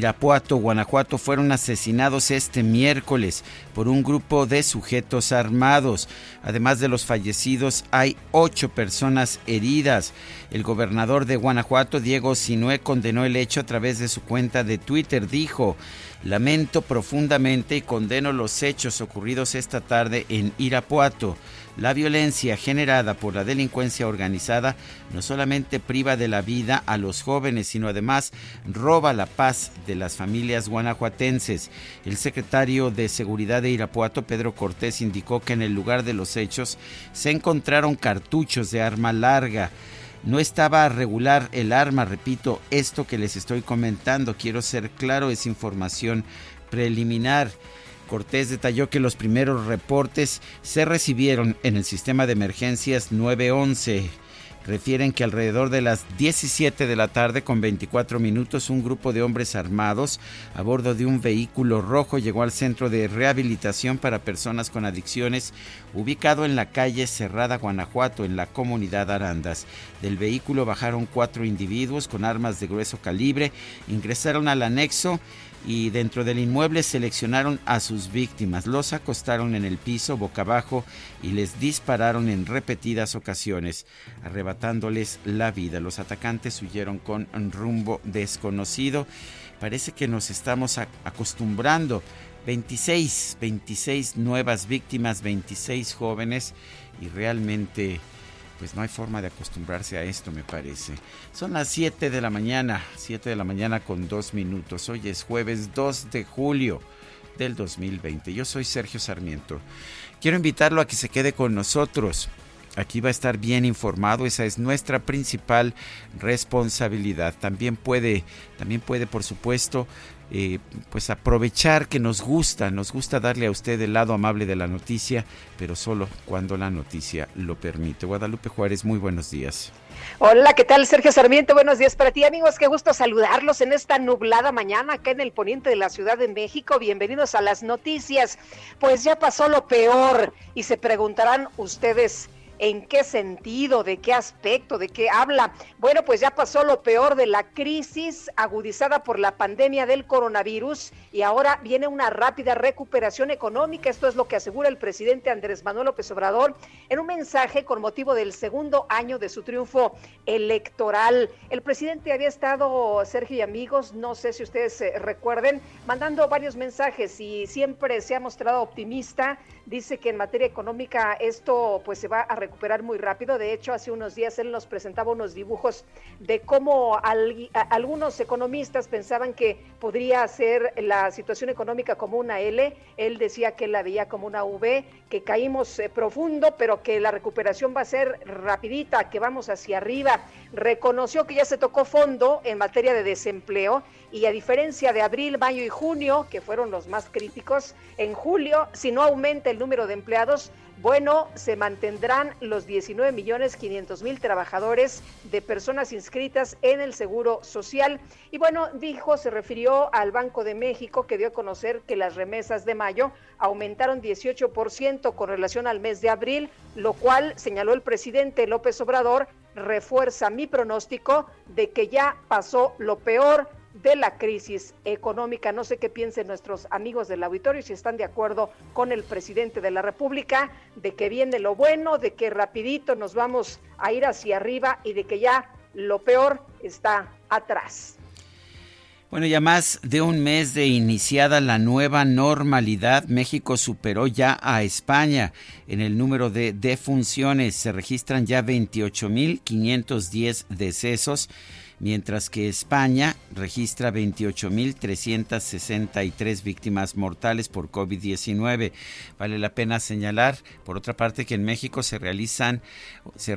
Irapuato, Guanajuato, fueron asesinados este miércoles por un grupo de sujetos armados. Además de los fallecidos, hay ocho personas heridas. El gobernador de Guanajuato, Diego Sinué, condenó el hecho a través de su cuenta de Twitter. Dijo, lamento profundamente y condeno los hechos ocurridos esta tarde en Irapuato. La violencia generada por la delincuencia organizada no solamente priva de la vida a los jóvenes, sino además roba la paz de las familias guanajuatenses. El secretario de Seguridad de Irapuato, Pedro Cortés, indicó que en el lugar de los hechos se encontraron cartuchos de arma larga. No estaba regular el arma, repito, esto que les estoy comentando, quiero ser claro, es información preliminar. Cortés detalló que los primeros reportes se recibieron en el sistema de emergencias 911. Refieren que alrededor de las 17 de la tarde con 24 minutos un grupo de hombres armados a bordo de un vehículo rojo llegó al centro de rehabilitación para personas con adicciones ubicado en la calle Cerrada, Guanajuato, en la comunidad Arandas. Del vehículo bajaron cuatro individuos con armas de grueso calibre, ingresaron al anexo y dentro del inmueble seleccionaron a sus víctimas, los acostaron en el piso boca abajo y les dispararon en repetidas ocasiones, arrebatándoles la vida. Los atacantes huyeron con rumbo desconocido. Parece que nos estamos acostumbrando. 26, 26 nuevas víctimas, 26 jóvenes y realmente pues no hay forma de acostumbrarse a esto, me parece. Son las 7 de la mañana, 7 de la mañana con 2 minutos. Hoy es jueves 2 de julio del 2020. Yo soy Sergio Sarmiento. Quiero invitarlo a que se quede con nosotros. Aquí va a estar bien informado, esa es nuestra principal responsabilidad. También puede, también puede, por supuesto, eh, pues aprovechar que nos gusta, nos gusta darle a usted el lado amable de la noticia, pero solo cuando la noticia lo permite. Guadalupe Juárez, muy buenos días. Hola, ¿qué tal? Sergio Sarmiento, buenos días para ti, amigos. Qué gusto saludarlos en esta nublada mañana acá en el poniente de la Ciudad de México. Bienvenidos a las noticias. Pues ya pasó lo peor y se preguntarán ustedes ¿En qué sentido? ¿De qué aspecto? ¿De qué habla? Bueno, pues ya pasó lo peor de la crisis agudizada por la pandemia del coronavirus y ahora viene una rápida recuperación económica. Esto es lo que asegura el presidente Andrés Manuel López Obrador en un mensaje con motivo del segundo año de su triunfo electoral. El presidente había estado, Sergio y amigos, no sé si ustedes eh, recuerden, mandando varios mensajes y siempre se ha mostrado optimista. Dice que en materia económica esto pues se va a recuperar muy rápido. De hecho, hace unos días él nos presentaba unos dibujos de cómo algunos economistas pensaban que podría ser la situación económica como una L. Él decía que la veía como una V, que caímos eh, profundo, pero que la recuperación va a ser rapidita, que vamos hacia arriba. Reconoció que ya se tocó fondo en materia de desempleo y a diferencia de abril, mayo y junio, que fueron los más críticos, en julio, si no aumenta el número de empleados, bueno, se mantendrán los 19 millones 500 mil trabajadores de personas inscritas en el Seguro Social. Y bueno, dijo, se refirió al Banco de México que dio a conocer que las remesas de mayo aumentaron 18% con relación al mes de abril, lo cual, señaló el presidente López Obrador, refuerza mi pronóstico de que ya pasó lo peor de la crisis económica. No sé qué piensen nuestros amigos del auditorio, si están de acuerdo con el presidente de la República, de que viene lo bueno, de que rapidito nos vamos a ir hacia arriba y de que ya lo peor está atrás. Bueno, ya más de un mes de iniciada la nueva normalidad, México superó ya a España en el número de defunciones. Se registran ya 28.510 decesos mientras que España registra 28.363 víctimas mortales por COVID-19. Vale la pena señalar, por otra parte, que en México se realizan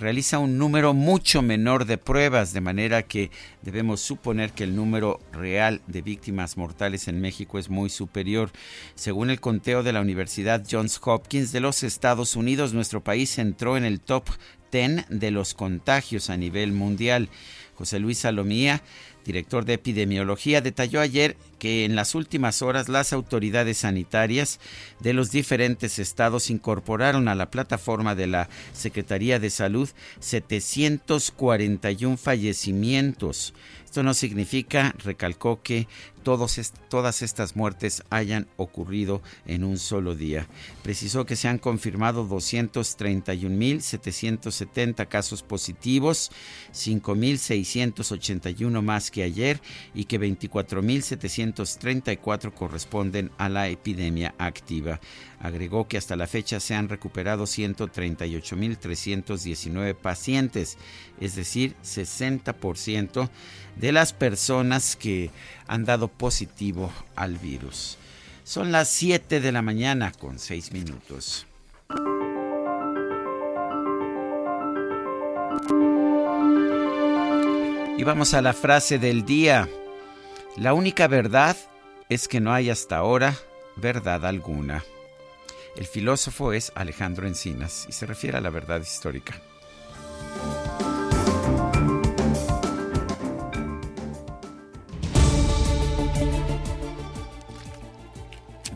realiza un número mucho menor de pruebas, de manera que debemos suponer que el número real de víctimas mortales en México es muy superior. Según el conteo de la Universidad Johns Hopkins de los Estados Unidos, nuestro país entró en el top 10 de los contagios a nivel mundial. José Luis Salomía, director de epidemiología, detalló ayer que en las últimas horas las autoridades sanitarias de los diferentes estados incorporaron a la plataforma de la Secretaría de Salud 741 fallecimientos. Esto no significa, recalcó, que todas estas muertes hayan ocurrido en un solo día. Precisó que se han confirmado 231.770 casos positivos, 5.681 más que ayer y que 24.734 corresponden a la epidemia activa. Agregó que hasta la fecha se han recuperado 138.319 pacientes, es decir, 60% de las personas que han dado positivo al virus. Son las 7 de la mañana con 6 minutos. Y vamos a la frase del día. La única verdad es que no hay hasta ahora verdad alguna. El filósofo es Alejandro Encinas y se refiere a la verdad histórica.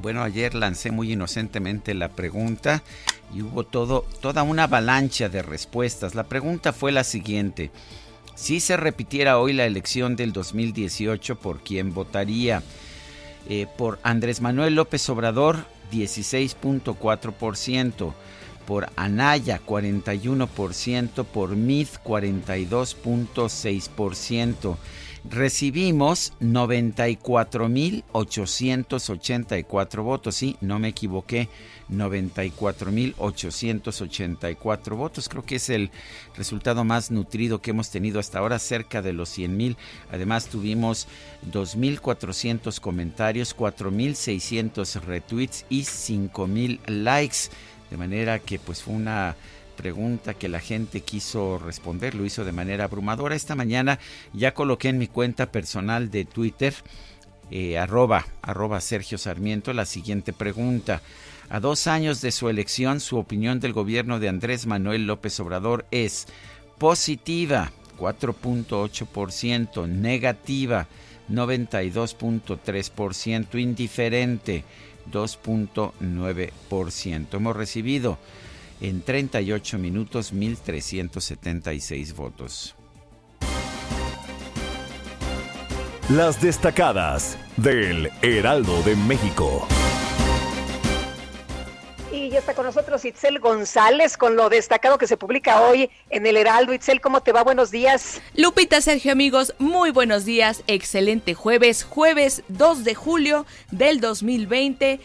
Bueno, ayer lancé muy inocentemente la pregunta y hubo todo, toda una avalancha de respuestas. La pregunta fue la siguiente. Si se repitiera hoy la elección del 2018, ¿por quién votaría? Eh, por Andrés Manuel López Obrador, 16.4%, por Anaya 41%, por MID 42.6% recibimos 94.884 votos. Sí, no me equivoqué. 94.884 votos. Creo que es el resultado más nutrido que hemos tenido hasta ahora, cerca de los 100.000. Además tuvimos 2.400 comentarios, 4.600 retweets y 5.000 likes. De manera que pues fue una pregunta que la gente quiso responder, lo hizo de manera abrumadora. Esta mañana ya coloqué en mi cuenta personal de Twitter, eh, arroba, arroba Sergio Sarmiento, la siguiente pregunta. A dos años de su elección, su opinión del gobierno de Andrés Manuel López Obrador es positiva, 4.8%, negativa, 92.3%, indiferente, 2.9%. Hemos recibido en 38 minutos 1.376 votos. Las destacadas del Heraldo de México. Y ya está con nosotros Itzel González con lo destacado que se publica hoy en el Heraldo. Itzel, ¿cómo te va? Buenos días. Lupita, Sergio, amigos, muy buenos días. Excelente jueves, jueves 2 de julio del 2020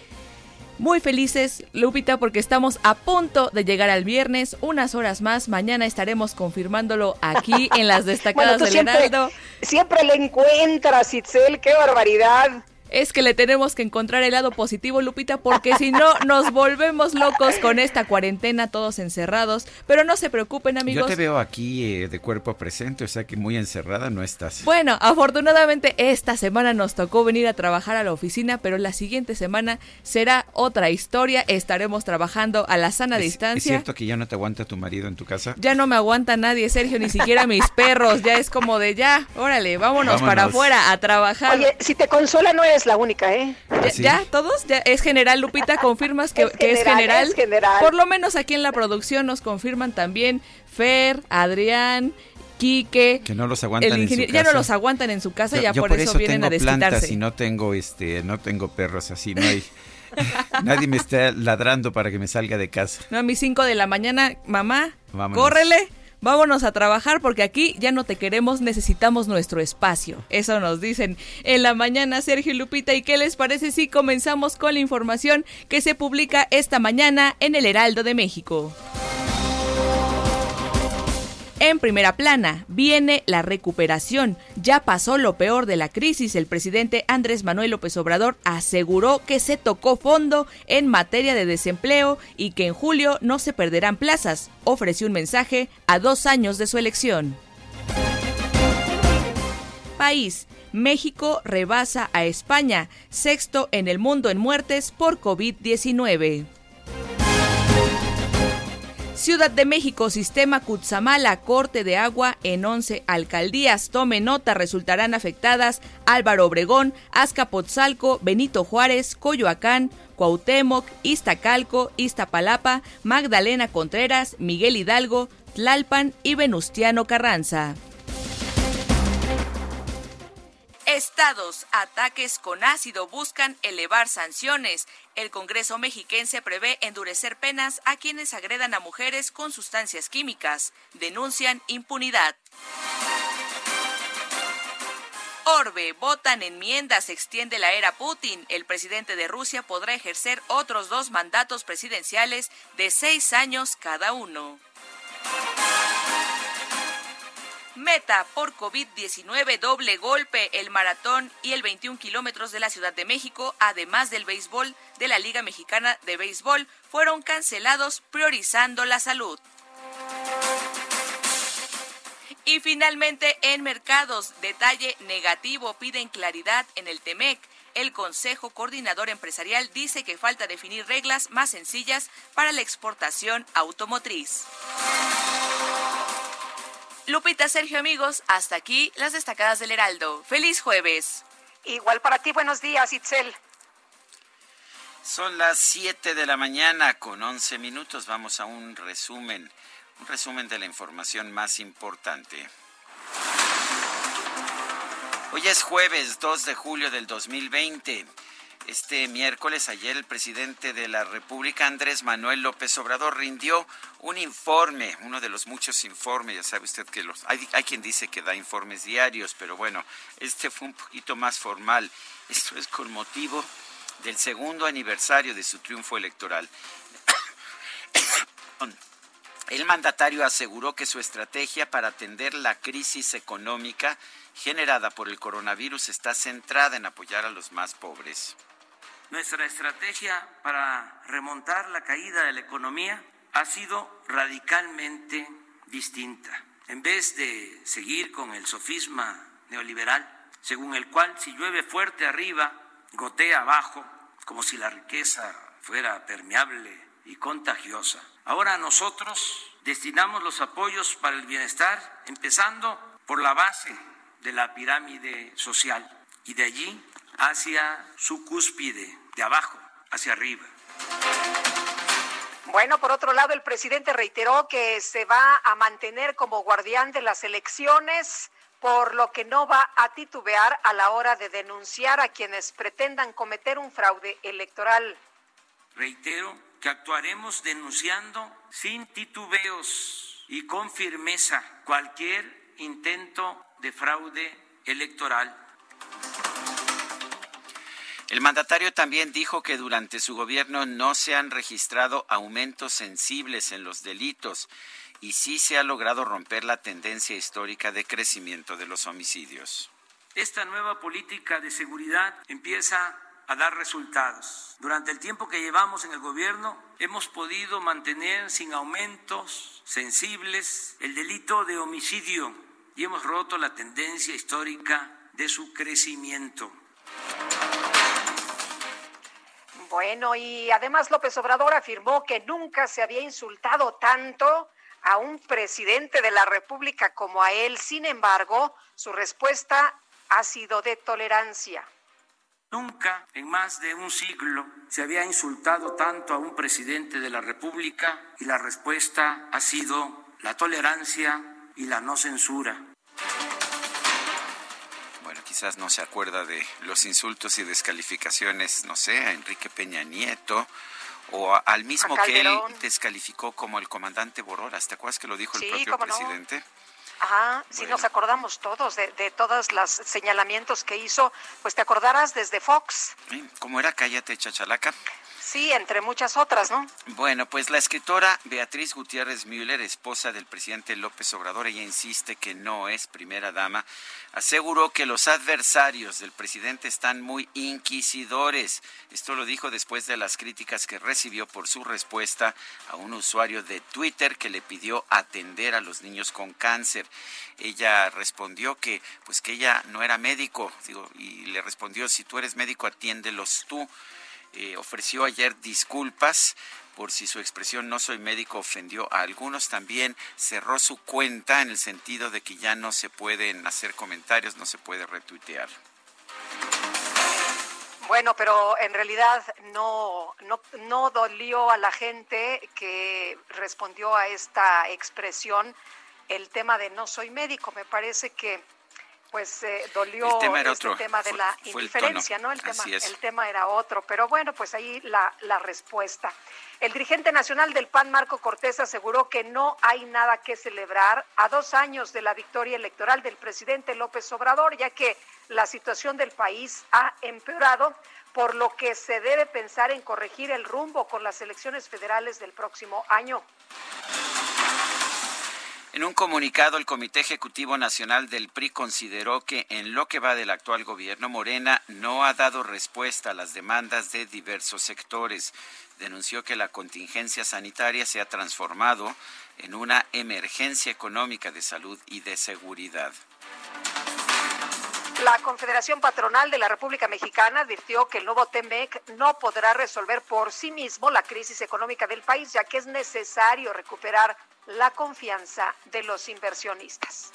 muy felices, Lupita, porque estamos a punto de llegar al viernes, unas horas más. Mañana estaremos confirmándolo aquí en las destacadas del siempre, Siempre le encuentras, Itzel, qué barbaridad es que le tenemos que encontrar el lado positivo, Lupita, porque si no nos volvemos locos con esta cuarentena, todos encerrados. Pero no se preocupen, amigos. Yo te veo aquí eh, de cuerpo presente, o sea que muy encerrada no estás. Bueno, afortunadamente esta semana nos tocó venir a trabajar a la oficina, pero la siguiente semana será otra historia. Estaremos trabajando a la sana distancia. ¿Es cierto que ya no te aguanta tu marido en tu casa? Ya no me aguanta nadie, Sergio, ni siquiera mis perros. Ya es como de ya, órale, vámonos, para afuera a trabajar. Oye, si te consuela, no es la única, ¿eh? ¿Ya, todos? ¿Ya ¿Es general, Lupita? ¿Confirmas que es, general, general? Por lo menos aquí en la producción nos confirman también Fer, Adrián, Quique. Que no los aguantan en su casa. Ya no los aguantan en su casa, ya por, eso, vienen a desquitarse. Plantas y no tengo, este, no tengo perros así, no hay... Nadie me está ladrando para que me salga de casa. No, a mis 5 de la mañana, mamá, córrele, vámonos a trabajar porque aquí ya no te queremos, necesitamos nuestro espacio. Eso nos dicen en la mañana Sergio Lupita. ¿Y qué les parece si comenzamos con la información que se publica esta mañana en el Heraldo de México? En primera plana, viene la recuperación. Ya pasó lo peor de la crisis. El presidente Andrés Manuel López Obrador aseguró que se tocó fondo en materia de desempleo y que en julio no se perderán plazas. Ofreció un mensaje a dos años de su elección. País. México rebasa a España, sexto en el mundo en muertes por COVID-19. Ciudad de México, sistema Cutzamala, corte de agua en 11 alcaldías. Tome nota, resultarán afectadas Álvaro Obregón, Azcapotzalco, Benito Juárez, Coyoacán, Cuauhtémoc, Iztacalco, Iztapalapa, Magdalena Contreras, Miguel Hidalgo, Tlalpan y Venustiano Carranza. Estados, ataques con ácido buscan elevar sanciones. El Congreso mexiquense prevé endurecer penas a quienes agredan a mujeres con sustancias químicas. Denuncian impunidad. Orbe, votan enmiendas, extiende la era Putin. El presidente de Rusia podrá ejercer otros dos mandatos presidenciales de seis años cada uno. Meta por COVID-19, doble golpe, el maratón y el 21 kilómetros de la Ciudad de México, además del béisbol de la Liga Mexicana de Béisbol, fueron cancelados priorizando la salud. Y finalmente, en mercados, detalle negativo, piden claridad en el TEMEC. El Consejo Coordinador Empresarial dice que falta definir reglas más sencillas para la exportación automotriz. Lupita, Sergio, amigos, hasta aquí las destacadas del Heraldo. Feliz jueves. Igual para ti, buenos días, Itzel. Son las 7 de la mañana con 11 minutos. Vamos a un resumen, un resumen de la información más importante. Hoy es jueves 2 de julio del 2020. Este miércoles, ayer, el presidente de la República, Andrés Manuel López Obrador, rindió un informe, uno de los muchos informes, ya sabe usted que los, hay, hay quien dice que da informes diarios, pero bueno, este fue un poquito más formal. Esto es con motivo del segundo aniversario de su triunfo electoral. El mandatario aseguró que su estrategia para atender la crisis económica generada por el coronavirus está centrada en apoyar a los más pobres. Nuestra estrategia para remontar la caída de la economía ha sido radicalmente distinta. En vez de seguir con el sofisma neoliberal, según el cual si llueve fuerte arriba, gotea abajo, como si la riqueza fuera permeable y contagiosa. Ahora nosotros destinamos los apoyos para el bienestar, empezando por la base de la pirámide social y de allí hacia su cúspide, de abajo hacia arriba. Bueno, por otro lado, el presidente reiteró que se va a mantener como guardián de las elecciones, por lo que no va a titubear a la hora de denunciar a quienes pretendan cometer un fraude electoral. Reitero que actuaremos denunciando sin titubeos y con firmeza cualquier intento de fraude electoral el mandatario también dijo que durante su gobierno no se han registrado aumentos sensibles en los delitos y sí se ha logrado romper la tendencia histórica de crecimiento de los homicidios. Esta nueva política de seguridad empieza a dar resultados. Durante el tiempo que llevamos en el gobierno hemos podido mantener sin aumentos sensibles el delito de homicidio y hemos roto la tendencia histórica de su crecimiento. Bueno, y además López Obrador afirmó que nunca se había insultado tanto a un presidente de la República como a él. Sin embargo, su respuesta ha sido de tolerancia. Nunca en más de un siglo se había insultado tanto a un presidente de la República y la respuesta ha sido la tolerancia y la no censura. Bueno, quizás no se acuerda de los insultos y descalificaciones, no sé, a Enrique Peña Nieto o al mismo que él descalificó como el comandante Bororas. ¿Te acuerdas que lo dijo el propio presidente? Ajá, si nos acordamos todos de, de todos los señalamientos que hizo, pues te acordarás desde Fox. ¿Cómo era? Cállate, chachalaca. Sí, entre muchas otras, ¿no? Bueno, pues la escritora Beatriz Gutiérrez Müller, esposa del presidente López Obrador, ella insiste que no es primera dama, aseguró que los adversarios del presidente están muy inquisidores. Esto lo dijo después de las críticas que recibió por su respuesta a un usuario de Twitter que le pidió atender a los niños con cáncer. Ella respondió que pues que ella no era médico, y le respondió si tú eres médico atiéndelos tú. Eh, ofreció ayer disculpas por si su expresión no soy médico ofendió a algunos. También cerró su cuenta en el sentido de que ya no se pueden hacer comentarios, no se puede retuitear. Bueno, pero en realidad no, no, no dolió a la gente que respondió a esta expresión el tema de no soy médico. Me parece que pues eh, dolió el tema, este tema de la indiferencia, ¿no? El tema, el tema era otro, pero bueno, pues ahí la, la respuesta. El dirigente nacional del PAN, Marco Cortés, aseguró que no hay nada que celebrar a dos años de la victoria electoral del presidente López Obrador, ya que la situación del país ha empeorado, por lo que se debe pensar en corregir el rumbo con las elecciones federales del próximo año. En un comunicado, el Comité Ejecutivo Nacional del PRI consideró que en lo que va del actual gobierno, Morena no ha dado respuesta a las demandas de diversos sectores. Denunció que la contingencia sanitaria se ha transformado en una emergencia económica de salud y de seguridad. La Confederación Patronal de la República Mexicana advirtió que el nuevo TEMEC no podrá resolver por sí mismo la crisis económica del país, ya que es necesario recuperar la confianza de los inversionistas.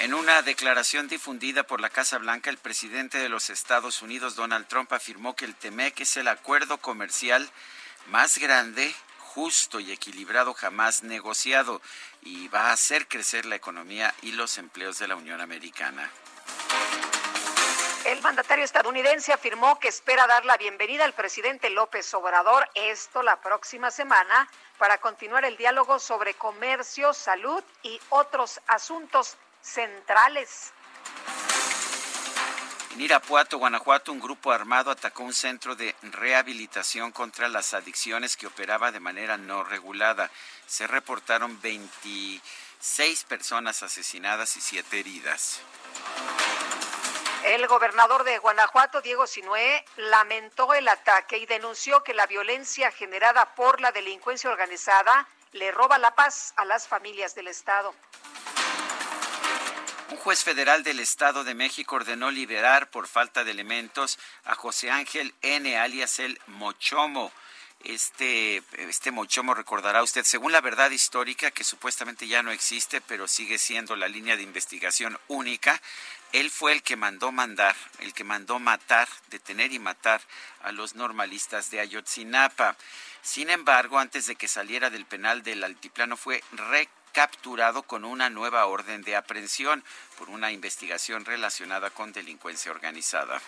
En una declaración difundida por la Casa Blanca, el presidente de los Estados Unidos, Donald Trump, afirmó que el TEMEC es el acuerdo comercial más grande, justo y equilibrado jamás negociado y va a hacer crecer la economía y los empleos de la Unión Americana. El mandatario estadounidense afirmó que espera dar la bienvenida al presidente López Obrador, esto la próxima semana, para continuar el diálogo sobre comercio, salud y otros asuntos centrales. En Irapuato, Guanajuato, un grupo armado atacó un centro de rehabilitación contra las adicciones que operaba de manera no regulada. Se reportaron 26 personas asesinadas y 7 heridas. El gobernador de Guanajuato, Diego Sinué, lamentó el ataque y denunció que la violencia generada por la delincuencia organizada le roba la paz a las familias del Estado. Un juez federal del Estado de México ordenó liberar por falta de elementos a José Ángel N., alias el Mochomo. Este, este Mochomo, recordará usted, según la verdad histórica, que supuestamente ya no existe, pero sigue siendo la línea de investigación única, él fue el que mandó mandar, el que mandó matar, detener y matar a los normalistas de Ayotzinapa. Sin embargo, antes de que saliera del penal del altiplano fue recapturado con una nueva orden de aprehensión por una investigación relacionada con delincuencia organizada.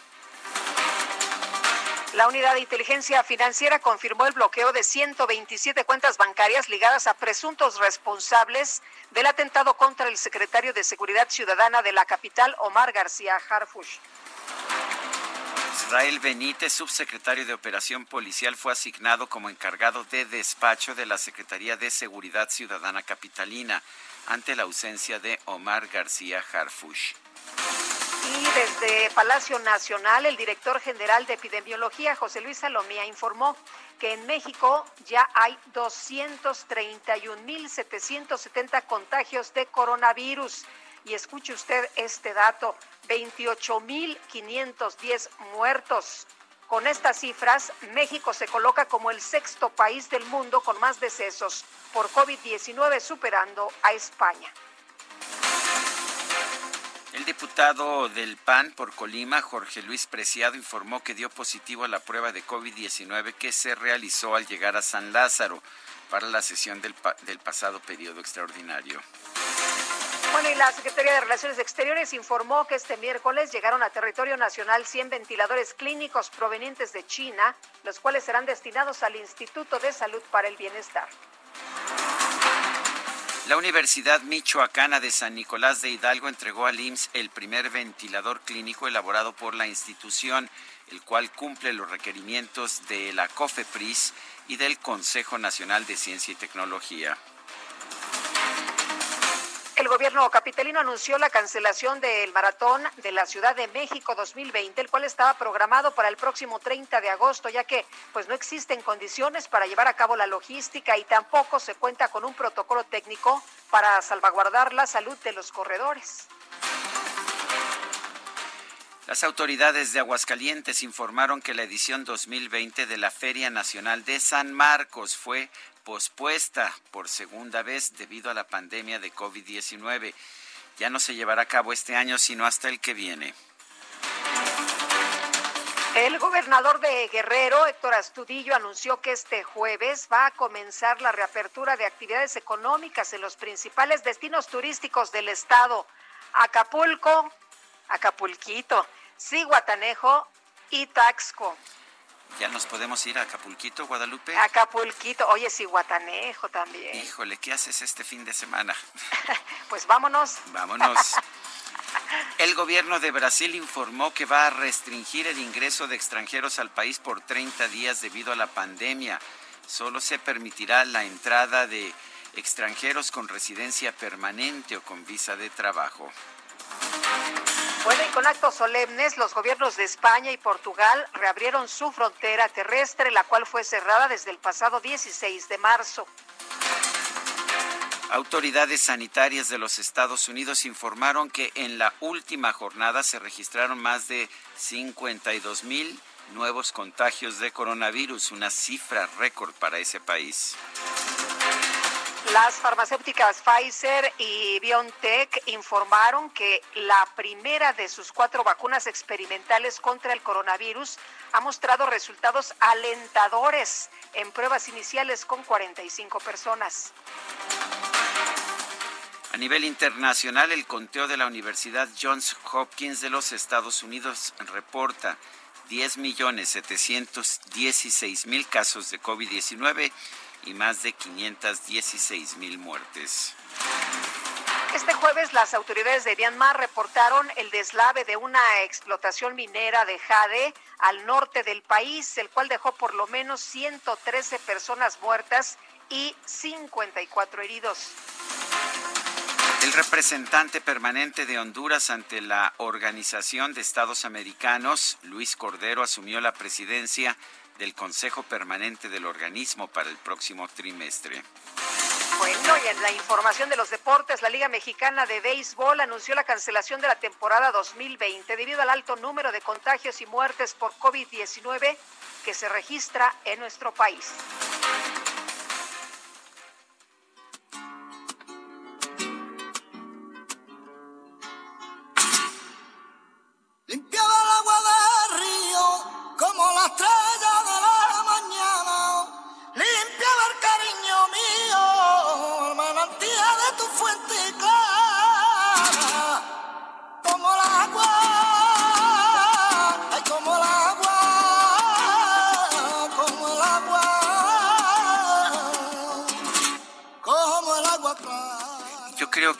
La Unidad de Inteligencia Financiera confirmó el bloqueo de 127 cuentas bancarias ligadas a presuntos responsables del atentado contra el secretario de Seguridad Ciudadana de la capital, Omar García Harfush. Israel Benítez, subsecretario de Operación Policial, fue asignado como encargado de despacho de la Secretaría de Seguridad Ciudadana Capitalina ante la ausencia de Omar García Harfush. Y desde Palacio Nacional, el director general de epidemiología, José Luis Salomía, informó que en México ya hay 231.770 contagios de coronavirus. Y escuche usted este dato, 28.510 muertos. Con estas cifras, México se coloca como el sexto país del mundo con más decesos por COVID-19, superando a España. El diputado del PAN por Colima, Jorge Luis Preciado, informó que dio positivo a la prueba de COVID-19 que se realizó al llegar a San Lázaro para la sesión del, pasado periodo extraordinario. Bueno, y la Secretaría de Relaciones Exteriores informó que este miércoles llegaron a territorio nacional 100 ventiladores clínicos provenientes de China, los cuales serán destinados al Instituto de Salud para el Bienestar. La Universidad Michoacana de San Nicolás de Hidalgo entregó al IMSS el primer ventilador clínico elaborado por la institución, el cual cumple los requerimientos de la COFEPRIS y del Consejo Nacional de Ciencia y Tecnología. El gobierno capitalino anunció la cancelación del maratón de la Ciudad de México 2020, el cual estaba programado para el próximo 30 de agosto, ya que pues no existen condiciones para llevar a cabo la logística y tampoco se cuenta con un protocolo técnico para salvaguardar la salud de los corredores. Las autoridades de Aguascalientes informaron que la edición 2020 de la Feria Nacional de San Marcos fue pospuesta por segunda vez debido a la pandemia de COVID-19. Ya no se llevará a cabo este año, sino hasta el que viene. El gobernador de Guerrero, Héctor Astudillo, anunció que este jueves va a comenzar la reapertura de actividades económicas en los principales destinos turísticos del estado. Acapulco, Acapulquito, Ciguatanejo y Taxco. ¿Ya nos podemos ir a Acapulquito, Guadalupe? Acapulquito, oye, sí, Guatanejo también. Híjole, ¿qué haces este fin de semana? pues vámonos. Vámonos. El gobierno de Brasil informó que va a restringir el ingreso de extranjeros al país por 30 días debido a la pandemia. Solo se permitirá la entrada de extranjeros con residencia permanente o con visa de trabajo. Bueno, y con actos solemnes, los gobiernos de España y Portugal reabrieron su frontera terrestre, la cual fue cerrada desde el pasado 16 de marzo. Autoridades sanitarias de los Estados Unidos informaron que en la última jornada se registraron más de 52 mil nuevos contagios de coronavirus, una cifra récord para ese país. Las farmacéuticas Pfizer y BioNTech informaron que la primera de sus cuatro vacunas experimentales contra el coronavirus ha mostrado resultados alentadores en pruebas iniciales con 45 personas. A nivel internacional, el conteo de la Universidad Johns Hopkins de los Estados Unidos reporta 10.716.000 casos de COVID-19 y más de 516 mil muertes. Este jueves las autoridades de Myanmar reportaron el deslave de una explotación minera de jade al norte del país, el cual dejó por lo menos 113 personas muertas y 54 heridos. El representante permanente de Honduras ante la Organización de Estados Americanos, Luis Cordero, asumió la presidencia del Consejo Permanente del Organismo para el próximo trimestre. Bueno, y en la información de los deportes, la Liga Mexicana de Béisbol anunció la cancelación de la temporada 2020 debido al alto número de contagios y muertes por COVID-19 que se registra en nuestro país.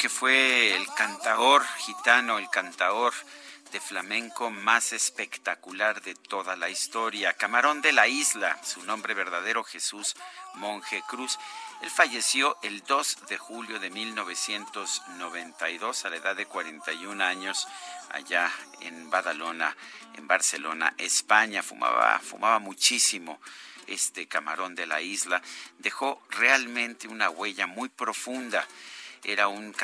Fue el cantador gitano, el cantador de flamenco más espectacular de toda la historia. Camarón de la Isla, su nombre verdadero Jesús Monje Cruz. Él falleció el 2 de julio de 1992 a la edad de 41 años allá en Badalona, en Barcelona, España. Fumaba, fumaba muchísimo este camarón de la isla. Dejó realmente una huella muy profunda era un,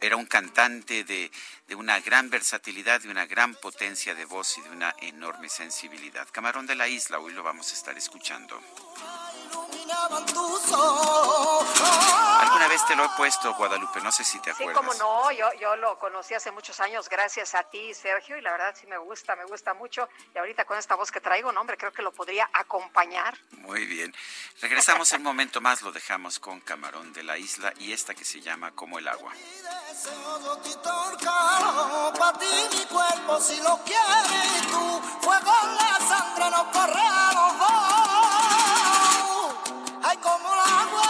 era un cantante de, de, una gran versatilidad, de una gran potencia de voz y de una enorme sensibilidad. Camarón de la Isla, hoy lo vamos a estar escuchando. ¿Alguna vez te lo he puesto, Guadalupe, no sé si te acuerdas. Sí, como no, yo, yo lo conocí hace muchos años gracias a ti, Sergio, y la verdad sí me gusta, me gusta mucho. Y ahorita con esta voz que traigo, no, hombre, creo que lo podría acompañar. Muy bien. Regresamos un momento más, lo dejamos con Camarón de la Isla y esta que se llama Como el Agua. Para ti mi cuerpo si lo quieres tú, fuego en la sangre no. Ay, como el agua.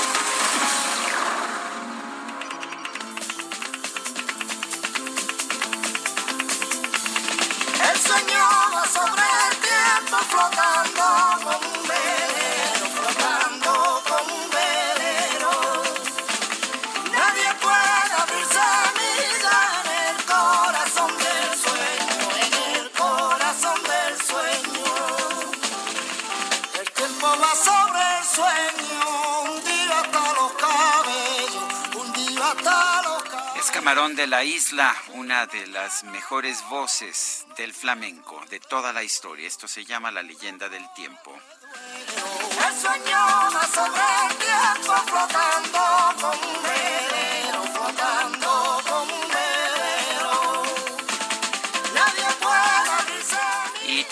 De la Isla, una de las mejores voces del flamenco de toda la historia. Esto se llama La leyenda del tiempo.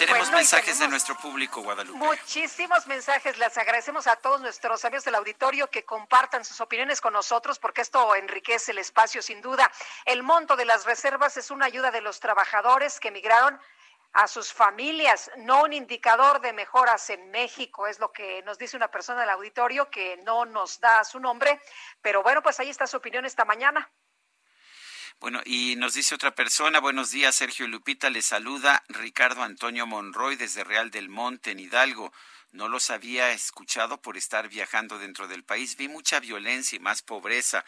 Tenemos mensajes de nuestro público, Guadalupe. Muchísimos mensajes. Les agradecemos a todos nuestros amigos del auditorio que compartan sus opiniones con nosotros, porque esto enriquece el espacio, sin duda. El monto de las reservas es una ayuda de los trabajadores que emigraron a sus familias, no un indicador de mejoras en México, es lo que nos dice una persona del auditorio que no nos da su nombre, pero bueno, pues ahí está su opinión esta mañana. Bueno, y nos dice otra persona, buenos días, Sergio Lupita, le saluda Ricardo Antonio Monroy desde Real del Monte, en Hidalgo. No los había escuchado por estar viajando dentro del país. Vi mucha violencia y más pobreza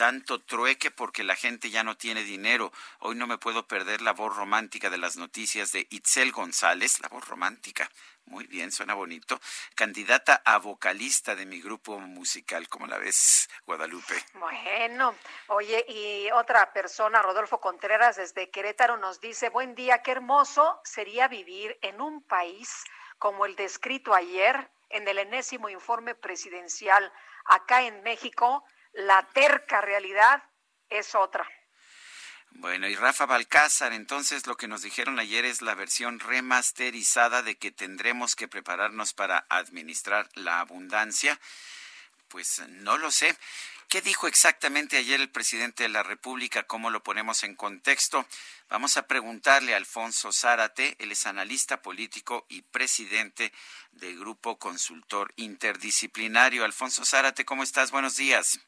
tanto trueque porque la gente ya no tiene dinero. Hoy no me puedo perder la voz romántica de las noticias de Itzel González, la voz romántica. Muy bien, suena bonito. Candidata a vocalista de mi grupo musical, como la ves, Guadalupe. Bueno, oye, y otra persona, Rodolfo Contreras, desde Querétaro, nos dice, buen día, qué hermoso sería vivir en un país como el descrito ayer en el enésimo informe presidencial. Acá en México, la terca realidad es otra. Bueno, y Rafa Balcázar, entonces lo que nos dijeron ayer es la versión remasterizada de que tendremos que prepararnos para administrar la abundancia. Pues no lo sé. ¿Qué dijo exactamente ayer el presidente de la República? ¿Cómo lo ponemos en contexto? Vamos a preguntarle a Alfonso Zárate, él es analista político y presidente del Grupo Consultor Interdisciplinario. Alfonso Zárate, ¿cómo estás? Buenos días.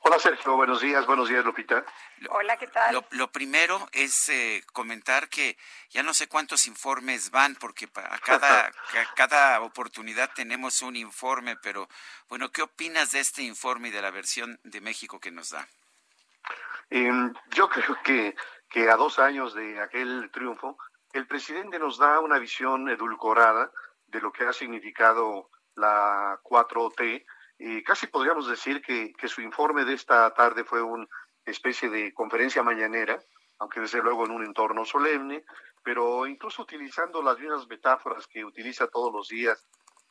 Hola Sergio, buenos días, buenos días Lupita. Hola, ¿qué tal? Lo, primero es eh, comentar que ya no sé cuántos informes van, porque a cada, a cada oportunidad tenemos un informe, pero bueno, ¿qué opinas de este informe y de la versión de México que nos da? Em, yo creo que, que a dos años de aquel triunfo, el presidente nos da una visión edulcorada de lo que ha significado la 4T y casi podríamos decir que, que, su informe de esta tarde fue una especie de conferencia mañanera, aunque desde luego en un entorno solemne, pero incluso utilizando las mismas metáforas que utiliza todos los días,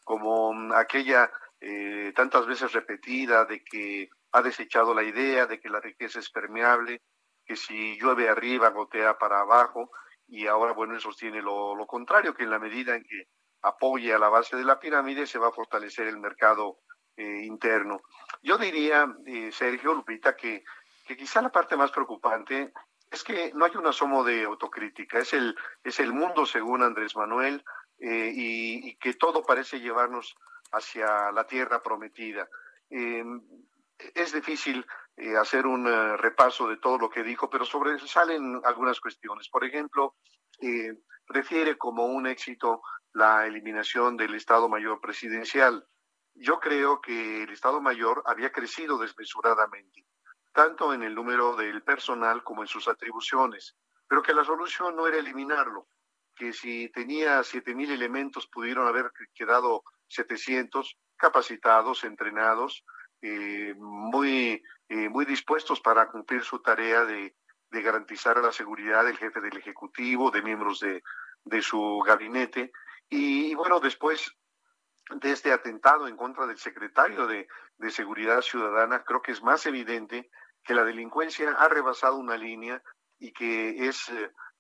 como aquella eh, tantas veces repetida de que ha desechado la idea de que la riqueza es permeable, que si llueve arriba gotea para abajo, y ahora, bueno, él sostiene lo, lo contrario, que en la medida en que apoye a la base de la pirámide se va a fortalecer el mercado eh, interno. Yo diría, eh, Sergio Lupita, que, que quizá la parte más preocupante es que no hay un asomo de autocrítica, es el, es el mundo según Andrés Manuel eh, y, que todo parece llevarnos hacia la tierra prometida. es difícil hacer un repaso de todo lo que dijo, pero sobresalen algunas cuestiones. Por ejemplo, refiere como un éxito la eliminación del Estado Mayor Presidencial. Yo creo que el Estado Mayor había crecido desmesuradamente, tanto en el número del personal como en sus atribuciones, pero que la solución no era eliminarlo, que si tenía 7.000 elementos pudieron haber quedado 700 capacitados, entrenados, eh, muy, eh, muy dispuestos para cumplir su tarea de, de, garantizar la seguridad del jefe del Ejecutivo, de miembros de, de su gabinete. Y, bueno, después de este atentado en contra del secretario de, de Seguridad Ciudadana, creo que es más evidente que la delincuencia ha rebasado una línea y que es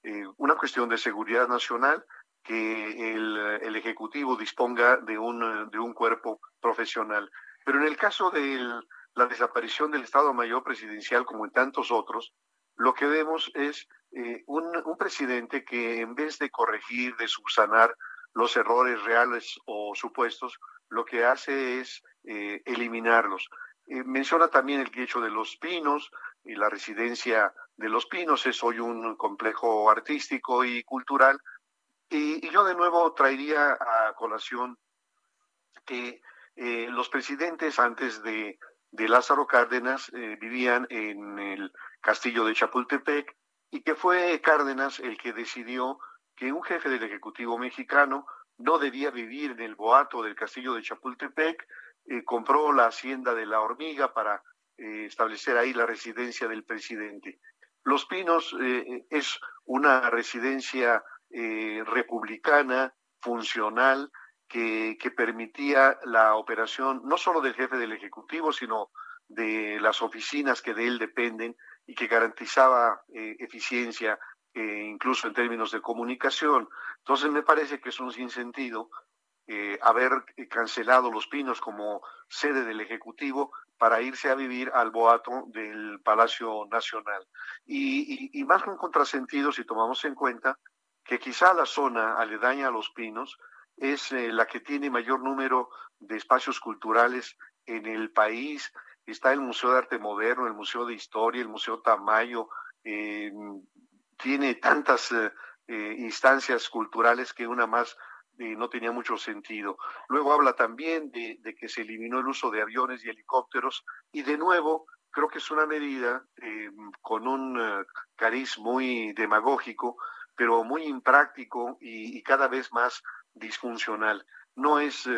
eh, una cuestión de seguridad nacional que el, el, Ejecutivo disponga de un, de un cuerpo profesional. Pero en el caso de la desaparición del Estado Mayor Presidencial, como en tantos otros, lo que vemos es eh, un, un, presidente que en vez de corregir, de subsanar los errores reales o supuestos, lo que hace es eh, eliminarlos. Eh, menciona también el hecho de los pinos y la residencia de los pinos es hoy un complejo artístico y cultural. Y, yo de nuevo traería a colación que eh, los presidentes antes de, de Lázaro Cárdenas vivían en el castillo de Chapultepec y que fue Cárdenas el que decidió que un jefe del Ejecutivo mexicano no debía vivir en el boato del castillo de Chapultepec, eh, compró la hacienda de la hormiga para eh, establecer ahí la residencia del presidente. Los Pinos eh, es una residencia republicana, funcional, que, que, permitía la operación no solo del jefe del Ejecutivo, sino de las oficinas que de él dependen y que garantizaba eficiencia eh, incluso en términos de comunicación. Entonces me parece que es un sinsentido eh, haber cancelado Los Pinos como sede del Ejecutivo para irse a vivir al boato del Palacio Nacional. Y, más con contrasentido si tomamos en cuenta que quizá la zona aledaña a Los Pinos es eh, la que tiene mayor número de espacios culturales en el país. Está el Museo de Arte Moderno, el Museo de Historia, el Museo Tamayo, tiene tantas eh, eh, instancias culturales que una más eh, no tenía mucho sentido. Luego habla también de, que se eliminó el uso de aviones y helicópteros y de nuevo creo que es una medida con un cariz muy demagógico, pero muy impráctico y, cada vez más disfuncional. No es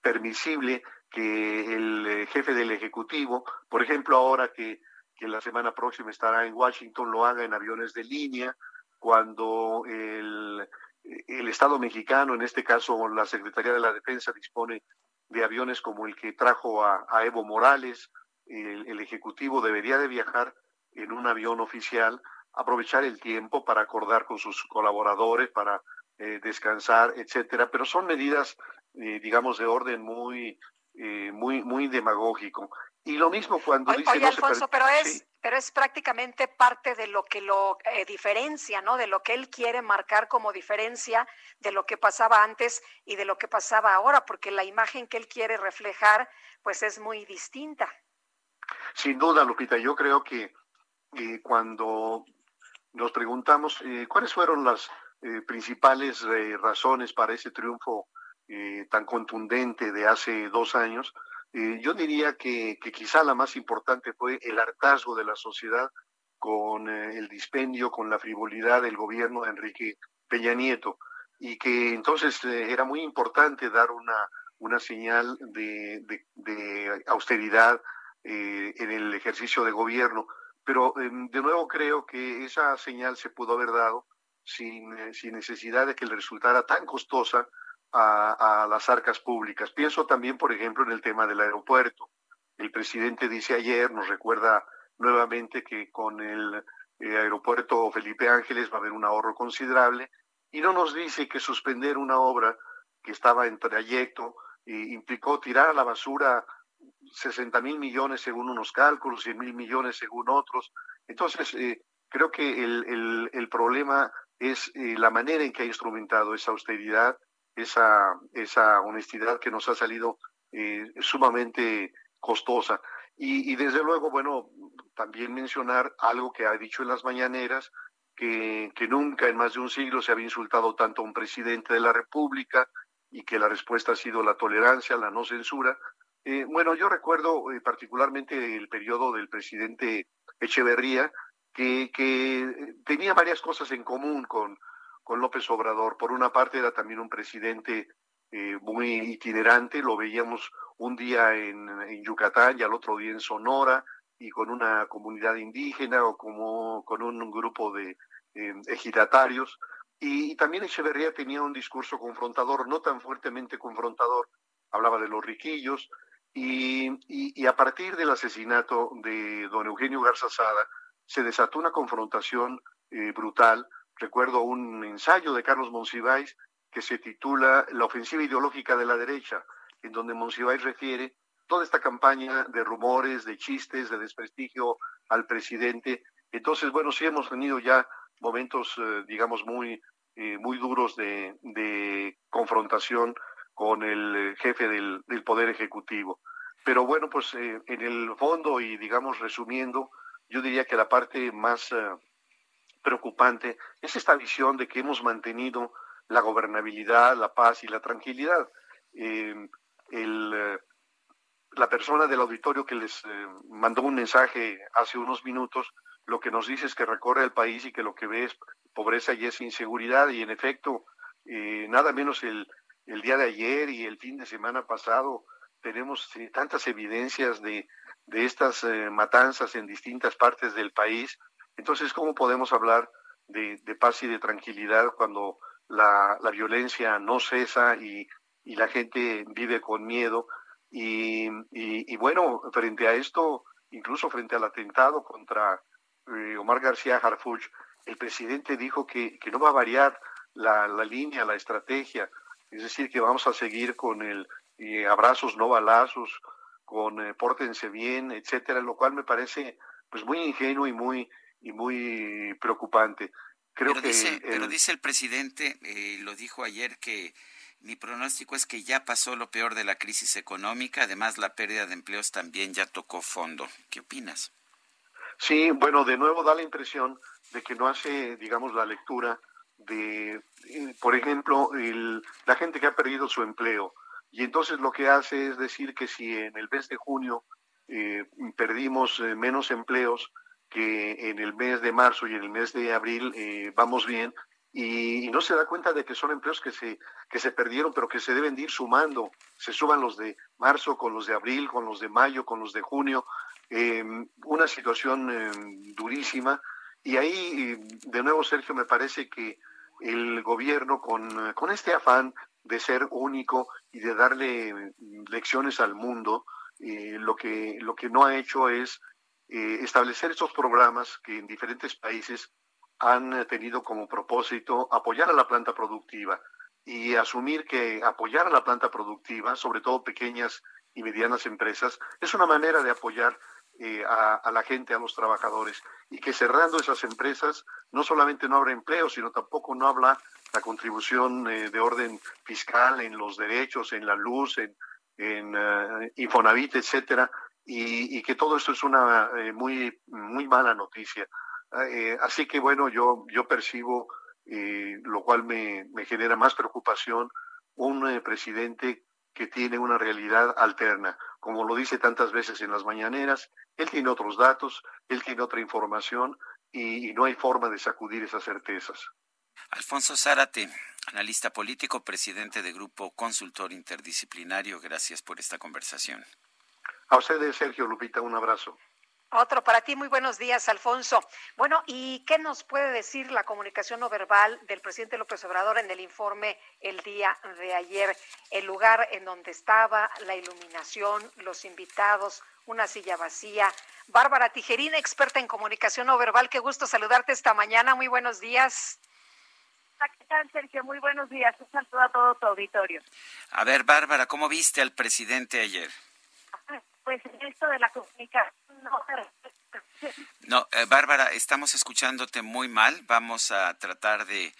permisible que el jefe del Ejecutivo, por ejemplo, ahora que, que, la semana próxima estará en Washington, lo haga en aviones de línea, cuando el, el Estado mexicano, en este caso la Secretaría de la Defensa, dispone de aviones como el que trajo a, Evo Morales, el, el Ejecutivo debería de viajar en un avión oficial, aprovechar el tiempo para acordar con sus colaboradores, para eh, descansar, etcétera, pero son medidas, eh, digamos, de orden muy, eh, muy, muy demagógico. Y lo mismo cuando oye, dice... Oye, no Alfonso, se pero es, sí. pero es prácticamente parte de lo que lo eh, diferencia, ¿no? De lo que él quiere marcar como diferencia de lo que pasaba antes y de lo que pasaba ahora, porque la imagen que él quiere reflejar, pues es muy distinta. Sin duda, Lupita, yo creo que eh, cuando nos preguntamos eh, cuáles fueron las principales razones para ese triunfo tan contundente de hace dos años, eh, yo diría que, que, quizá la más importante fue el hartazgo de la sociedad con eh, el dispendio, con la frivolidad del gobierno de Enrique Peña Nieto, y que entonces eh, era muy importante dar una, una señal de, de, de austeridad en el ejercicio de gobierno. Pero de nuevo creo que esa señal se pudo haber dado sin, sin necesidad de que le resultara tan costosa a, a, las arcas públicas. Pienso también, por ejemplo, en el tema del aeropuerto. El presidente dice ayer, nos recuerda nuevamente que con el eh, aeropuerto Felipe Ángeles va a haber un ahorro considerable y no nos dice que suspender una obra que estaba en trayecto eh, implicó tirar a la basura 60 mil millones según unos cálculos, 100 mil millones según otros. Entonces, eh, creo que el, el, problema es eh, la manera en que ha instrumentado esa austeridad, esa, esa honestidad que nos ha salido eh, sumamente costosa. Y, desde luego, bueno, también mencionar algo que ha dicho en las mañaneras, que, que nunca en más de un siglo se había insultado tanto a un presidente de la República y que la respuesta ha sido la tolerancia, la no censura. Eh, bueno, yo recuerdo eh, particularmente el periodo del presidente Echeverría, que, que, tenía varias cosas en común con, con López Obrador. Por una parte era también un presidente eh, muy itinerante, lo veíamos un día en, Yucatán y al otro día en Sonora y con una comunidad indígena o como con un grupo de eh, ejidatarios. Y, y, también Echeverría tenía un discurso confrontador, no tan fuertemente confrontador, hablaba de los riquillos, y, a partir del asesinato de don Eugenio Garza Sada, se desató una confrontación eh, brutal. Recuerdo un ensayo de Carlos Monsiváis que se titula La ofensiva ideológica de la derecha, en donde Monsiváis refiere toda esta campaña de rumores, de chistes, de desprestigio al presidente. Entonces, bueno, sí hemos tenido ya momentos, eh, digamos, muy, eh, muy duros de, de, confrontación con el jefe del, del Poder Ejecutivo. Pero bueno, pues eh, en el fondo y, digamos, resumiendo, yo diría que la parte más preocupante es esta visión de que hemos mantenido la gobernabilidad, la paz y la tranquilidad. Eh, el, la persona del auditorio que les eh, mandó un mensaje hace unos minutos, lo que nos dice es que recorre el país y que lo que ve es pobreza y es inseguridad. Y en efecto, eh, nada menos el, el, día de ayer y el fin de semana pasado tenemos eh, tantas evidencias de, de estas matanzas en distintas partes del país. Entonces, ¿cómo podemos hablar de, paz y de tranquilidad cuando la, violencia no cesa y, la gente vive con miedo. Y, bueno, frente a esto, incluso frente al atentado contra eh, Omar García Harfuch, el presidente dijo que, no va a variar la, la, línea, la estrategia, es decir, que vamos a seguir con el eh, abrazos, no balazos, con eh, pórtense bien, etcétera, lo cual me parece pues muy ingenuo y muy y muy preocupante. Creo pero, que dice, el... pero dice el presidente, eh, lo dijo ayer, que mi pronóstico es que ya pasó lo peor de la crisis económica, además la pérdida de empleos también ya tocó fondo. ¿Qué opinas? Sí, bueno, de nuevo da la impresión de que no hace, digamos, la lectura de, por ejemplo, el, la gente que ha perdido su empleo. Y entonces lo que hace es decir que si en el mes de junio eh, perdimos eh, menos empleos, que en el mes de marzo y en el mes de abril eh, vamos bien y, no se da cuenta de que son empleos que se, que se perdieron, pero que se deben de ir sumando. Se suban los de marzo con los de abril, con los de mayo, con los de junio. Eh, una situación eh, durísima. Y ahí, de nuevo, Sergio, me parece que el gobierno, con, con este afán de ser único y de darle lecciones al mundo, eh, lo, que, lo que no ha hecho es eh, establecer estos programas que en diferentes países han tenido como propósito apoyar a la planta productiva y asumir que apoyar a la planta productiva, sobre todo pequeñas y medianas empresas, es una manera de apoyar eh, a, la gente, a los trabajadores, y que cerrando esas empresas no solamente no habrá empleo, sino tampoco no habla la contribución eh, de orden fiscal en los derechos, en la luz, en, Infonavit, etcétera, y, y, que todo esto es una eh, muy, muy mala noticia. Eh, así que bueno, yo, yo percibo, eh, lo cual me, me, genera más preocupación, un eh, presidente que tiene una realidad alterna. Como lo dice tantas veces en las mañaneras, él tiene otros datos, él tiene otra información y, y no hay forma de sacudir esas certezas. Alfonso Zárate, analista político, presidente de Grupo Consultor Interdisciplinario, gracias por esta conversación. A ustedes, Sergio Lupita, un abrazo. Otro para ti, muy buenos días, Alfonso. Bueno, ¿y qué nos puede decir la comunicación no verbal del presidente López Obrador en el informe el día de ayer? El lugar en donde estaba, la iluminación, los invitados, una silla vacía. Bárbara Tijerina, experta en comunicación no verbal, qué gusto saludarte esta mañana, muy buenos días. ¿Qué tal, Sergio? Muy buenos días. Un saludo a todo tu auditorio. A ver, Bárbara, ¿cómo viste al presidente ayer? Pues esto de la comunicación no no, eh, Bárbara, estamos escuchándote muy mal. Vamos a tratar de,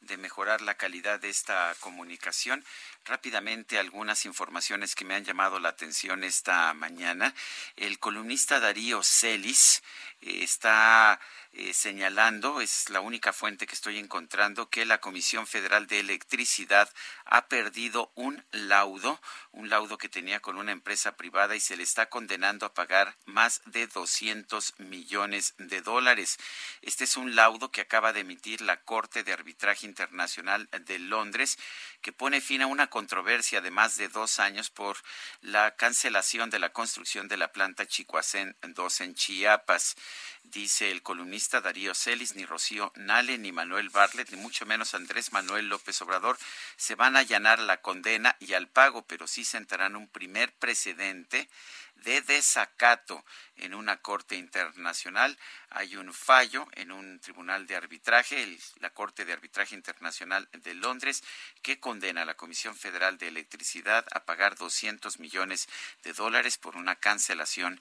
de mejorar la calidad de esta comunicación. Rápidamente algunas informaciones que me han llamado la atención esta mañana. El columnista Darío Celis está eh, señalando, es la única fuente que estoy encontrando, que la Comisión Federal de Electricidad ha perdido un laudo, un laudo que tenía con una empresa privada y se le está condenando a pagar más de 200 millones de dólares. Este es un laudo que acaba de emitir la Corte de Arbitraje Internacional de Londres, que pone fin a una controversia de más de dos años por la cancelación de la construcción de la planta Chicoacén 2 en Chiapas dice el columnista Darío Celis, ni Rocío Nale, ni Manuel Bartlett, ni mucho menos Andrés Manuel López Obrador se van a allanar la condena y al pago, pero sí sentarán un primer precedente de desacato en una corte internacional. Hay un fallo en un tribunal de arbitraje, la Corte de Arbitraje Internacional de Londres, que condena a la Comisión Federal de Electricidad a pagar 200 millones de dólares por una cancelación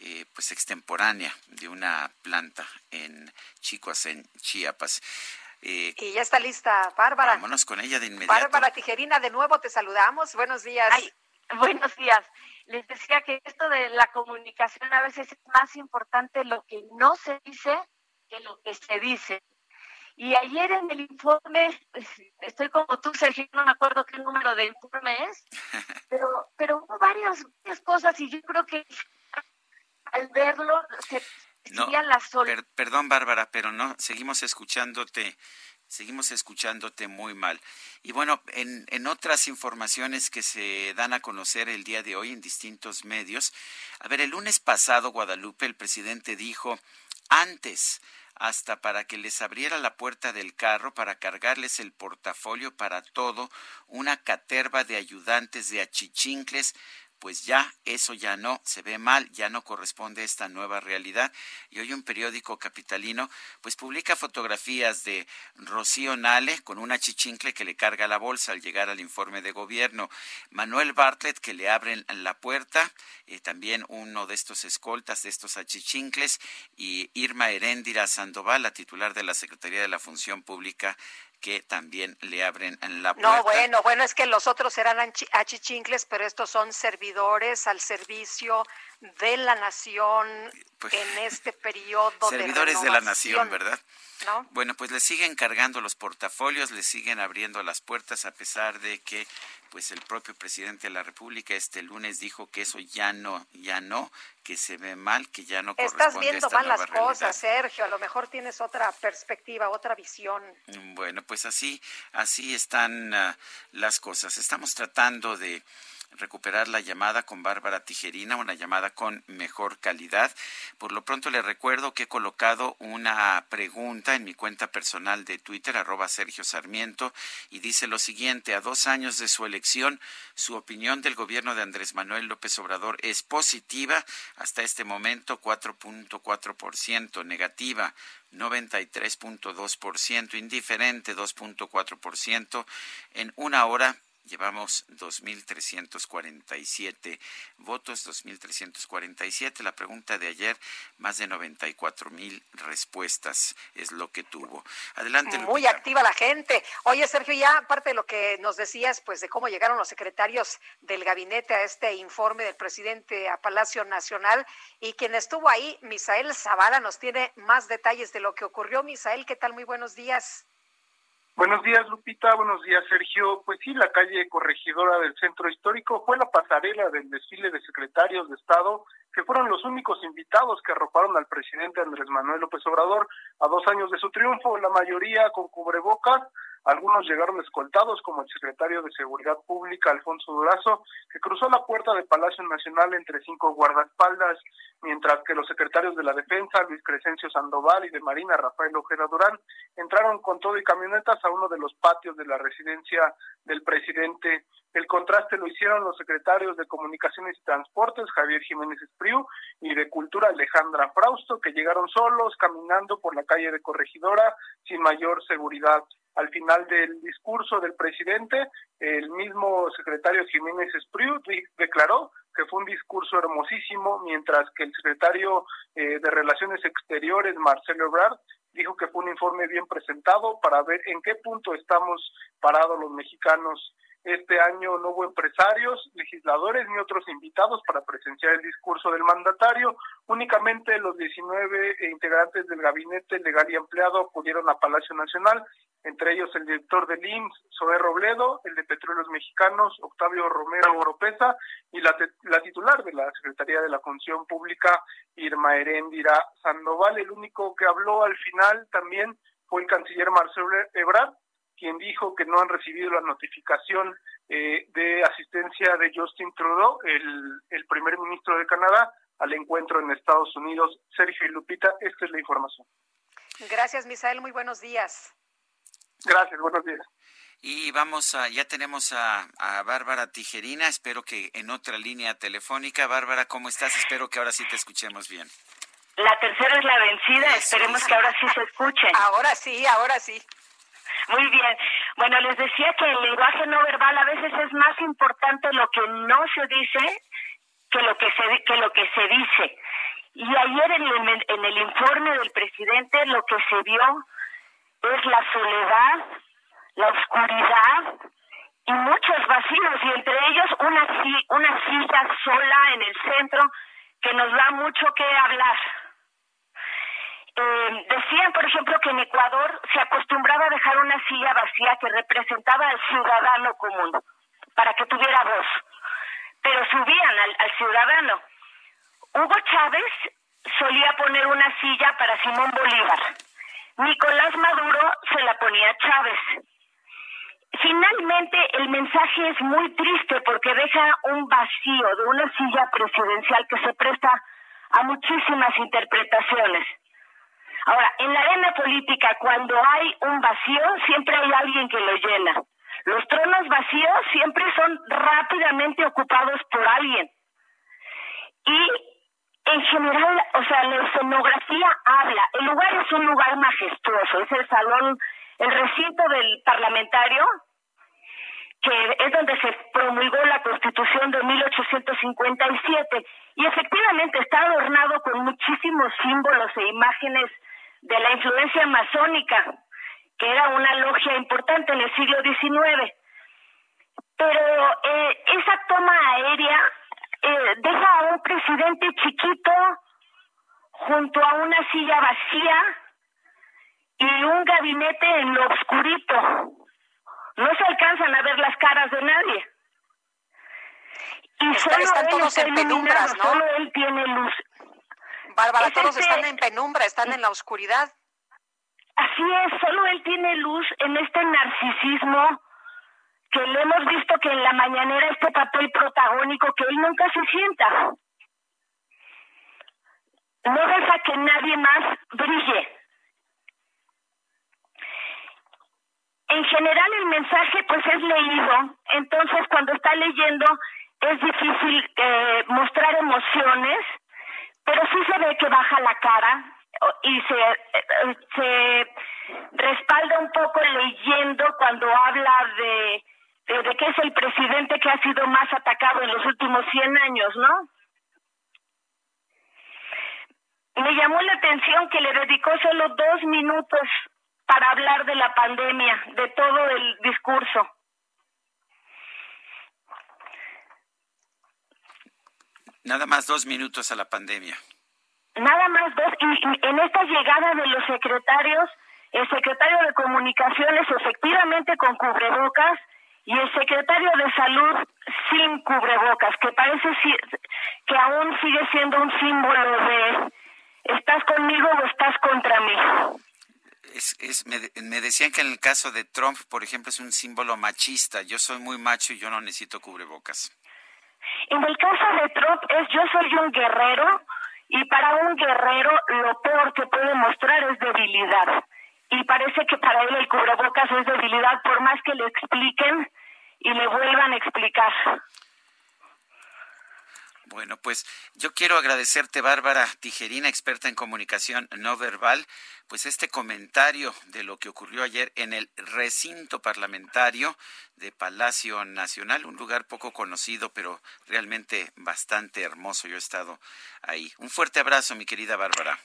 eh, pues extemporánea de una planta en Chicoacén, Chiapas. Eh, y ya está lista, Bárbara. Vámonos con ella de inmediato. Bárbara Tijerina, de nuevo te saludamos. Buenos días. buenos días. Les decía que esto de la comunicación a veces es más importante lo que no se dice que lo que se dice. Y ayer en el informe, estoy como tú, Sergio, no me acuerdo qué número de informe es, pero, pero hubo varias, varias cosas y yo creo que al verlo se no, la perdón, Bárbara, pero no, seguimos escuchándote, seguimos escuchándote muy mal. Y bueno, en, en otras informaciones que se dan a conocer el día de hoy en distintos medios, a ver, el lunes pasado, Guadalupe, el presidente dijo, antes, hasta para que les abriera la puerta del carro, para cargarles el portafolio, para todo, una caterva de ayudantes de achichincles pues ya eso ya no se ve mal, ya no corresponde a esta nueva realidad. Y hoy un periódico capitalino pues publica fotografías de Rocío Nale con una chichincle que le carga la bolsa al llegar al informe de gobierno, Manuel Bartlett que le abren la puerta, eh, también uno de estos escoltas, de estos achichincles, y Irma Heréndira Sandoval, la titular de la Secretaría de la Función Pública que también le abren la puerta. No, bueno, bueno, es que los otros eran achichincles, pero estos son servidores al servicio de la nación pues, en este periodo servidores de, la nación, ¿verdad? Bueno, pues le siguen cargando los portafolios, le siguen abriendo las puertas a pesar de que pues el propio presidente de la República este lunes dijo que eso ya no, ya no, que se ve mal, que ya no Estás viendo mal las cosas, Sergio, a lo mejor tienes otra perspectiva, otra visión. Bueno, pues así, así están ah, las cosas. Estamos tratando de recuperar la llamada con Bárbara Tijerina, una llamada con mejor calidad. Por lo pronto le recuerdo que he colocado una pregunta en mi cuenta personal de Twitter, arroba Sergio Sarmiento, y dice lo siguiente, a dos años de su elección, su opinión del gobierno de Andrés Manuel López Obrador es positiva, hasta este momento 4.4%, negativa 93.2%, indiferente 2.4%, en una hora Llevamos 2.347 votos, 2.347. La pregunta de ayer, más de 94.000 respuestas es lo que tuvo. Adelante. Muy activa la gente. Oye, Sergio, ya aparte de lo que nos decías, pues de cómo llegaron los secretarios del gabinete a este informe del presidente a Palacio Nacional y quien estuvo ahí, Misael Zavala, nos tiene más detalles de lo que ocurrió. Misael, ¿qué tal? Muy buenos días. Buenos días, Lupita. Buenos días, Sergio. Pues sí, la calle corregidora del centro histórico fue la pasarela del desfile de secretarios de Estado, que fueron los únicos invitados que arroparon al presidente Andrés Manuel López Obrador a dos años de su triunfo, la mayoría con cubrebocas, algunos llegaron escoltados, como el secretario de Seguridad Pública, Alfonso Durazo, que cruzó la puerta del Palacio Nacional entre cinco guardaespaldas, mientras que los secretarios de la Defensa, Luis Crescencio Sandoval, y de Marina, Rafael Ojeda Durán, entraron con todo y camionetas a uno de los patios de la residencia del presidente. El contraste lo hicieron los secretarios de Comunicaciones y Transportes, Javier Jiménez Espriu, y de Cultura, Alejandra Frausto, que llegaron solos, caminando por la calle de Corregidora, sin mayor seguridad. Al final del discurso del presidente, el mismo secretario Jiménez Espriu declaró que fue un discurso hermosísimo, mientras que el secretario eh, de Relaciones Exteriores, Marcelo Ebrard, dijo que fue un informe bien presentado para ver en qué punto estamos parados los mexicanos este año no hubo empresarios, legisladores ni otros invitados para presenciar el discurso del mandatario. Únicamente los 19 integrantes del gabinete legal y empleado acudieron a Palacio Nacional, entre ellos el director del IMSS, Zoé Robledo, el de Petróleos Mexicanos, Octavio Romero Oropesa, y la, la titular de la Secretaría de la Función Pública, Irma Heréndira Sandoval. El único que habló al final también fue el canciller Marcelo Ebrard, quien dijo que no han recibido la notificación eh, de asistencia de Justin Trudeau, el, el primer ministro de Canadá, al encuentro en Estados Unidos. Sergio y Lupita, esta es la información. Gracias, Misael. Muy buenos días. Gracias, buenos días. Y vamos a, ya tenemos a, a, Bárbara Tijerina, espero que en otra línea telefónica. Bárbara, ¿cómo estás? Espero que ahora sí te escuchemos bien. La tercera es la vencida, esperemos que ahora sí se escuche. Ahora sí, ahora sí. Muy bien. Bueno, les decía que el lenguaje no verbal a veces es más importante lo que no se dice que lo que se que lo que se dice. Y ayer en el, en el informe del presidente lo que se vio es la soledad, la oscuridad y muchos vacíos y entre ellos una una silla sola en el centro que nos da mucho que hablar. Eh, decían, por ejemplo, que en Ecuador se acostumbraba a dejar una silla vacía que representaba al ciudadano común, para que tuviera voz, pero subían al, al ciudadano. Hugo Chávez solía poner una silla para Simón Bolívar. Nicolás Maduro se la ponía a Chávez. Finalmente, el mensaje es muy triste porque deja un vacío de una silla presidencial que se presta a muchísimas interpretaciones. Ahora, en la arena política, cuando hay un vacío, siempre hay alguien que lo llena. Los tronos vacíos siempre son rápidamente ocupados por alguien. Y en general, o sea, la escenografía habla. El lugar es un lugar majestuoso, es el salón, el recinto del parlamentario, que es donde se promulgó la Constitución de 1857 y efectivamente está adornado con muchísimos símbolos e imágenes de la influencia masónica, que era una logia importante en el siglo XIX. Pero eh, esa toma aérea eh, deja a un presidente chiquito junto a una silla vacía y un gabinete en lo oscurito. No se alcanzan a ver las caras de nadie. Y solo están todos en penumbras, ¿no? Solo él tiene luz. Bárbara, todos están en penumbra, están en la oscuridad. Así es, solo él tiene luz en este narcisismo que le hemos visto que en la mañanera este papel protagónico que él nunca se sienta. No deja que nadie más brille. En general el mensaje pues es leído, entonces cuando está leyendo es difícil eh, mostrar emociones, pero sí se ve que baja la cara y se, eh, se respalda un poco leyendo cuando habla de, de, que es el presidente que ha sido más atacado en los últimos 100 años, ¿no? Me llamó la atención que le dedicó solo dos minutos para hablar de la pandemia, de todo el discurso. Nada más dos minutos a la pandemia. Nada más dos. Y, en esta llegada de los secretarios, el secretario de Comunicaciones efectivamente con cubrebocas y el secretario de Salud sin cubrebocas, que parece que aún sigue siendo un símbolo de estás conmigo o estás contra mí. Es, es, me, me, decían que en el caso de Trump, por ejemplo, es un símbolo machista. Yo soy muy macho y yo no necesito cubrebocas. En el caso de Trump es yo soy un guerrero y para un guerrero lo peor que puede mostrar es debilidad. Y parece que para él el cubrebocas es debilidad por más que le expliquen y le vuelvan a explicar. Bueno, pues yo quiero agradecerte, Bárbara Tijerina, experta en comunicación no verbal, pues este comentario de lo que ocurrió ayer en el recinto parlamentario de Palacio Nacional, un lugar poco conocido, pero realmente bastante hermoso. Yo he estado ahí. Un fuerte abrazo, mi querida Bárbara.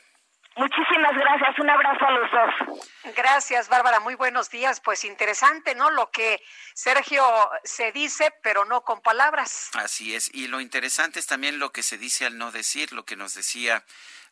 Muchísimas gracias, un abrazo a los dos. Gracias, Bárbara, muy buenos días. Pues interesante, ¿no? Lo que Sergio se dice, pero no con palabras. Así es, y lo interesante es también lo que se dice al no decir, lo que nos decía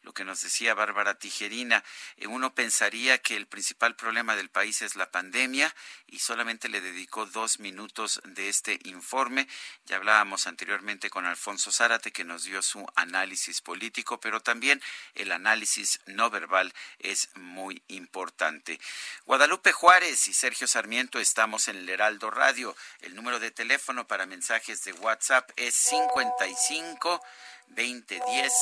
lo que nos decía Bárbara Tijerina. Eh, uno pensaría que el principal problema del país es la pandemia y solamente le dedicó dos minutos de este informe. Ya hablábamos anteriormente con Alfonso Zárate que nos dio su análisis político, pero también el análisis no verbal es muy importante. Guadalupe Juárez y Sergio Sarmiento estamos en el Heraldo Radio. El número de teléfono para mensajes de WhatsApp es 55 2010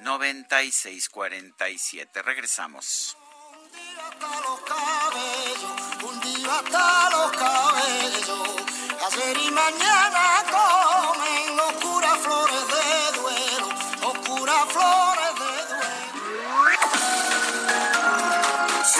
9647. Regresamos. Un día hasta los cabellos, ayer y mañana comen oscuras flores de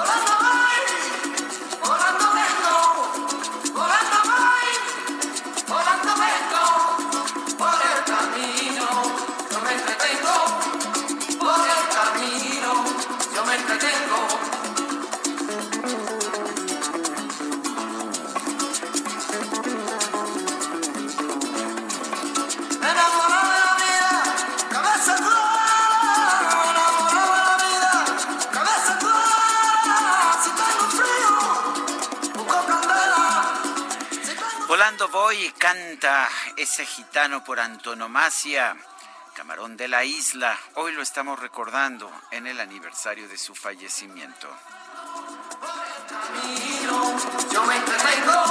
Volando voy y canta ese gitano por antonomasia, Camarón de la Isla. Hoy lo estamos recordando en el aniversario de su fallecimiento. Yo me entretengo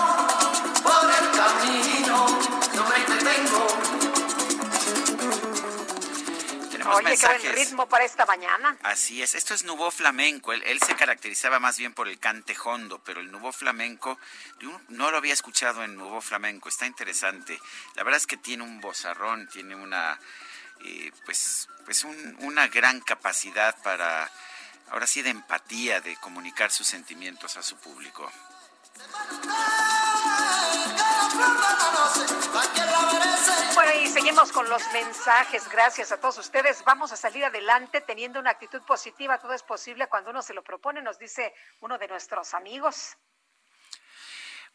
por el camino, yo me entretengo. Tenemos Oye, qué buen ritmo para esta mañana. Así es, esto es nubo flamenco. Él, él se caracterizaba más bien por el cante hondo, pero el nubo flamenco yo no lo había escuchado en nubo flamenco. Está interesante. La verdad es que tiene un bozarrón, tiene una, eh, pues, pues un- una gran capacidad para, ahora sí, de empatía, de comunicar sus sentimientos a su público. Seguimos con los mensajes. Gracias a todos ustedes. Vamos a salir adelante teniendo una actitud positiva. Todo es posible cuando uno se lo propone, nos dice uno de nuestros amigos.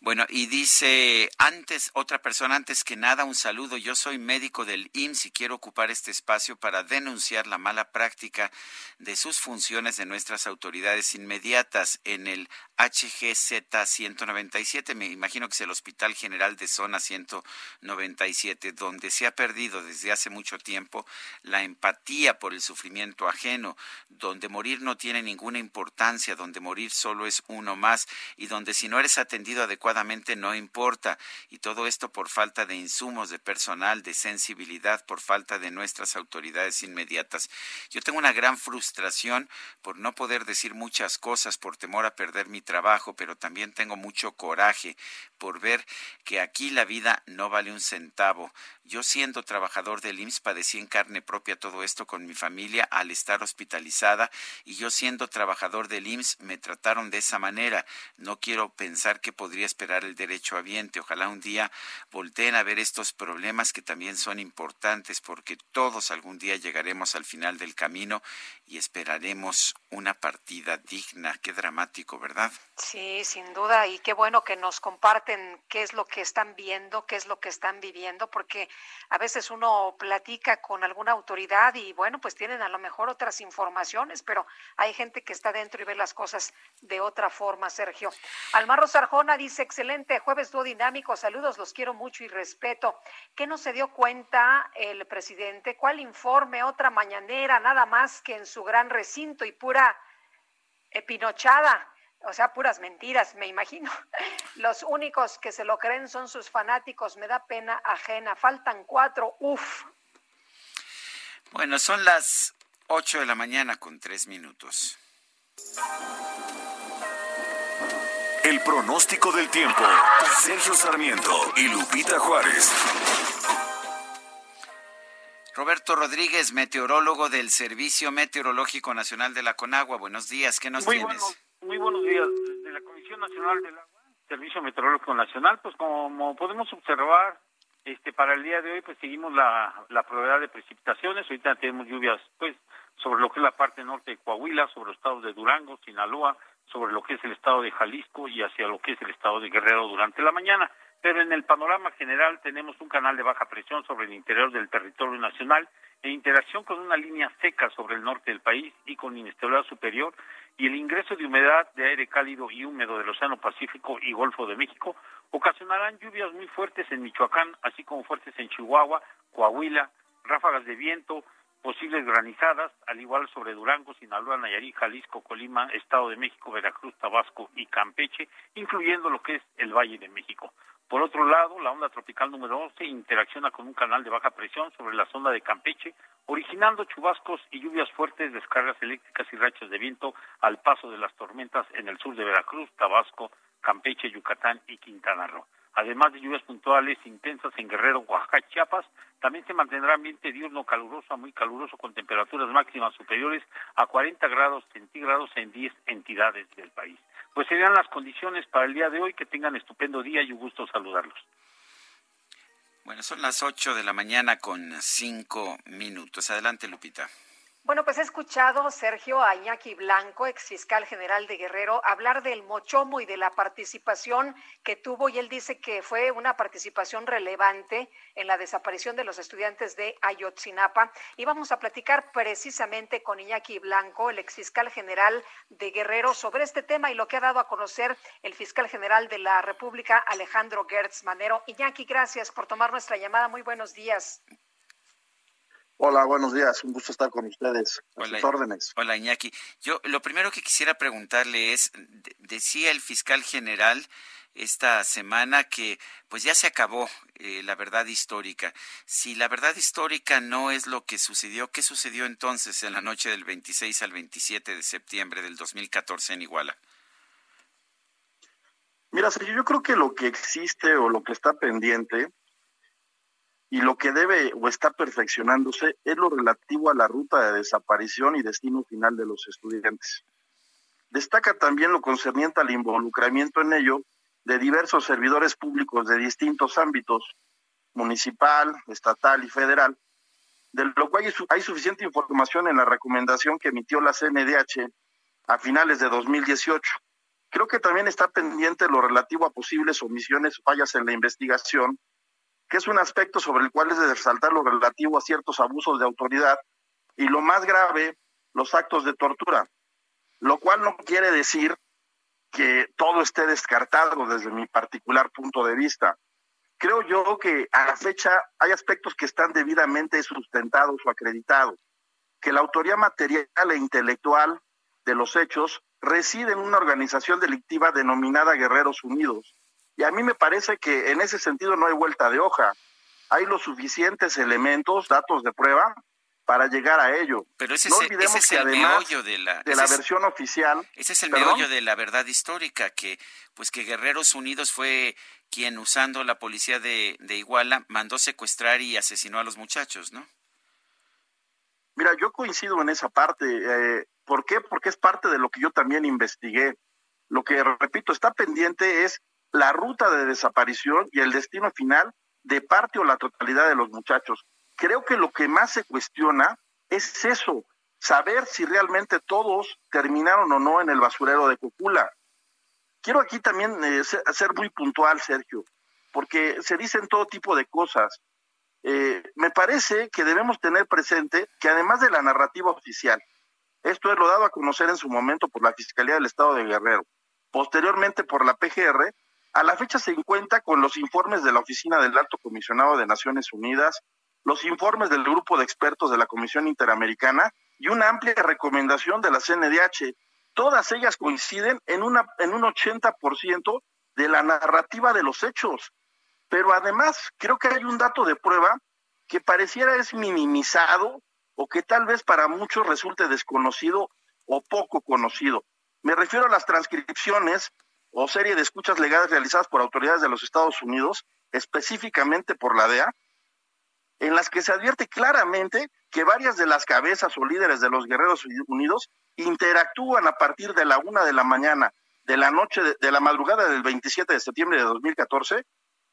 Bueno, y dice antes, otra persona, antes que nada, un saludo. Yo soy médico del IMSS y quiero ocupar este espacio para denunciar la mala práctica de sus funciones de nuestras autoridades inmediatas en el HGZ 197. Me imagino que es el Hospital General de Zona 197, donde se ha perdido desde hace mucho tiempo la empatía por el sufrimiento ajeno, donde morir no tiene ninguna importancia, donde morir solo es uno más y donde si no eres atendido adecuadamente no importa. Y todo esto por falta de insumos, de personal, de sensibilidad, por falta de nuestras autoridades inmediatas. Yo tengo una gran frustración por no poder decir muchas cosas, por temor a perder mi trabajo, pero también tengo mucho coraje por ver que aquí la vida no vale un centavo. Yo siendo trabajador del IMSS padecí en carne propia todo esto con mi familia al estar hospitalizada y yo siendo trabajador del IMSS me trataron de esa manera. No quiero pensar que podría esperar el derecho habiente. Ojalá un día volteen a ver estos problemas que también son importantes porque todos algún día llegaremos al final del camino y esperaremos una partida digna. Qué dramático, ¿verdad? Sí, sin duda, y qué bueno que nos comparten qué es lo que están viendo, qué es lo que están viviendo, porque a veces uno platica con alguna autoridad y bueno, pues tienen a lo mejor otras informaciones, pero hay gente que está dentro y ve las cosas de otra forma, Sergio. Almarro Sarjona dice, excelente, jueves duodinámico, saludos, los quiero mucho y respeto. ¿Qué no se dio cuenta el presidente? ¿Cuál informe? Otra mañanera, nada más que en su gran recinto y pura epinochada, o sea, puras mentiras, me imagino. Los únicos que se lo creen son sus fanáticos, me da pena ajena. Faltan cuatro, uf. Bueno, son las 8 de la mañana con 3 minutos. El pronóstico del tiempo. Sergio Sarmiento y Lupita Juárez. Roberto Rodríguez, meteorólogo del Servicio Meteorológico Nacional de la Conagua. Buenos días, ¿qué nos muy tienes? Buenos, muy buenos días. De la Comisión Nacional del Agua, Servicio Meteorológico Nacional, pues como podemos observar, este para el día de hoy pues seguimos la, la probabilidad de precipitaciones. Ahorita tenemos lluvias pues sobre lo que es la parte norte de Coahuila, sobre los estados de Durango, Sinaloa, sobre lo que es el estado de Jalisco y hacia lo que es el estado de Guerrero durante la mañana. Pero en el panorama general tenemos un canal de baja presión sobre el interior del territorio nacional en interacción con una línea seca sobre el norte del país y con inestabilidad superior. Y el ingreso de humedad de aire cálido y húmedo del Océano Pacífico y Golfo de México ocasionarán lluvias muy fuertes en Michoacán, así como fuertes en Chihuahua, Coahuila, ráfagas de viento, posibles granizadas, al igual sobre Durango, Sinaloa, Nayarit, Jalisco, Colima, Estado de México, Veracruz, Tabasco y Campeche, incluyendo lo que es el Valle de México. Por otro lado, la onda tropical número 11 interacciona con un canal de baja presión sobre la zona de Campeche, originando chubascos y lluvias fuertes, descargas eléctricas y rachas de viento al paso de las tormentas en el sur de Veracruz, Tabasco, Campeche, Yucatán y Quintana Roo. Además de lluvias puntuales intensas en Guerrero, Oaxaca Chiapas, también se mantendrá ambiente diurno caluroso a muy caluroso con temperaturas máximas superiores a 40 grados centígrados en 10 entidades del país pues serían las condiciones para el día de hoy. Que tengan estupendo día y un gusto saludarlos. Bueno, son las 8 de la mañana con 5 minutos. Adelante, Lupita. Bueno, pues he escuchado, Sergio, a Iñaki Blanco, ex fiscal general de Guerrero, hablar del mochomo y de la participación que tuvo, y él dice que fue una participación relevante en la desaparición de los estudiantes de Ayotzinapa. Y vamos a platicar precisamente con Iñaki Blanco, el ex fiscal general de Guerrero, sobre este tema y lo que ha dado a conocer el fiscal general de la República, Alejandro Gertz Manero. Iñaki, gracias por tomar nuestra llamada. Muy buenos días. Hola, buenos días. Un gusto estar con ustedes. A sus órdenes. Hola, Iñaki. Yo lo primero que quisiera preguntarle es, decía el fiscal general esta semana que pues ya se acabó eh, la verdad histórica. Si la verdad histórica no es lo que sucedió, ¿qué sucedió entonces en la noche del 26 al 27 de septiembre del 2014 en Iguala? Mira, Sergio, yo creo que lo que existe o lo que está pendiente y lo que debe o está perfeccionándose es lo relativo a la ruta de desaparición y destino final de los estudiantes. Destaca también lo concerniente al involucramiento en ello de diversos servidores públicos de distintos ámbitos, municipal, estatal y federal, de lo cual hay suficiente información en la recomendación que emitió la CNDH a finales de 2018. Creo que también está pendiente lo relativo a posibles omisiones o fallas en la investigación que es un aspecto sobre el cual es de resaltar lo relativo a ciertos abusos de autoridad y lo más grave, los actos de tortura, lo cual no quiere decir que todo esté descartado desde mi particular punto de vista. Creo yo que a la fecha hay aspectos que están debidamente sustentados o acreditados, que la autoría material e intelectual de los hechos reside en una organización delictiva denominada Guerreros Unidos, y a mí me parece que en ese sentido no hay vuelta de hoja. Hay los suficientes elementos, datos de prueba para llegar a ello. Pero ese, no es, ese es el meollo de la, de la versión oficial. Ese es el meollo de la verdad histórica, que pues que Guerreros Unidos fue quien usando la policía de, de Iguala mandó secuestrar y asesinó a los muchachos, ¿no? Mira, yo coincido en esa parte. Eh, ¿Por qué? Porque es parte de lo que yo también investigué. Lo que, repito, está pendiente es la ruta de desaparición y el destino final de parte o la totalidad de los muchachos. Creo que lo que más se cuestiona es eso, saber si realmente todos terminaron o no en el basurero de Cocula. Quiero aquí también eh, ser muy puntual, Sergio, porque se dicen todo tipo de cosas. Eh, me parece que debemos tener presente que además de la narrativa oficial, esto es lo dado a conocer en su momento por la Fiscalía del Estado de Guerrero, posteriormente por la PGR, a la fecha se encuentra con los informes de la Oficina del Alto Comisionado de Naciones Unidas, los informes del Grupo de Expertos de la Comisión Interamericana y una amplia recomendación de la CNDH. Todas ellas coinciden en, un 80% de la narrativa de los hechos. Pero además, creo que hay un dato de prueba que pareciera es minimizado o que tal vez para muchos resulte desconocido o poco conocido. Me refiero a las transcripciones o serie de escuchas legales realizadas por autoridades de los Estados Unidos, específicamente por la DEA, en las que se advierte claramente que varias de las cabezas o líderes de los Guerreros Unidos interactúan a partir de la una de la mañana de la noche de, de la madrugada del 27 de septiembre de 2014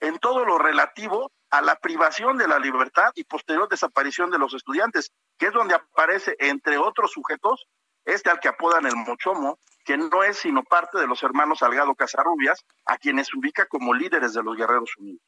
en todo lo relativo a la privación de la libertad y posterior desaparición de los estudiantes, que es donde aparece, entre otros sujetos, este al que apodan el Mochomo, que no es sino parte de los hermanos Salgado Casarrubias, a quienes ubica como líderes de los Guerreros Unidos.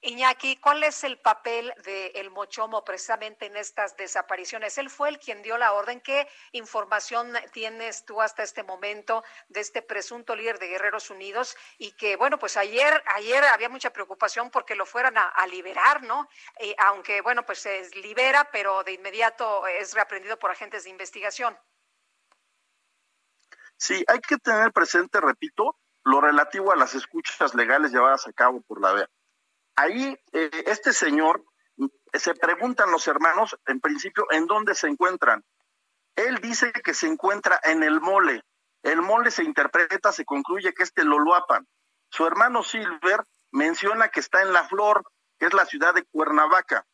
Iñaki, ¿cuál es el papel de el Mochomo precisamente en estas desapariciones? Él fue el quien dio la orden. ¿Qué información tienes tú hasta este momento de este presunto líder de Guerreros Unidos? Y que, bueno, pues ayer, ayer había mucha preocupación porque lo fueran a, liberar, ¿no? Eh, aunque, bueno, pues se libera, pero de inmediato es reaprendido por agentes de investigación. Sí, hay que tener presente, repito, lo relativo a las escuchas legales llevadas a cabo por la DEA. Ahí, eh, este señor, se preguntan los hermanos, en principio, en dónde se encuentran. Él dice que se encuentra en el mole. El mole se interpreta, se concluye que es Loloapan. Su hermano Silver menciona que está en La Flor, que es la ciudad de Cuernavaca.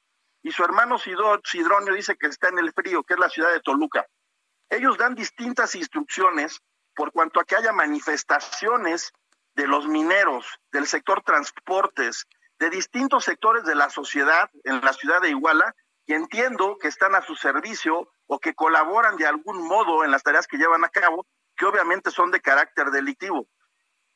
Y su hermano Sidronio dice que está en el Frío, que es la ciudad de Toluca. Ellos dan distintas instrucciones por cuanto a que haya manifestaciones de los mineros, del sector transportes, de distintos sectores de la sociedad en la ciudad de Iguala, que entiendo que están a su servicio o que colaboran de algún modo en las tareas que llevan a cabo, que obviamente son de carácter delictivo.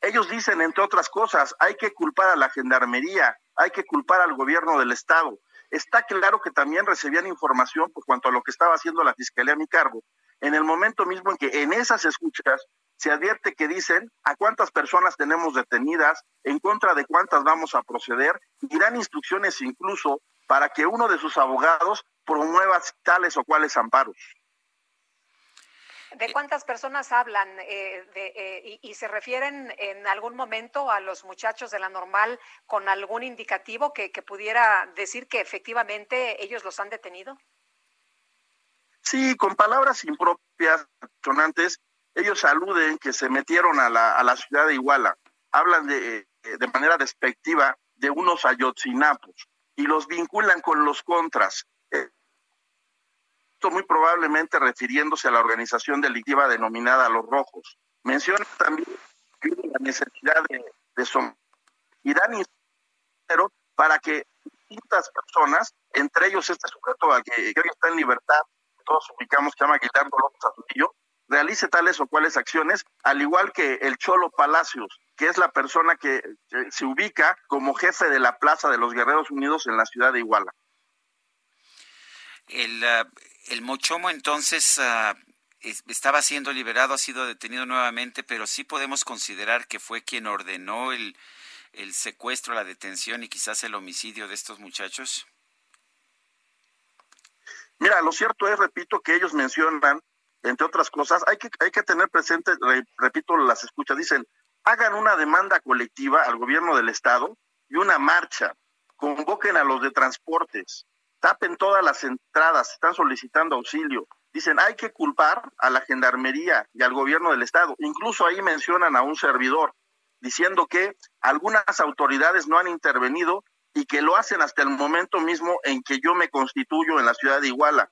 Ellos dicen, entre otras cosas, hay que culpar a la gendarmería, hay que culpar al gobierno del Estado. Está claro que también recibían información por cuanto a lo que estaba haciendo la Fiscalía a mi cargo, en el momento mismo en que en esas escuchas se advierte que dicen a cuántas personas tenemos detenidas, en contra de cuántas vamos a proceder, y dan instrucciones incluso para que uno de sus abogados promueva tales o cuales amparos. ¿De cuántas personas hablan eh, de, eh, y, se refieren en algún momento a los muchachos de la normal con algún indicativo que pudiera decir que efectivamente ellos los han detenido? Sí, con palabras impropias, sonantes, ellos aluden que se metieron a la, a la ciudad de Iguala, hablan de, de manera despectiva de unos ayotzinapos y los vinculan con los contras. Esto muy probablemente refiriéndose a la organización delictiva denominada Los Rojos. Menciona también la necesidad de, de y dan para que distintas personas, entre ellos este sujeto al que, que está en libertad, todos ubicamos, que se llama Guillermo López realice tales o cuales acciones, al igual que el Cholo Palacios, que es la persona que, se ubica como jefe de la Plaza de los Guerreros Unidos en la ciudad de Iguala. El, el Mochomo entonces uh, estaba siendo liberado, ha sido detenido nuevamente, pero sí podemos considerar que fue quien ordenó el secuestro, la detención y quizás el homicidio de estos muchachos. Mira, lo cierto es, repito, que ellos mencionan, entre otras cosas, hay que, hay que tener presente, re, repito, las escuchas, dicen, hagan una demanda colectiva al gobierno del Estado y una marcha, convoquen a los de transportes, tapen todas las entradas, están solicitando auxilio, dicen, hay que culpar a la gendarmería y al gobierno del Estado, incluso ahí mencionan a un servidor, diciendo que algunas autoridades no han intervenido y que lo hacen hasta el momento mismo en que yo me constituyo en la ciudad de Iguala.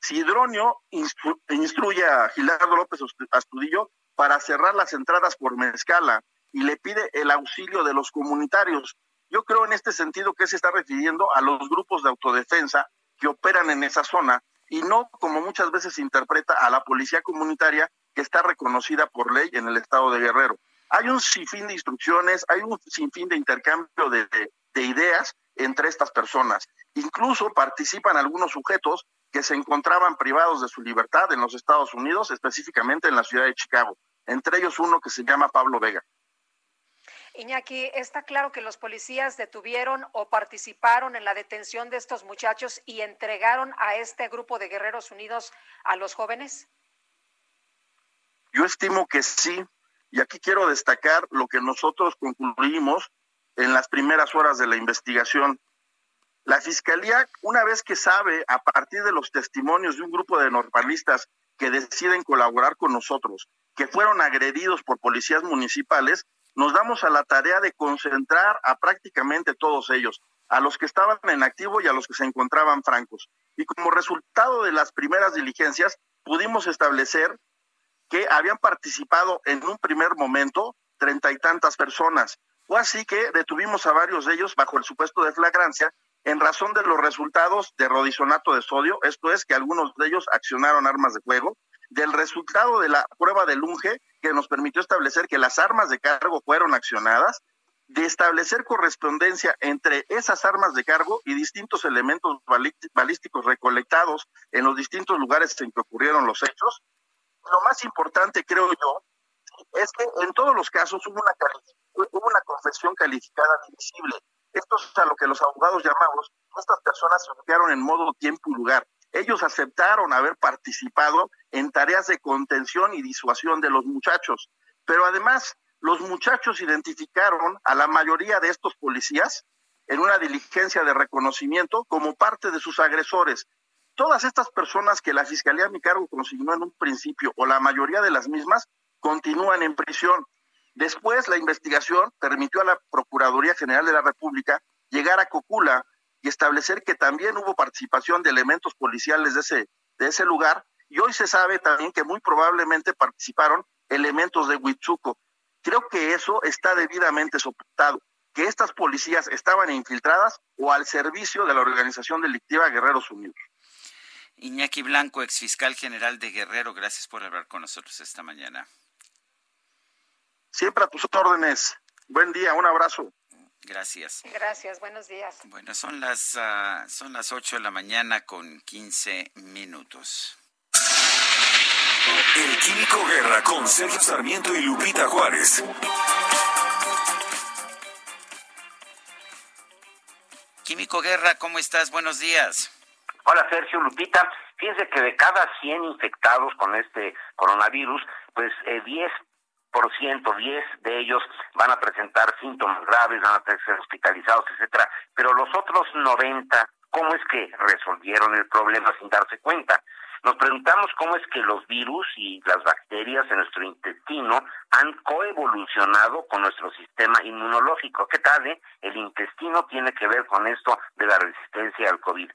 Sidronio instru instruye a Gilardo López Astudillo para cerrar las entradas por Mezcala y le pide el auxilio de los comunitarios. Yo creo en este sentido que se está refiriendo a los grupos de autodefensa que operan en esa zona y no como muchas veces se interpreta a la policía comunitaria que está reconocida por ley en el estado de Guerrero. Hay un sinfín de instrucciones, hay un sinfín de intercambio de, de, de ideas entre estas personas. Incluso participan algunos sujetos que se encontraban privados de su libertad en los Estados Unidos, específicamente en la ciudad de Chicago, entre ellos uno que se llama Pablo Vega. Iñaki, está claro que los policías detuvieron o participaron en la detención de estos muchachos y entregaron a este grupo de Guerreros Unidos a los jóvenes. Yo estimo que sí, y aquí quiero destacar lo que nosotros concluimos en las primeras horas de la investigación. La Fiscalía, una vez que sabe, a partir de los testimonios de un grupo de normalistas que deciden colaborar con nosotros, que fueron agredidos por policías municipales, nos damos a la tarea de concentrar a prácticamente todos ellos, a los que estaban en activo y a los que se encontraban francos. Y como resultado de las primeras diligencias, pudimos establecer que habían participado en un primer momento treinta y tantas personas. Fue así que detuvimos a varios de ellos bajo el supuesto de flagrancia en razón de los resultados de rodizonato de sodio, esto es que algunos de ellos accionaron armas de fuego, del resultado de la prueba de lunge que nos permitió establecer que las armas de cargo fueron accionadas, de establecer correspondencia entre esas armas de cargo y distintos elementos balísticos recolectados en los distintos lugares en que ocurrieron los hechos. Lo más importante, creo yo, es que en todos los casos hubo una, confesión calificada divisible. Esto es a lo que los abogados llamamos, estas personas se ubicaron en modo, tiempo y lugar. Ellos aceptaron haber participado en tareas de contención y disuasión de los muchachos, pero además los muchachos identificaron a la mayoría de estos policías en una diligencia de reconocimiento como parte de sus agresores. Todas estas personas que la Fiscalía a mi cargo consignó en un principio, o la mayoría de las mismas, continúan en prisión. Después, la investigación permitió a la Procuraduría General de la República llegar a Cocula y establecer que también hubo participación de elementos policiales de ese, de ese lugar. Y hoy se sabe también que muy probablemente participaron elementos de Huichuco. Creo que eso está debidamente soportado, que estas policías estaban infiltradas o al servicio de la organización delictiva Guerreros Unidos. Iñaki Blanco, exfiscal general de Guerrero, gracias por hablar con nosotros esta mañana. Siempre a tus órdenes. Buen día, un abrazo. Gracias. Gracias, buenos días. Bueno, son las, uh, son las 8 de la mañana con 15 minutos. El Químico Guerra con Sergio Sarmiento y Lupita Juárez. Químico Guerra, ¿cómo estás? Buenos días. Hola Sergio Lupita. Fíjense que de cada 100 infectados con este coronavirus, pues eh, 10 por ciento, 10 de ellos van a presentar síntomas graves, van a ser hospitalizados, etcétera, pero los otros 90, ¿cómo es que resolvieron el problema sin darse cuenta? Nos preguntamos cómo es que los virus y las bacterias en nuestro intestino han coevolucionado con nuestro sistema inmunológico. ¿Qué tal? Eh? El intestino tiene que ver con esto de la resistencia al COVID.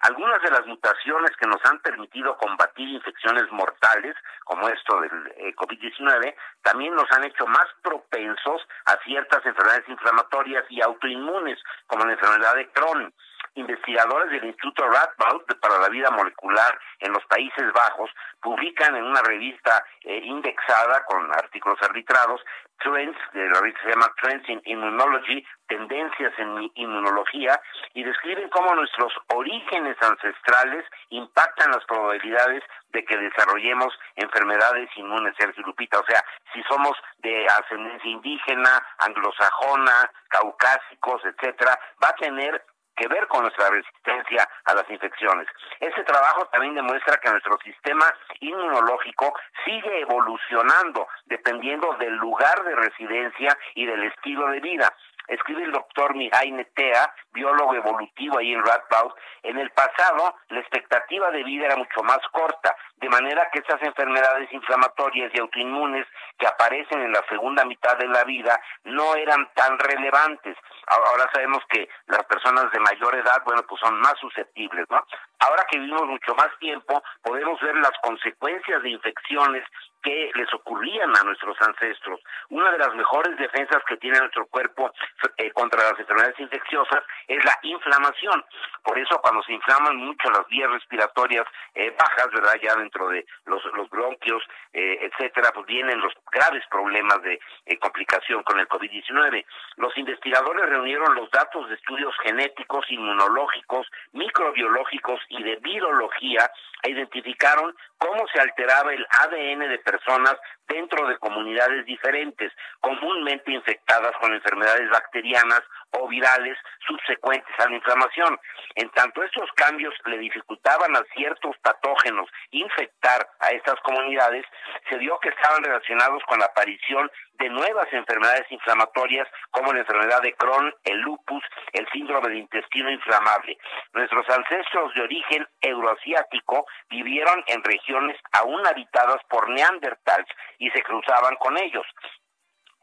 Algunas de las mutaciones que nos han permitido combatir infecciones mortales, como esto del eh, COVID-19, también nos han hecho más propensos a ciertas enfermedades inflamatorias y autoinmunes, como la enfermedad de Crohn investigadores del Instituto Radboud para la vida molecular en los Países Bajos publican en una revista eh, indexada con artículos arbitrados Trends, de la revista se llama Trends in Immunology, tendencias en inmunología, y describen cómo nuestros orígenes ancestrales impactan las probabilidades de que desarrollemos enfermedades inmunes, Sergio Lupita. O sea, si somos de ascendencia indígena, anglosajona, caucásicos, etcétera, va a tener que ver con nuestra resistencia a las infecciones. Ese trabajo también demuestra que nuestro sistema inmunológico sigue evolucionando dependiendo del lugar de residencia y del estilo de vida. Escribe el doctor Mihai Netea, biólogo evolutivo ahí en Radboud, en el pasado la expectativa de vida era mucho más corta, de manera que estas enfermedades inflamatorias y autoinmunes que aparecen en la segunda mitad de la vida no eran tan relevantes. Ahora sabemos que las personas de mayor edad, bueno, pues son más susceptibles, ¿no? Ahora que vivimos mucho más tiempo, podemos ver las consecuencias de infecciones que les ocurrían a nuestros ancestros. Una de las mejores defensas que tiene nuestro cuerpo eh, contra las enfermedades infecciosas es la inflamación. Por eso cuando se inflaman mucho las vías respiratorias eh, bajas, ¿verdad? Ya dentro de los, los bronquios, eh, etcétera, pues vienen los graves problemas de complicación con el COVID-19. Los investigadores reunieron los datos de estudios genéticos, inmunológicos, microbiológicos y de virología e identificaron cómo se alteraba el ADN de personas dentro de comunidades diferentes, comúnmente infectadas con enfermedades bacterianas o virales subsecuentes a la inflamación. En tanto estos cambios le dificultaban a ciertos patógenos infectar a estas comunidades, se dio que estaban relacionados con la aparición de nuevas enfermedades inflamatorias como la enfermedad de Crohn, el lupus, el síndrome de intestino inflamable. Nuestros ancestros de origen euroasiático vivieron en regiones aún habitadas por neandertals y se cruzaban con ellos.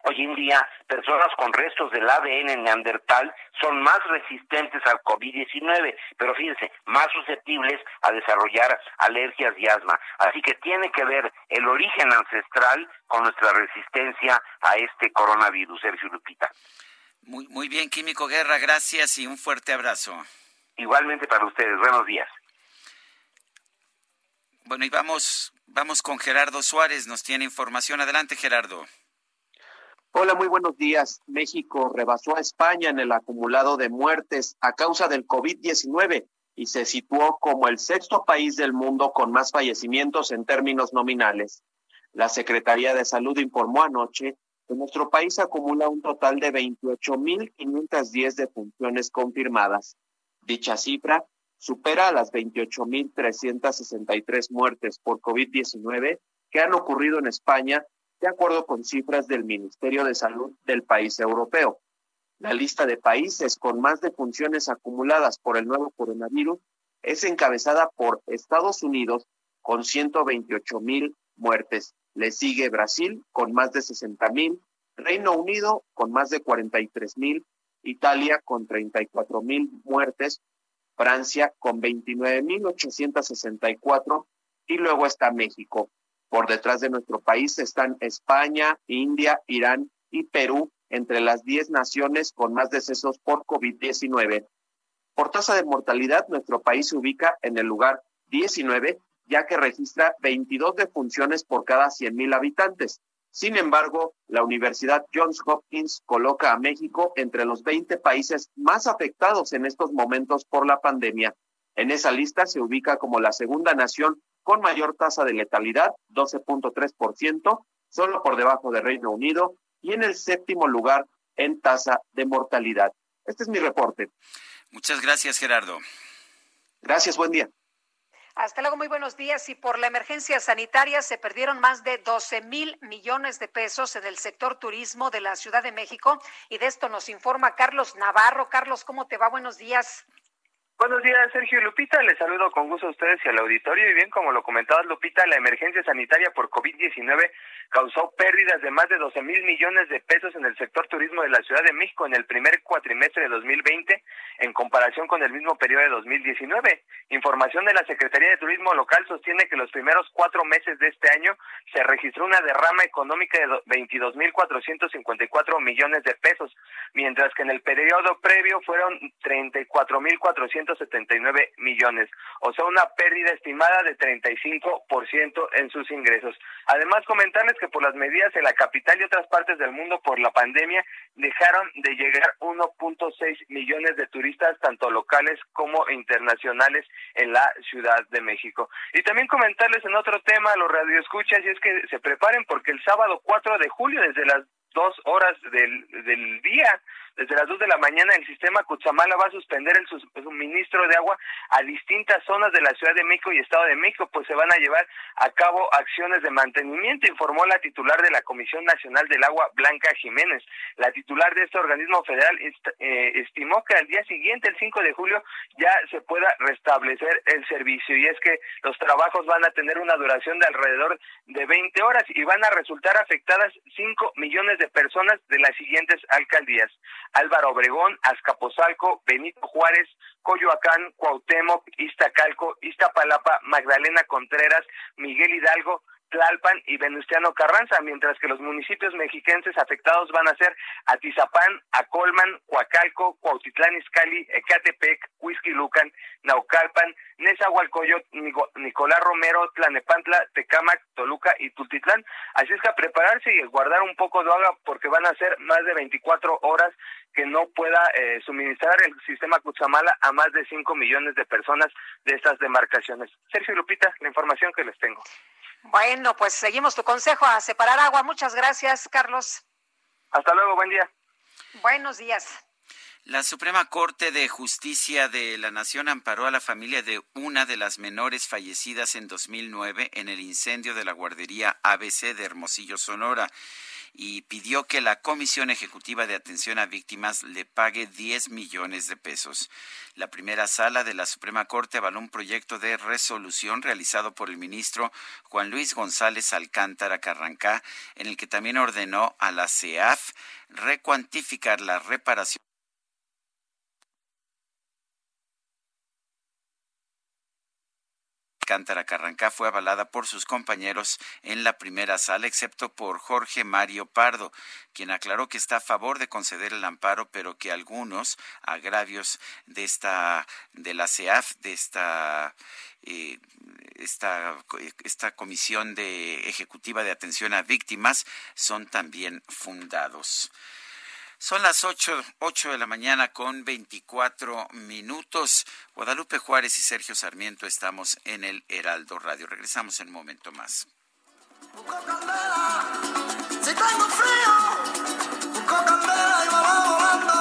Hoy en día, personas con restos del ADN neandertal son más resistentes al COVID-19, pero fíjense, más susceptibles a desarrollar alergias y asma. Así que tiene que ver el origen ancestral con nuestra resistencia a este coronavirus, Sergio Lupita. Muy, muy bien, Químico Guerra, gracias y un fuerte abrazo. Igualmente para ustedes, buenos días. Bueno, y vamos, vamos con Gerardo Suárez, nos tiene información. Adelante, Gerardo. Hola, muy buenos días. México rebasó a España en el acumulado de muertes a causa del COVID-19 y se situó como el sexto país del mundo con más fallecimientos en términos nominales. La Secretaría de Salud informó anoche que nuestro país acumula un total de 28.510 defunciones confirmadas. Dicha cifra supera a las 28.363 muertes por COVID-19 que han ocurrido en España de acuerdo con cifras del Ministerio de Salud del país europeo. La lista de países con más defunciones acumuladas por el nuevo coronavirus es encabezada por Estados Unidos con 128 mil muertes. Le sigue Brasil con más de 60 mil, Reino Unido con más de 43 mil, Italia con 34 mil muertes, Francia con 29 mil 864 y luego está México por detrás de nuestro país están España, India, Irán y Perú, entre las 10 naciones con más decesos por COVID-19. Por tasa de mortalidad, nuestro país se ubica en el lugar 19, ya que registra 22 defunciones por cada 100.000 habitantes. Sin embargo, la Universidad Johns Hopkins coloca a México entre los 20 países más afectados en estos momentos por la pandemia. En esa lista se ubica como la segunda nación con mayor tasa de letalidad, 12.3%, solo por debajo de Reino Unido, y en el séptimo lugar en tasa de mortalidad. Este es mi reporte. Muchas gracias, Gerardo. Gracias, buen día. Hasta luego, muy buenos días. Y por la emergencia sanitaria se perdieron más de 12 mil millones de pesos en el sector turismo de la Ciudad de México. Y de esto nos informa Carlos Navarro. Carlos, ¿cómo te va? Buenos días. Buenos días, Sergio y Lupita. Les saludo con gusto a ustedes y al auditorio. Y bien, como lo comentaba Lupita, la emergencia sanitaria por COVID-19 causó pérdidas de más de 12 mil millones de pesos en el sector turismo de la Ciudad de México en el primer cuatrimestre de 2020 en comparación con el mismo periodo de 2019. Información de la Secretaría de Turismo Local sostiene que los primeros cuatro meses de este año se registró una derrama económica de 22 mil 454 millones de pesos, mientras que en el periodo previo fueron 34 mil 479 millones, o sea, una pérdida estimada de 35% en sus ingresos. Además, comentarles que por las medidas en la capital y otras partes del mundo por la pandemia dejaron de llegar 1.6 millones de turistas, tanto locales como internacionales, en la Ciudad de México. Y también comentarles en otro tema los radioescuchas, y es que se preparen porque el sábado 4 de julio, desde las dos horas del, del día, desde las dos de la mañana, el sistema Cuchamala va a suspender el suministro de agua a distintas zonas de la Ciudad de México y Estado de México, pues se van a llevar a cabo acciones de mantenimiento, informó la titular de la Comisión Nacional del Agua, Blanca Jiménez. La titular de este organismo federal eh, estimó que al día siguiente, el 5 de julio, ya se pueda restablecer el servicio. Y es que los trabajos van a tener una duración de alrededor de 20 horas y van a resultar afectadas 5 millones de personas de las siguientes alcaldías. Álvaro Obregón, Azcapotzalco, Benito Juárez, Coyoacán, Cuauhtémoc, Iztacalco, Iztapalapa, Magdalena Contreras, Miguel Hidalgo, Tlalpan y Venustiano Carranza, mientras que los municipios mexiquenses afectados van a ser Atizapán, Acolman, Coacalco, Cuautitlán Izcalli, Ecatepec, Huizquilucan, Naucalpan, Nezahualcóyotl, Nicolás Romero, Tlanepantla, Tecámac, Toluca y Tultitlán. Así es que a prepararse y guardar un poco de agua porque van a ser más de 24 horas que no pueda eh, suministrar el sistema Cuchamala a más de 5 millones de personas de estas demarcaciones. Sergio Lupita, la información que les tengo. Bueno, pues seguimos tu consejo a separar agua. Muchas gracias, Carlos. Hasta luego, buen día. Buenos días. La Suprema Corte de Justicia de la Nación amparó a la familia de una de las menores fallecidas en 2009 en el incendio de la guardería ABC de Hermosillo, Sonora y pidió que la Comisión Ejecutiva de Atención a Víctimas le pague 10 millones de pesos. La primera sala de la Suprema Corte avaló un proyecto de resolución realizado por el ministro Juan Luis González Alcántara Carrancá, en el que también ordenó a la CEAF recuantificar la reparación Cántara Carrancá fue avalada por sus compañeros en la primera sala, excepto por Jorge Mario Pardo, quien aclaró que está a favor de conceder el amparo, pero que algunos agravios de esta de la CEAF, de esta eh, esta, esta comisión de ejecutiva de atención a víctimas son también fundados. Son las ocho, ocho de la mañana con 24 minutos. Guadalupe Juárez y Sergio Sarmiento estamos en el Heraldo Radio. Regresamos en un momento más. Si tengo frío, candela y va volando, vola volando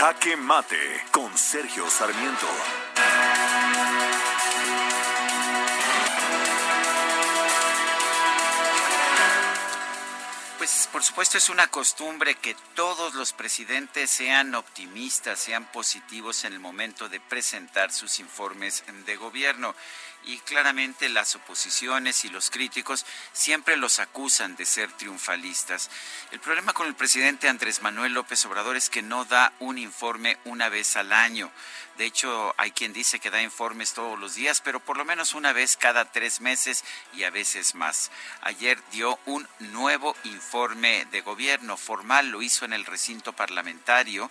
Jaque Mate con Sergio Sarmiento. Pues por supuesto es una costumbre que todos los presidentes sean optimistas, sean positivos en el momento de presentar sus informes de gobierno. Y claramente las oposiciones y los críticos siempre los acusan de ser triunfalistas. El problema con el presidente Andrés Manuel López Obrador es que no da un informe una vez al año. De hecho, hay quien dice que da informes todos los días, pero por lo menos una vez cada tres meses y a veces más. Ayer dio un nuevo informe de gobierno formal, lo hizo en el recinto parlamentario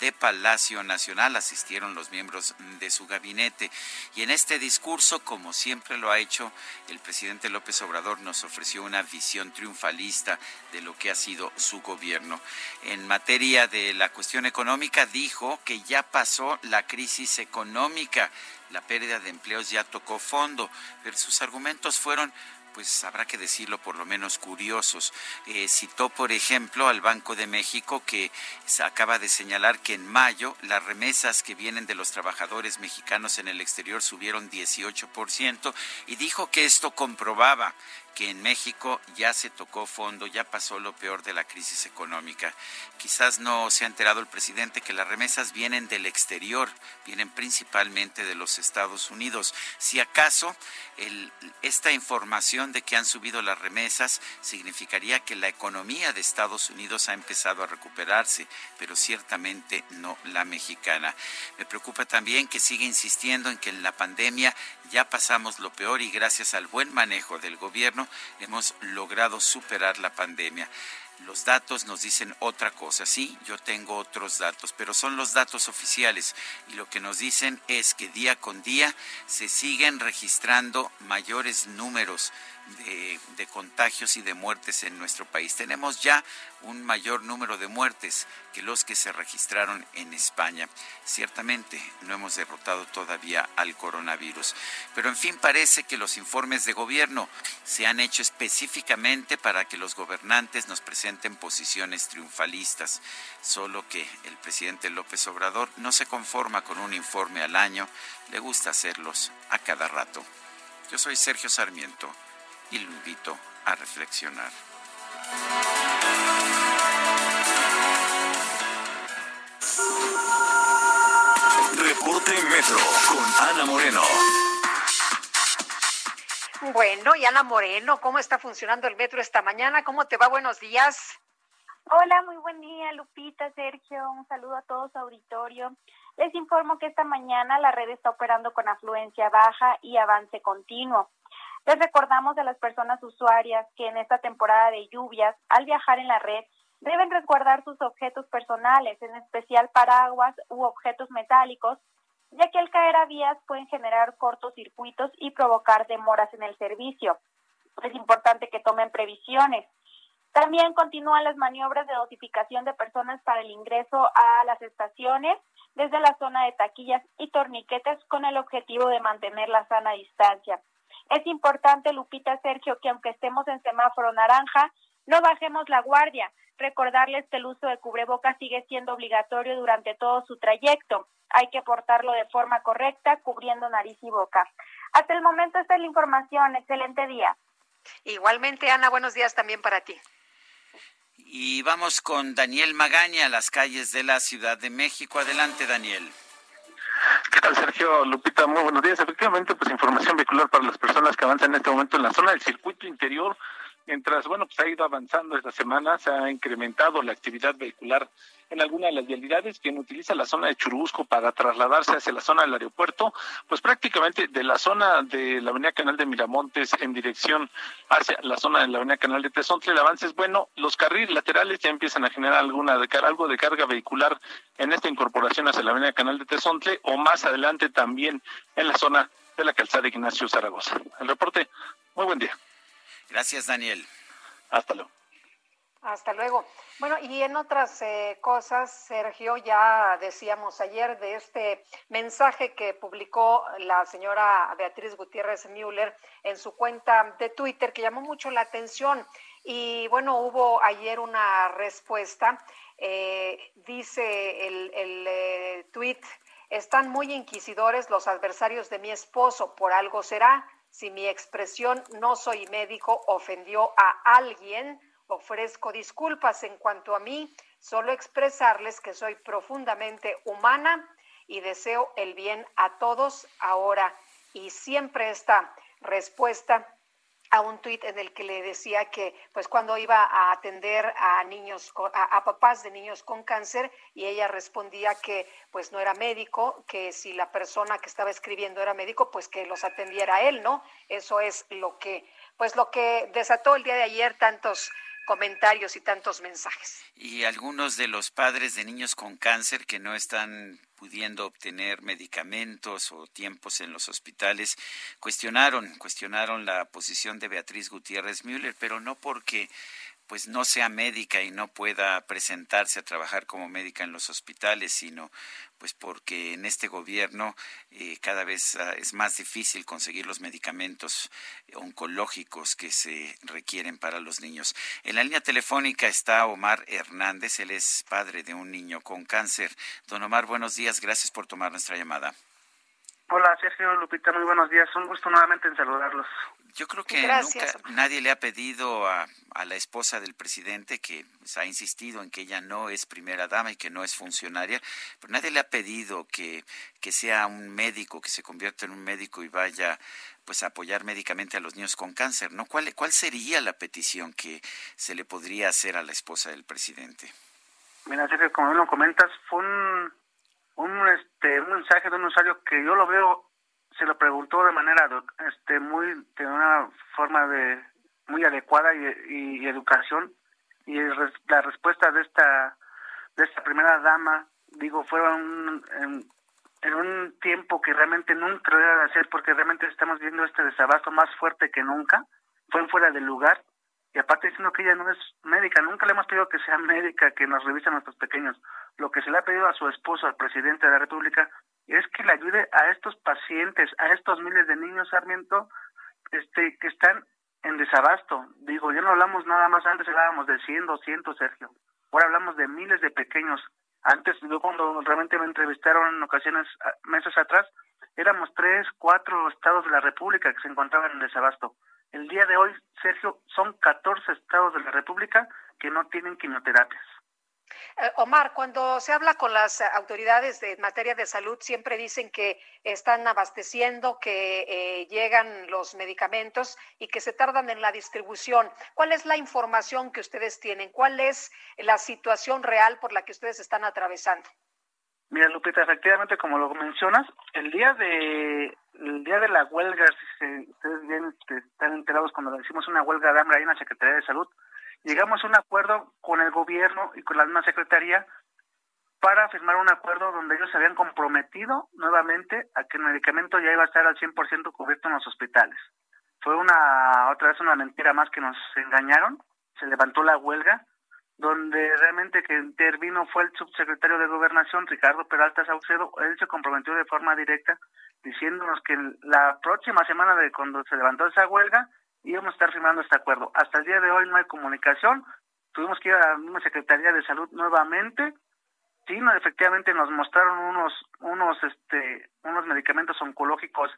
de Palacio Nacional. Asistieron los miembros de su gabinete. Y en este discurso, como siempre lo ha hecho, el presidente López Obrador nos ofreció una visión triunfalista de lo que ha sido su gobierno. En materia de la cuestión económica, dijo que ya pasó la crisis económica, la pérdida de empleos ya tocó fondo, pero sus argumentos fueron pues habrá que decirlo por lo menos curiosos. Eh, citó, por ejemplo, al Banco de México que se acaba de señalar que en mayo las remesas que vienen de los trabajadores mexicanos en el exterior subieron 18% y dijo que esto comprobaba que en México ya se tocó fondo, ya pasó lo peor de la crisis económica. Quizás no se ha enterado el presidente que las remesas vienen del exterior, vienen principalmente de los Estados Unidos. Si acaso esta información de que han subido las remesas significaría que la economía de Estados Unidos ha empezado a recuperarse, pero ciertamente no la mexicana. Me preocupa también que sigue insistiendo en que en la pandemia ya pasamos lo peor y gracias al buen manejo del gobierno hemos logrado superar la pandemia. Los datos nos dicen otra cosa, sí, yo tengo otros datos, pero son los datos oficiales y lo que nos dicen es que día con día se siguen registrando mayores números de, contagios y de muertes en nuestro país. Tenemos ya un mayor número de muertes que los que se registraron en España. Ciertamente no hemos derrotado todavía al coronavirus, pero en fin parece que los informes de gobierno se han hecho específicamente para que los gobernantes nos presenten posiciones triunfalistas, solo que el presidente López Obrador no se conforma con un informe al año, le gusta hacerlos a cada rato. Yo soy Sergio Sarmiento y lo invito a reflexionar. Reporte Metro con Ana Moreno. Bueno, y Ana Moreno, ¿cómo está funcionando el metro esta mañana? ¿Cómo te va? Buenos días. Hola, muy buen día, Lupita, Sergio. Un saludo a todo su auditorio. Les informo que esta mañana la red está operando con afluencia baja y avance continuo. Les recordamos a las personas usuarias que en esta temporada de lluvias, al viajar en la red, deben resguardar sus objetos personales, en especial paraguas u objetos metálicos, ya que al caer a vías pueden generar cortocircuitos y provocar demoras en el servicio. Es importante que tomen previsiones. También continúan las maniobras de dosificación de personas para el ingreso a las estaciones desde la zona de taquillas y torniquetes con el objetivo de mantener la sana distancia. Es importante, Lupita Sergio, que aunque estemos en semáforo naranja, no bajemos la guardia. Recordarles que el uso de cubrebocas sigue siendo obligatorio durante todo su trayecto. Hay que portarlo de forma correcta, cubriendo nariz y boca. Hasta el momento esta es la información. Excelente día. Igualmente, Ana, buenos días también para ti. Y vamos con Daniel Magaña a las calles de la Ciudad de México. Adelante, Daniel. ¿Qué tal, Sergio? Lupita, muy buenos días. Efectivamente, pues información vehicular para las personas que avanzan en este momento en la zona del circuito interior. Mientras, bueno, pues ha ido avanzando esta semana, se ha incrementado la actividad vehicular en alguna de las vialidades. Quien utiliza la zona de Churubusco para trasladarse hacia la zona del aeropuerto, pues prácticamente de la zona de la avenida Canal de Miramontes en dirección hacia la zona de la avenida Canal de Tezontle, el avance es bueno. Los carriles laterales ya empiezan a generar alguna de, algo de carga vehicular en esta incorporación hacia la avenida Canal de Tezontle o más adelante también en la zona de la calzada Ignacio Zaragoza. El reporte, muy buen día. Gracias, Daniel. Hasta luego. Hasta luego. Bueno, y en otras eh, cosas, Sergio, ya decíamos ayer de este mensaje que publicó la señora Beatriz Gutiérrez Müller en su cuenta de Twitter que llamó mucho la atención. Y bueno, hubo ayer una respuesta. Eh, dice el, el eh, tweet, están muy inquisidores los adversarios de mi esposo, por algo será. Si mi expresión no soy médico ofendió a alguien, ofrezco disculpas en cuanto a mí, solo expresarles que soy profundamente humana y deseo el bien a todos ahora. Y siempre esta respuesta a un tuit en el que le decía que pues cuando iba a atender a niños a, a, papás de niños con cáncer y ella respondía que pues no era médico, que si la persona que estaba escribiendo era médico, pues que los atendiera él, ¿no? Eso es lo que pues lo que desató el día de ayer tantos comentarios y tantos mensajes. Y algunos de los padres de niños con cáncer que no están pudiendo obtener medicamentos o tiempos en los hospitales, cuestionaron, cuestionaron la posición de Beatriz Gutiérrez Müller, pero no porque pues no sea médica y no pueda presentarse a trabajar como médica en los hospitales, sino pues porque en este gobierno eh, cada vez uh, es más difícil conseguir los medicamentos oncológicos que se requieren para los niños. En la línea telefónica está Omar Hernández, él es padre de un niño con cáncer. Don Omar, buenos días, gracias por tomar nuestra llamada. Hola Sergio Lupita, muy buenos días. Un gusto nuevamente en saludarlos. Yo creo que Gracias. nunca nadie le ha pedido a, a, la esposa del presidente que pues, ha insistido en que ella no es primera dama y que no es funcionaria, pero nadie le ha pedido que, que sea un médico, que se convierta en un médico y vaya pues a apoyar médicamente a los niños con cáncer, ¿no? ¿Cuál, cuál sería la petición que se le podría hacer a la esposa del presidente? Mira, Sergio, como lo comentas, fue un, un, este, un mensaje de un usuario que yo lo veo se lo preguntó de manera este muy de una forma de muy adecuada y, educación y la respuesta de esta de esta primera dama digo fue un, en, en, un tiempo que realmente nunca lo de hacer porque realmente estamos viendo este desabasto más fuerte que nunca fue fuera del lugar y aparte diciendo que ella no es médica, nunca le hemos pedido que sea médica, que nos revise a nuestros pequeños. Lo que se le ha pedido a su esposo, al presidente de la República, es que le ayude a estos pacientes, a estos miles de niños, Sarmiento, este, que están en desabasto. Digo, ya no hablamos nada más, antes hablábamos de 100, 200, Sergio. Ahora hablamos de miles de pequeños. Antes, yo cuando realmente me entrevistaron en ocasiones, meses atrás, éramos tres, cuatro estados de la República que se encontraban en desabasto. El día de hoy, Sergio, son 14 estados de la República que no tienen quimioterapias. Eh, Omar, cuando se habla con las autoridades de materia de salud, siempre dicen que están abasteciendo, que eh, llegan los medicamentos y que se tardan en la distribución. ¿Cuál es la información que ustedes tienen? ¿Cuál es la situación real por la que ustedes están atravesando? Mira, Lupita, efectivamente, como lo mencionas, el día de el día de la huelga, si ustedes bien este, están enterados cuando hicimos una huelga de hambre ahí en la Secretaría de Salud, llegamos a un acuerdo con el gobierno y con la misma secretaría para firmar un acuerdo donde ellos se habían comprometido nuevamente a que el medicamento ya iba a estar al 100% cubierto en los hospitales. Fue una otra vez una mentira más que nos engañaron, se levantó la huelga donde realmente que intervino fue el subsecretario de Gobernación, Ricardo Peralta Saucedo, él se comprometió de forma directa diciéndonos que la próxima semana de cuando se levantó esa huelga íbamos a estar firmando este acuerdo. Hasta el día de hoy no hay comunicación, tuvimos que ir a misma Secretaría de Salud nuevamente, sí, efectivamente nos mostraron unos, unos, este, unos medicamentos oncológicos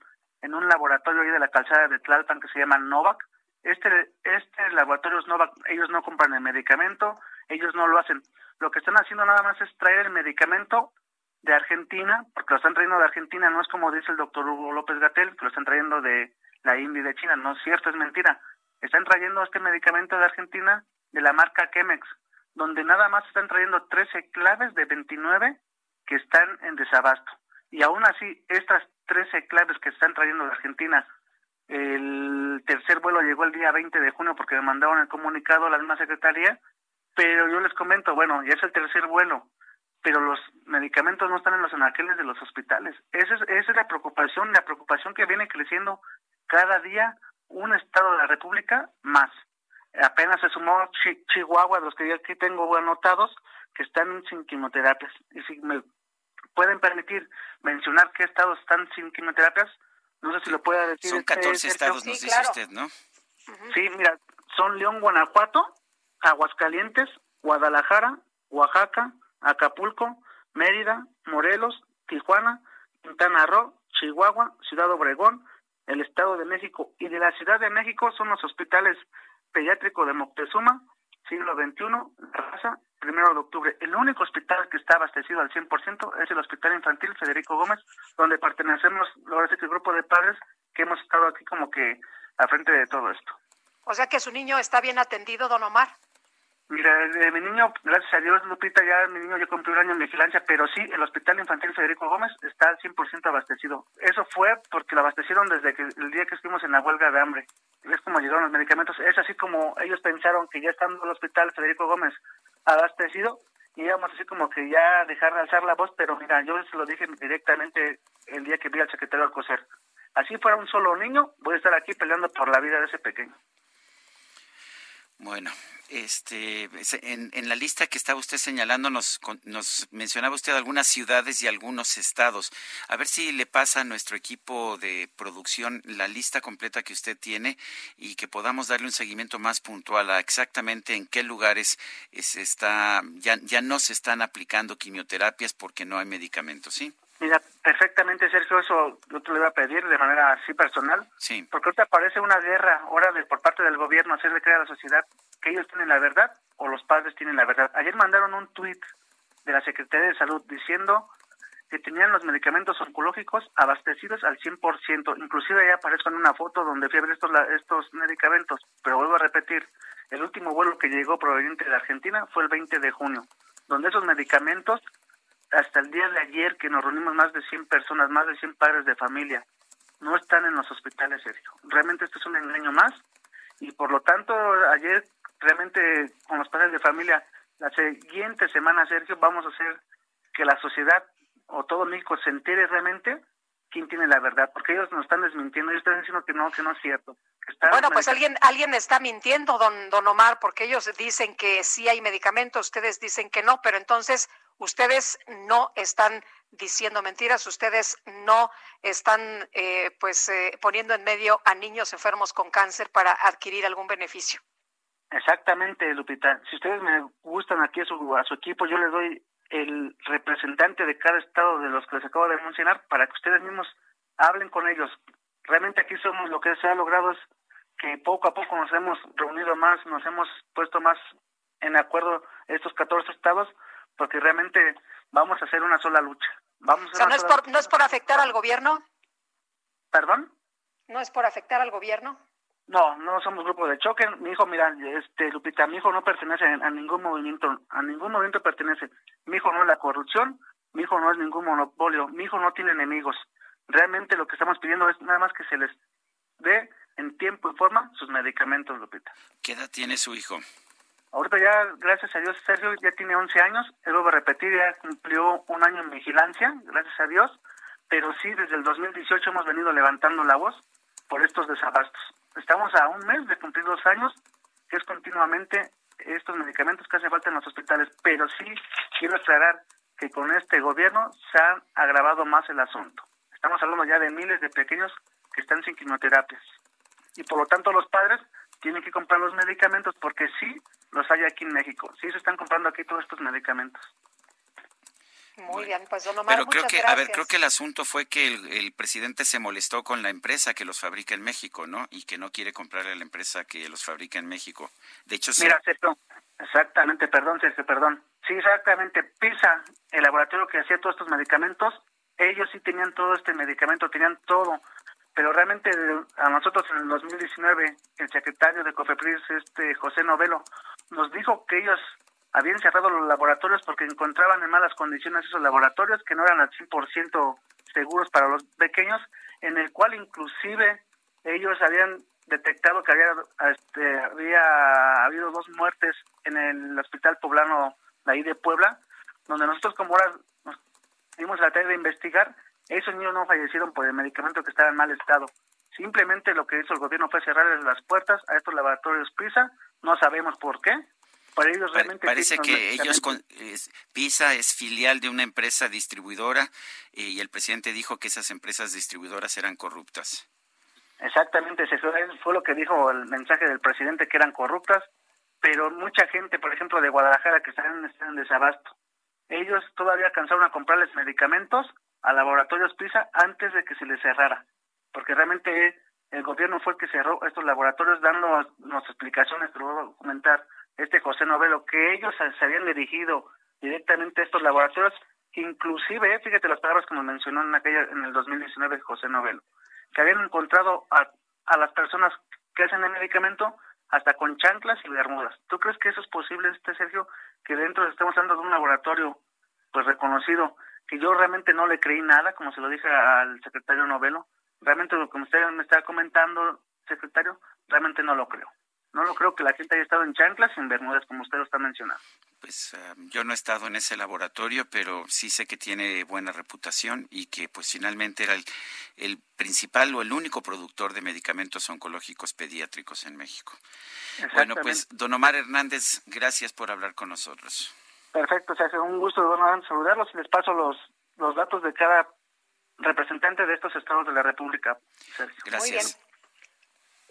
en un laboratorio ahí de la calzada de Tlalpan que se llama Novak, este, este laboratorio Novak, ellos no compran el medicamento, ellos no lo hacen. Lo que están haciendo nada más es traer el medicamento de Argentina, porque lo están trayendo de Argentina, no es como dice el doctor Hugo López Gatel, que lo están trayendo de la India y de China, no es cierto, es mentira. Están trayendo este medicamento de Argentina de la marca Chemex, donde nada más están trayendo 13 claves de 29 que están en desabasto. Y aún así, estas 13 claves que están trayendo de Argentina, el tercer vuelo llegó el día 20 de junio porque me mandaron el comunicado a la misma secretaría, pero yo les comento, bueno, ya es el tercer vuelo, pero los medicamentos no están en los anaqueles de los hospitales. Esa es, esa es la preocupación, la preocupación que viene creciendo cada día un estado de la República más. Apenas se sumó Chihuahua, los que yo aquí tengo anotados, que están sin quimioterapias. Y si me pueden permitir mencionar qué estados están sin quimioterapias, no sé si lo pueda decir. Son 14 estados, nos dice usted, ¿no? Sí, mira, son León, Guanajuato, Aguascalientes, Guadalajara, Oaxaca, Acapulco, Mérida, Morelos, Tijuana, Quintana Roo, Chihuahua, Ciudad Obregón, el Estado de México y de la Ciudad de México son los hospitales pediátrico de Moctezuma, siglo XXI, Raza, primero de octubre. El único hospital que está abastecido al 100% es el Hospital Infantil Federico Gómez, donde pertenecemos, ahora sí que el grupo de padres que hemos estado aquí como que a frente de todo esto. O sea que su niño está bien atendido, don Omar. Mira, de mi niño, gracias a Dios, Lupita, ya mi niño ya cumplió un año en vigilancia, pero sí, el Hospital Infantil Federico Gómez está al 100% abastecido. Eso fue porque lo abastecieron desde que, el día que estuvimos en la huelga de hambre. Es como llegaron los medicamentos. Es así como ellos pensaron que ya estando el Hospital Federico Gómez abastecido, íbamos así como que ya dejar de alzar la voz, pero mira, yo se lo dije directamente el día que vi al secretario Alcocer. Así fuera un solo niño, voy a estar aquí peleando por la vida de ese pequeño. Bueno, este, en, en, la lista que estaba usted señalando nos, nos mencionaba usted algunas ciudades y algunos estados. A ver si le pasa a nuestro equipo de producción la lista completa que usted tiene y que podamos darle un seguimiento más puntual a exactamente en qué lugares se está, ya, ya no se están aplicando quimioterapias porque no hay medicamentos, ¿sí? Mira, perfectamente, Sergio, eso yo te lo iba a pedir de manera así personal. Sí. Porque ahorita parece una guerra ahora de, por parte del gobierno hacerle creer a la sociedad que ellos tienen la verdad o los padres tienen la verdad. Ayer mandaron un tuit de la Secretaría de Salud diciendo que tenían los medicamentos oncológicos abastecidos al 100%. Inclusive ya aparezco en una foto donde fui a ver estos, estos medicamentos. Pero vuelvo a repetir, el último vuelo que llegó proveniente de Argentina fue el 20 de junio, donde esos medicamentos hasta el día de ayer que nos reunimos más de 100 personas, más de 100 padres de familia, no están en los hospitales, Sergio. Realmente esto es un engaño más y por lo tanto ayer realmente con los padres de familia, la siguiente semana, Sergio, vamos a hacer que la sociedad o todo México se entere realmente quién tiene la verdad, porque ellos nos están desmintiendo, ellos están diciendo que no, que no es cierto. bueno, pues alguien alguien está mintiendo, don, don Omar, porque ellos dicen que sí hay medicamentos, ustedes dicen que no, pero entonces ustedes no están diciendo mentiras, ustedes no están eh, pues eh, poniendo en medio a niños enfermos con cáncer para adquirir algún beneficio. Exactamente, Lupita. Si ustedes me gustan aquí a su, a su equipo, yo les doy el representante de cada estado de los que les acabo de mencionar para que ustedes mismos hablen con ellos. Realmente aquí somos lo que se ha logrado es que poco a poco nos hemos reunido más, nos hemos puesto más en acuerdo estos 14 estados, porque realmente vamos a hacer una sola lucha. Vamos a O sea, una ¿no es, por, ¿no es por afectar al gobierno? ¿Perdón? ¿No es por afectar al gobierno? No, no somos grupo de choque. Mi hijo, mira, este Lupita, mi hijo no pertenece a ningún movimiento, a ningún movimiento pertenece. Mi hijo no es la corrupción, mi hijo no es ningún monopolio, mi hijo no tiene enemigos. Realmente lo que estamos pidiendo es nada más que se les dé en tiempo y forma sus medicamentos, Lupita. ¿Qué edad tiene su hijo? Ahorita ya, gracias a Dios, Sergio ya tiene 11 años. Él vuelvo a repetir, ya cumplió un año en vigilancia, gracias a Dios. Pero sí, desde el 2018 hemos venido levantando la voz por estos desabastos. Estamos a un mes de cumplir dos años, que es continuamente estos medicamentos que hace falta en los hospitales. Pero sí quiero aclarar que con este gobierno se ha agravado más el asunto. Estamos hablando ya de miles de pequeños que están sin quimioterapias. Y por lo tanto los padres tienen que comprar los medicamentos porque sí los hay aquí en México. Sí se están comprando aquí todos estos medicamentos. Muy bien, pues don Omar, Pero creo que, gracias. a ver, creo que el asunto fue que el, el presidente se molestó con la empresa que los fabrica en México, ¿no? Y que no quiere comprarle a la empresa que los fabrica en México. De hecho, se- Mira, Sergio, exactamente, perdón, Sergio, perdón. Sí, exactamente. PISA, el laboratorio que hacía todos estos medicamentos, ellos sí tenían todo este medicamento, tenían todo. Pero realmente a nosotros en el 2019, el secretario de COFEPRIS, este José Novelo, nos dijo que ellos habían cerrado los laboratorios porque encontraban en malas condiciones esos laboratorios que no eran al 100% seguros para los pequeños, en el cual inclusive ellos habían detectado que había, este, había habido dos muertes en el hospital poblano de ahí de Puebla, donde nosotros como ahora nos dimos la tarea de investigar, esos niños no fallecieron por el medicamento que estaba en mal estado. Simplemente lo que hizo el gobierno fue cerrarles las puertas a estos laboratorios PISA, no sabemos por qué, pero ellos realmente parece que ellos, con, es- PISA es filial de una empresa distribuidora eh, y el presidente dijo que esas empresas distribuidoras eran corruptas. Exactamente, fue, fue lo que dijo el mensaje del presidente, que eran corruptas, pero mucha gente, por ejemplo, de Guadalajara, que están, están en desabasto, ellos todavía alcanzaron a comprarles medicamentos a laboratorios PISA antes de que se les cerrara, porque realmente el gobierno fue el que cerró estos laboratorios dándonos nos explicaciones, te voy a comentar, este José Novelo, que ellos se habían dirigido directamente a estos laboratorios, inclusive, fíjate las palabras que nos mencionó en aquella en el 2019 José Novelo, que habían encontrado a, a las personas que hacen el medicamento hasta con chanclas y bermudas. ¿Tú crees que eso es posible, este Sergio, que dentro estemos hablando de un laboratorio pues reconocido, que yo realmente no le creí nada, como se lo dije al secretario Novelo, realmente lo que usted me está comentando, secretario, realmente no lo creo. No lo creo que la gente haya estado en chanclas y en bermudas, como usted lo está mencionando. Pues eh, yo no he estado en ese laboratorio, pero sí sé que tiene buena reputación y que pues finalmente era el, el principal o el único productor de medicamentos oncológicos pediátricos en México. Bueno, pues don Omar Hernández, gracias por hablar con nosotros. Perfecto, se hace un gusto don saludarlos y les paso los, los datos de cada representante de estos estados de la República. Sergio. Gracias.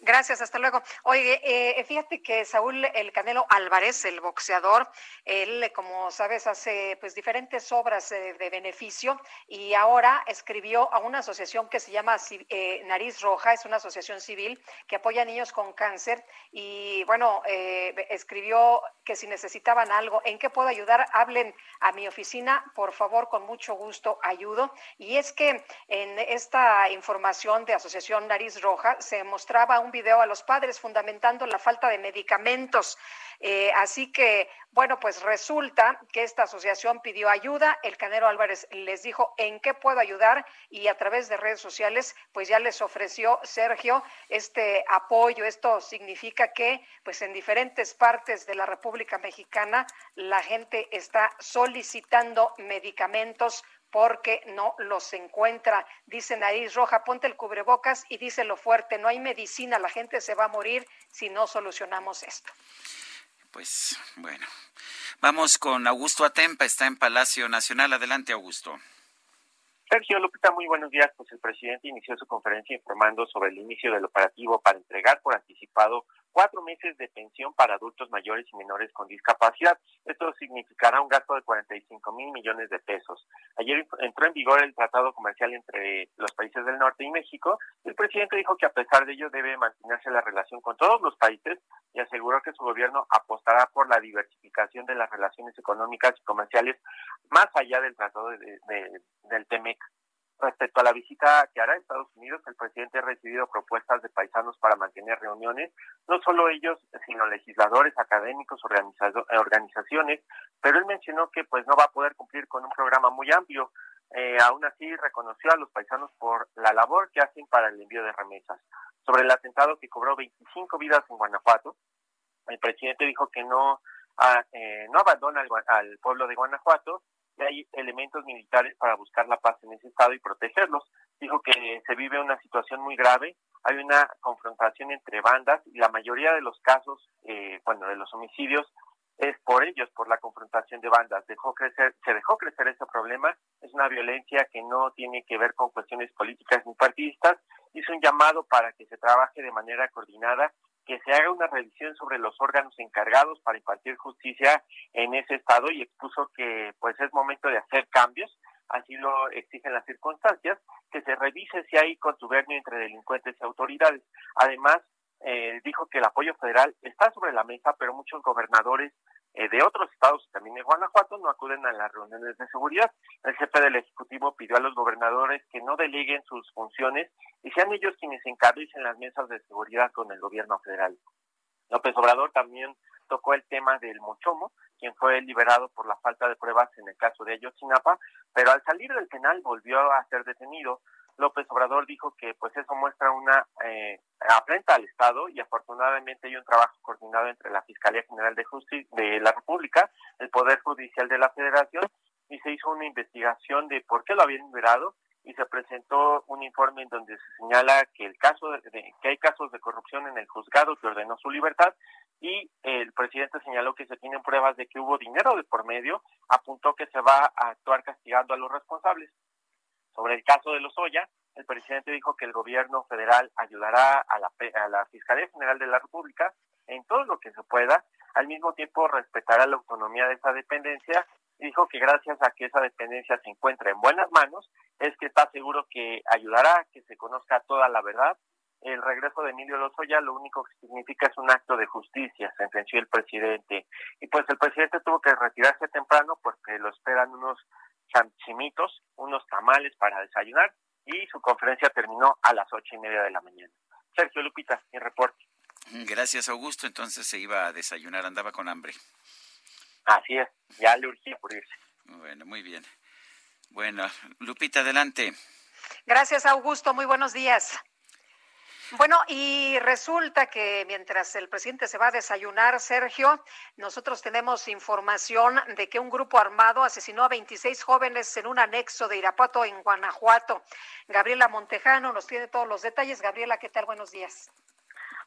Gracias, hasta luego. Oye, eh, fíjate que Saúl El Canelo Álvarez, el boxeador, él, como sabes, hace pues diferentes obras eh, de beneficio y ahora escribió a una asociación que se llama eh, Nariz Roja, es una asociación civil que apoya a niños con cáncer y bueno, eh, escribió si necesitaban algo, ¿en qué puedo ayudar? Hablen a mi oficina, por favor, con mucho gusto ayudo. Y es que en esta información de Asociación Nariz Roja se mostraba un video a los padres fundamentando la falta de medicamentos. Eh, así que, bueno, pues resulta que esta asociación pidió ayuda. El Canero Álvarez les dijo en qué puedo ayudar y a través de redes sociales, pues ya les ofreció Sergio este apoyo. Esto significa que, pues en diferentes partes de la República Mexicana, la gente está solicitando medicamentos porque no los encuentra. Dice Nariz Roja, ponte el cubrebocas y díselo fuerte, no hay medicina, la gente se va a morir si no solucionamos esto. Pues bueno, vamos con Augusto Atempa, está en Palacio Nacional. Adelante, Augusto. Sergio Lupita, muy buenos días. Pues el presidente inició su conferencia informando sobre el inicio del operativo para entregar por anticipado cuatro meses de pensión para adultos mayores y menores con discapacidad. Esto significará un gasto de 45 mil millones de pesos. Ayer entró en vigor el tratado comercial entre los países del norte y México. El presidente dijo que a pesar de ello debe mantenerse la relación con todos los países y aseguró que su gobierno apostará por la diversificación de las relaciones económicas y comerciales más allá del tratado de, de, del TEMEC. Respecto a la visita que hará a Estados Unidos, el presidente ha recibido propuestas de paisanos para mantener reuniones, no solo ellos, sino legisladores, académicos, organizaciones, pero él mencionó que pues no va a poder cumplir con un programa muy amplio. Eh, aún así reconoció a los paisanos por la labor que hacen para el envío de remesas. Sobre el atentado que cobró 25 vidas en Guanajuato, el presidente dijo que no, ah, eh, no abandona al, al pueblo de Guanajuato hay elementos militares para buscar la paz en ese estado y protegerlos. Dijo que se vive una situación muy grave, hay una confrontación entre bandas y la mayoría de los casos, eh, bueno, de los homicidios es por ellos, por la confrontación de bandas. Dejó crecer, se dejó crecer ese problema. Es una violencia que no tiene que ver con cuestiones políticas ni partidistas. Hizo un llamado para que se trabaje de manera coordinada que se haga una revisión sobre los órganos encargados para impartir justicia en ese estado y expuso que pues es momento de hacer cambios, así lo exigen las circunstancias, que se revise si hay contubernio entre delincuentes y autoridades. Además, eh, dijo que el apoyo federal está sobre la mesa, pero muchos gobernadores eh, de otros estados, también de Guanajuato, no acuden a las reuniones de seguridad. El jefe del Ejecutivo pidió a los gobernadores que no deleguen sus funciones y sean ellos quienes encarguen las mesas de seguridad con el gobierno federal. López Obrador también tocó el tema del Mochomo, quien fue liberado por la falta de pruebas en el caso de Ayotzinapa, pero al salir del penal volvió a ser detenido. López Obrador dijo que pues eso muestra una eh, afrenta al Estado y afortunadamente hay un trabajo coordinado entre la Fiscalía General de Justicia de la República, el Poder Judicial de la Federación y se hizo una investigación de por qué lo habían liberado y se presentó un informe en donde se señala que el caso de, que hay casos de corrupción en el juzgado que ordenó su libertad y el presidente señaló que se tienen pruebas de que hubo dinero de por medio, apuntó que se va a actuar castigando a los responsables. Sobre el caso de los Oya, el presidente dijo que el gobierno federal ayudará a la, a la Fiscalía General de la República en todo lo que se pueda, al mismo tiempo respetará la autonomía de esa dependencia y dijo que gracias a que esa dependencia se encuentra en buenas manos, es que está seguro que ayudará a que se conozca toda la verdad. El regreso de Emilio Lozoya lo único que significa es un acto de justicia, sentenció el presidente. Y pues el presidente tuvo que retirarse temprano porque lo esperan unos chanchimitos, unos tamales para desayunar y su conferencia terminó a las ocho y media de la mañana. Sergio Lupita, mi reporte. Gracias, Augusto. Entonces se iba a desayunar, andaba con hambre. Así es, ya le urgía por irse. Bueno, muy bien. Bueno, Lupita, adelante. Gracias, Augusto. Muy buenos días. Bueno, y resulta que mientras el presidente se va a desayunar, Sergio, nosotros tenemos información de que un grupo armado asesinó a 26 jóvenes en un anexo de Irapuato, en Guanajuato. Gabriela Montejano nos tiene todos los detalles. Gabriela, ¿qué tal? Buenos días.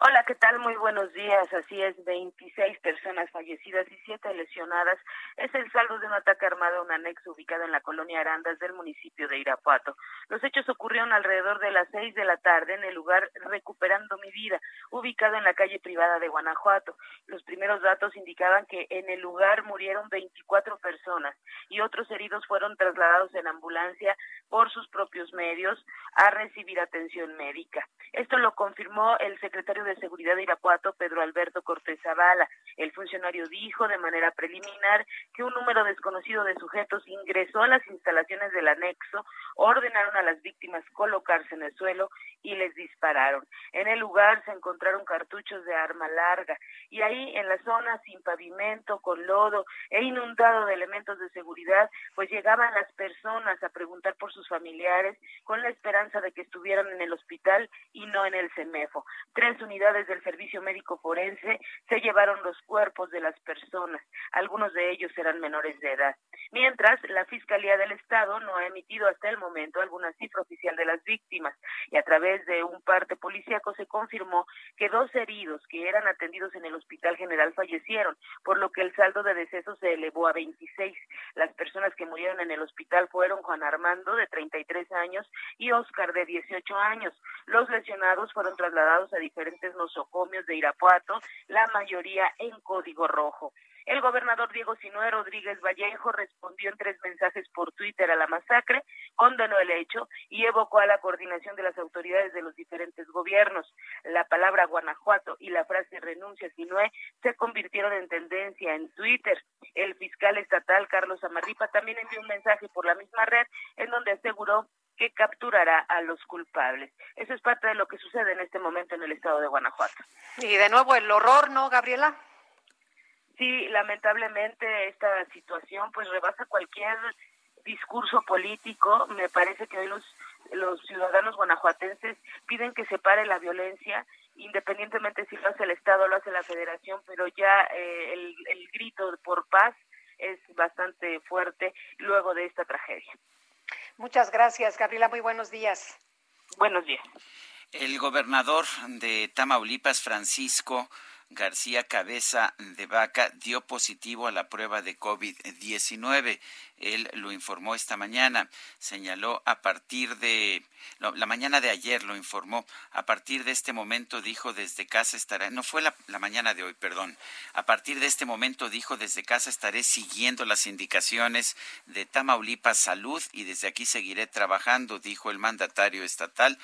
Hola, ¿qué tal? Muy buenos días. Así es, 26 personas fallecidas y 7 lesionadas. Es el saldo de un ataque armado a un anexo ubicado en la colonia Arandas del municipio de Irapuato. Los hechos ocurrieron alrededor de las 6 de la tarde en el lugar Recuperando mi vida, ubicado en la calle privada de Guanajuato. Los primeros datos indicaban que en el lugar murieron 24 personas y otros heridos fueron trasladados en ambulancia por sus propios medios a recibir atención médica. Esto lo confirmó el secretario de Seguridad de Irapuato, Pedro Alberto Cortés Zavala. El funcionario dijo de manera preliminar que un número desconocido de sujetos ingresó a las instalaciones del anexo, ordenaron a las víctimas colocarse en el suelo y les dispararon. En el lugar se encontraron cartuchos de arma larga y ahí en la zona sin pavimento, con lodo e inundado de elementos de seguridad, pues llegaban las personas a preguntar por sus familiares con la esperanza de que estuvieran en el hospital y no en el CEMEFO. Tres del Servicio Médico Forense se llevaron los cuerpos de las personas. Algunos de ellos eran menores de edad. Mientras, la Fiscalía del Estado no ha emitido hasta el momento alguna cifra oficial de las víctimas y a través de un parte policíaco se confirmó que dos heridos que eran atendidos en el Hospital General fallecieron, por lo que el saldo de decesos se elevó a 26. Las personas que murieron en el hospital fueron Juan Armando, de 33 años, y Oscar, de 18 años. Los lesionados fueron trasladados a diferentes nosocomios de Irapuato, la mayoría en código rojo. El gobernador Diego Sinué Rodríguez Vallejo respondió en tres mensajes por Twitter a la masacre, condenó el hecho y evocó a la coordinación de las autoridades de los diferentes gobiernos. La palabra Guanajuato y la frase renuncia Sinué se convirtieron en tendencia en Twitter. El fiscal estatal Carlos Amarripa también envió un mensaje por la misma red en donde aseguró que capturará a los culpables. Eso es parte de lo que sucede en este momento en el estado de Guanajuato. Y de nuevo el horror, ¿no, Gabriela? Sí, lamentablemente esta situación pues rebasa cualquier discurso político. Me parece que hoy los, los ciudadanos guanajuatenses piden que se pare la violencia, independientemente si lo hace el Estado o lo hace la Federación, pero ya eh, el, el grito por paz es bastante fuerte luego de esta tragedia. Muchas gracias, Gabriela. Muy buenos días. Buenos días. El gobernador de Tamaulipas, Francisco García Cabeza de Vaca dio positivo a la prueba de COVID-19. Él lo informó esta mañana. Señaló a partir de la mañana de ayer lo informó. A partir de este momento dijo desde casa estaré. No fue la mañana de hoy, perdón. A partir de este momento dijo desde casa estaré siguiendo las indicaciones de Tamaulipas Salud y desde aquí seguiré trabajando, dijo el mandatario estatal.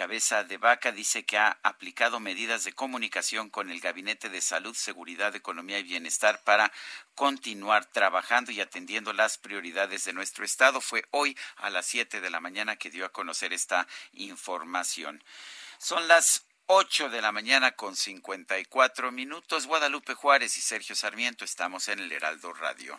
Cabeza de Vaca dice que ha aplicado medidas de comunicación con el Gabinete de Salud, Seguridad, Economía y Bienestar para continuar trabajando y atendiendo las prioridades de nuestro Estado. Fue hoy a las 7 de la mañana que dio a conocer esta información. Son las 8 de la mañana con 54 minutos. Guadalupe Juárez y Sergio Sarmiento estamos en el Heraldo Radio.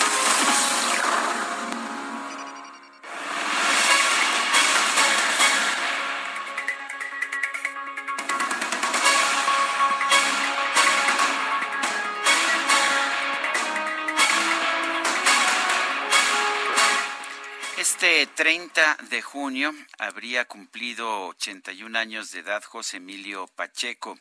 30 de junio habría cumplido 81 años de edad José Emilio Pacheco.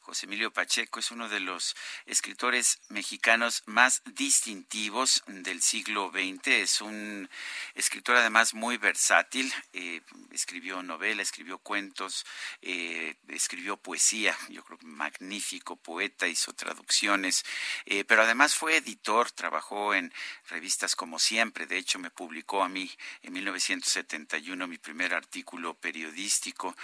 José Emilio Pacheco es uno de los escritores mexicanos más distintivos del siglo XX. Es un escritor además muy versátil. Eh, escribió novela, escribió cuentos, eh, escribió poesía. Yo creo que magnífico poeta, hizo traducciones. Eh, pero además fue editor, trabajó en revistas como siempre. De hecho, me publicó a mí en 1971 mi primer artículo periodístico.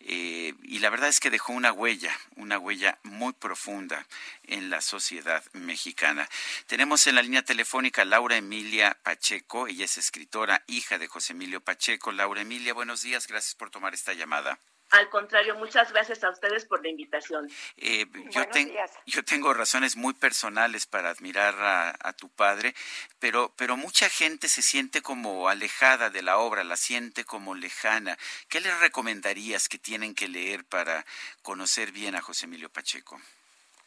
y la verdad es que dejó una huella, una huella muy profunda en la sociedad mexicana. Tenemos en la línea telefónica Laura Emilia Pacheco, ella es escritora, hija de José Emilio Pacheco. Laura Emilia, buenos días, gracias por tomar esta llamada. Al contrario, muchas gracias a ustedes por la invitación. Eh, yo, ten, yo, tengo razones muy personales para admirar a, a, tu padre, pero, pero mucha gente se siente como alejada de la obra, la siente como lejana. ¿Qué les recomendarías que tienen que leer para conocer bien a José Emilio Pacheco?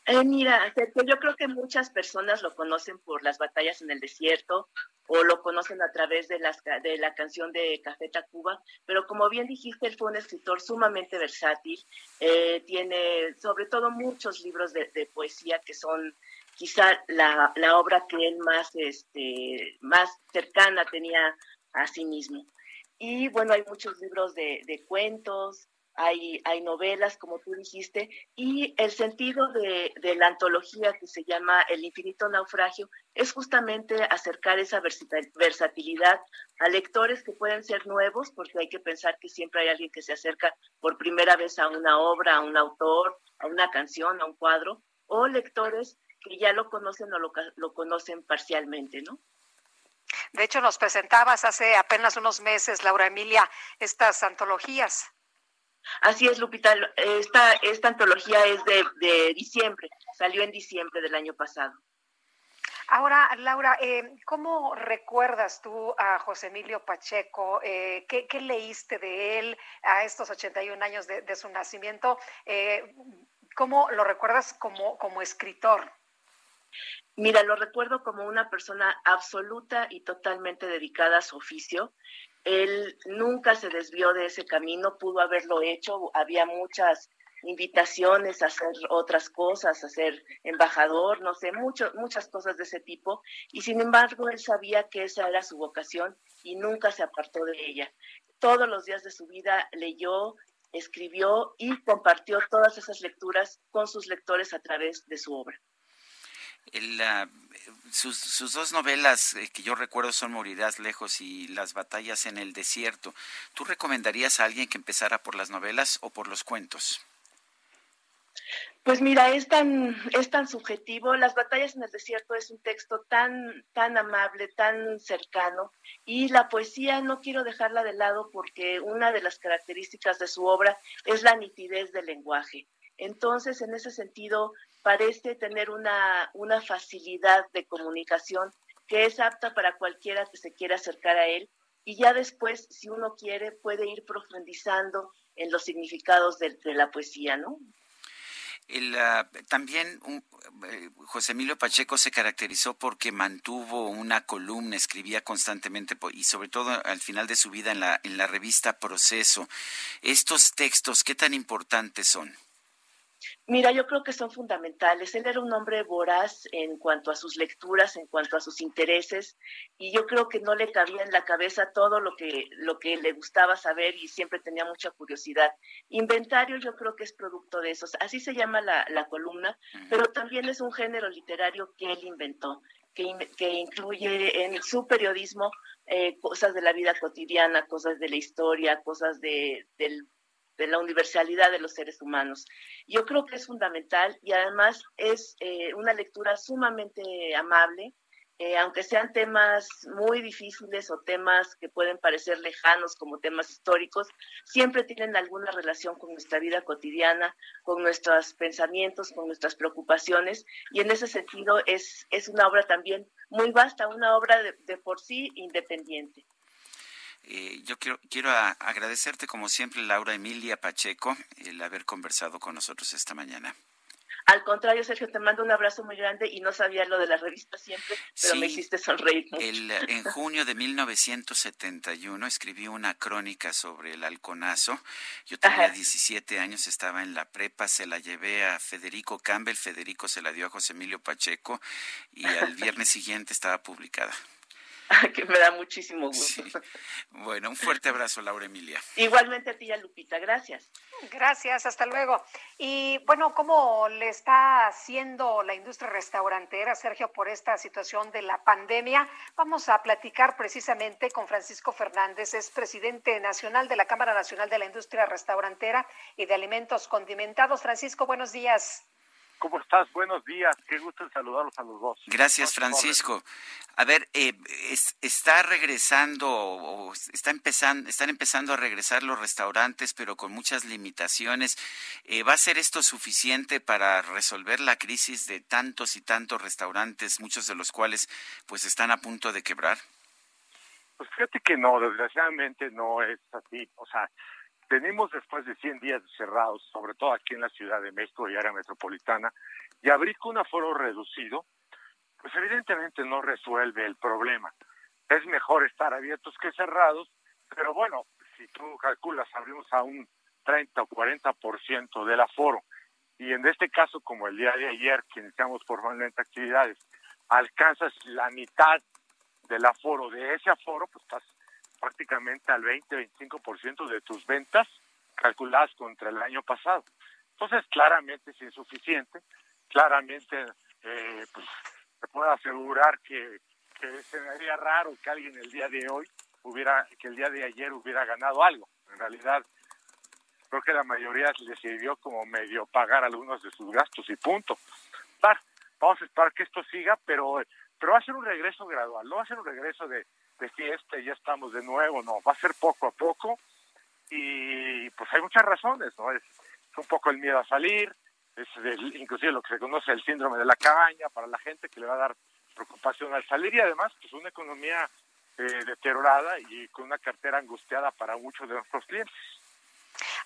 Eh, mira, yo creo que muchas personas lo conocen por las batallas en el desierto o lo conocen a través de, las, de la canción de Café Tacuba, pero como bien dijiste, él fue un escritor sumamente versátil, eh, tiene sobre todo muchos libros de, poesía que son quizá la, obra que él más, este, más cercana tenía a sí mismo. Y bueno, hay muchos libros de cuentos, hay, novelas, como tú dijiste, y el sentido de, de, la antología que se llama El infinito naufragio es justamente acercar esa versatilidad a lectores que pueden ser nuevos, porque hay que pensar que siempre hay alguien que se acerca por primera vez a una obra, a un autor, a una canción, a un cuadro, o lectores que ya lo conocen o lo, lo conocen parcialmente, ¿no? De hecho, nos presentabas hace apenas unos meses, Laura Emilia, estas antologías. Así es, Lupita. Esta, esta antología es de, de diciembre, salió en diciembre del año pasado. Ahora, Laura, eh, ¿cómo recuerdas tú a José Emilio Pacheco? Eh, ¿qué, ¿qué, leíste de él a estos 81 años de, de su nacimiento? Eh, ¿Cómo lo recuerdas como, como escritor? Mira, lo recuerdo como una persona absoluta y totalmente dedicada a su oficio. Él nunca se desvió de ese camino, pudo haberlo hecho, había muchas invitaciones a hacer otras cosas, a ser embajador, no sé, mucho, muchas cosas de ese tipo. Y sin embargo, él sabía que esa era su vocación y nunca se apartó de ella. Todos los días de su vida leyó, escribió y compartió todas esas lecturas con sus lectores a través de su obra. Sus, sus, dos novelas eh, que yo recuerdo son Morirás lejos y Las batallas en el desierto. ¿Tú recomendarías a alguien que empezara por las novelas o por los cuentos? Pues mira, es tan, es tan subjetivo. Las batallas en el desierto es un texto tan, tan amable, tan cercano. Y la poesía no quiero dejarla de lado porque una de las características de su obra es la nitidez del lenguaje. Entonces, en ese sentido, parece tener una, una facilidad de comunicación que es apta para cualquiera que se quiera acercar a él. Y ya después, si uno quiere, puede ir profundizando en los significados de, la poesía, ¿no? El, uh, también eh, José Emilio Pacheco se caracterizó porque mantuvo una columna, escribía constantemente y sobre todo al final de su vida en la, en la revista Proceso. Estos textos, ¿qué tan importantes son? Mira, yo creo que son fundamentales. Él era un hombre voraz en cuanto a sus lecturas, en cuanto a sus intereses, y yo creo que no le cabía en la cabeza todo lo que, lo que le gustaba saber y siempre tenía mucha curiosidad. Inventario yo creo que es producto de eso. Así se llama la, la columna, pero también es un género literario que él inventó, que, que incluye en su periodismo eh, cosas de la vida cotidiana, cosas de la historia, cosas de, del de la universalidad de los seres humanos. Yo creo que es fundamental y además es eh, una lectura sumamente amable, eh, aunque sean temas muy difíciles o temas que pueden parecer lejanos como temas históricos, siempre tienen alguna relación con nuestra vida cotidiana, con nuestros pensamientos, con nuestras preocupaciones y en ese sentido es, es una obra también muy vasta, una obra de, de por sí independiente. Eh, yo quiero, quiero agradecerte, como siempre, Laura Emilia Pacheco, el haber conversado con nosotros esta mañana. Al contrario, Sergio, te mando un abrazo muy grande y no sabía lo de la revista siempre, pero sí, me hiciste sonreír. Mucho. El, en junio de 1971 escribí una crónica sobre el halconazo. Yo tenía Ajá. 17 años, estaba en la prepa, se la llevé a Federico Campbell, Federico se la dio a José Emilio Pacheco y al viernes siguiente estaba publicada. que me da muchísimo gusto. Sí. Bueno, un fuerte abrazo, Laura Emilia. Igualmente a ti, a Lupita, gracias. Gracias, hasta luego. Y bueno, ¿cómo le está haciendo la industria restaurantera, Sergio, por esta situación de la pandemia? Vamos a platicar precisamente con Francisco Fernández, es presidente nacional de la Cámara Nacional de la Industria Restaurantera y de Alimentos Condimentados. Francisco, buenos días. ¿Cómo estás? Buenos días. Qué gusto en saludarlos a los dos. Gracias, Francisco. A ver, eh, es, está regresando o está empezando, están empezando a regresar los restaurantes, pero con muchas limitaciones. Eh, ¿Va a ser esto suficiente para resolver la crisis de tantos y tantos restaurantes, muchos de los cuales pues están a punto de quebrar? Pues fíjate que no, desgraciadamente no es así. O sea, tenemos después de 100 días cerrados, sobre todo aquí en la Ciudad de México y área metropolitana, y abrir con un aforo reducido, pues evidentemente no resuelve el problema. Es mejor estar abiertos que cerrados, pero bueno, si tú calculas, abrimos a un 30 o 40% del aforo, y en este caso, como el día de ayer, que iniciamos formalmente actividades, alcanzas la mitad del aforo de ese aforo, pues estás prácticamente al 20-25% de tus ventas calculadas contra el año pasado. Entonces, claramente es insuficiente, claramente eh, pues, se puede asegurar que, que se me haría raro que alguien el día de hoy hubiera, que el día de ayer hubiera ganado algo. En realidad, creo que la mayoría le sirvió como medio pagar algunos de sus gastos y punto. Vamos a esperar que esto siga, pero pero va a ser un regreso gradual, no va a ser un regreso de, de fiesta y ya estamos de nuevo, no, va a ser poco a poco y pues hay muchas razones, ¿no? Es, un poco el miedo a salir, es inclusive lo que se conoce el síndrome de la cabaña para la gente que le va a dar preocupación al salir y además pues una economía eh, deteriorada y con una cartera angustiada para muchos de nuestros clientes.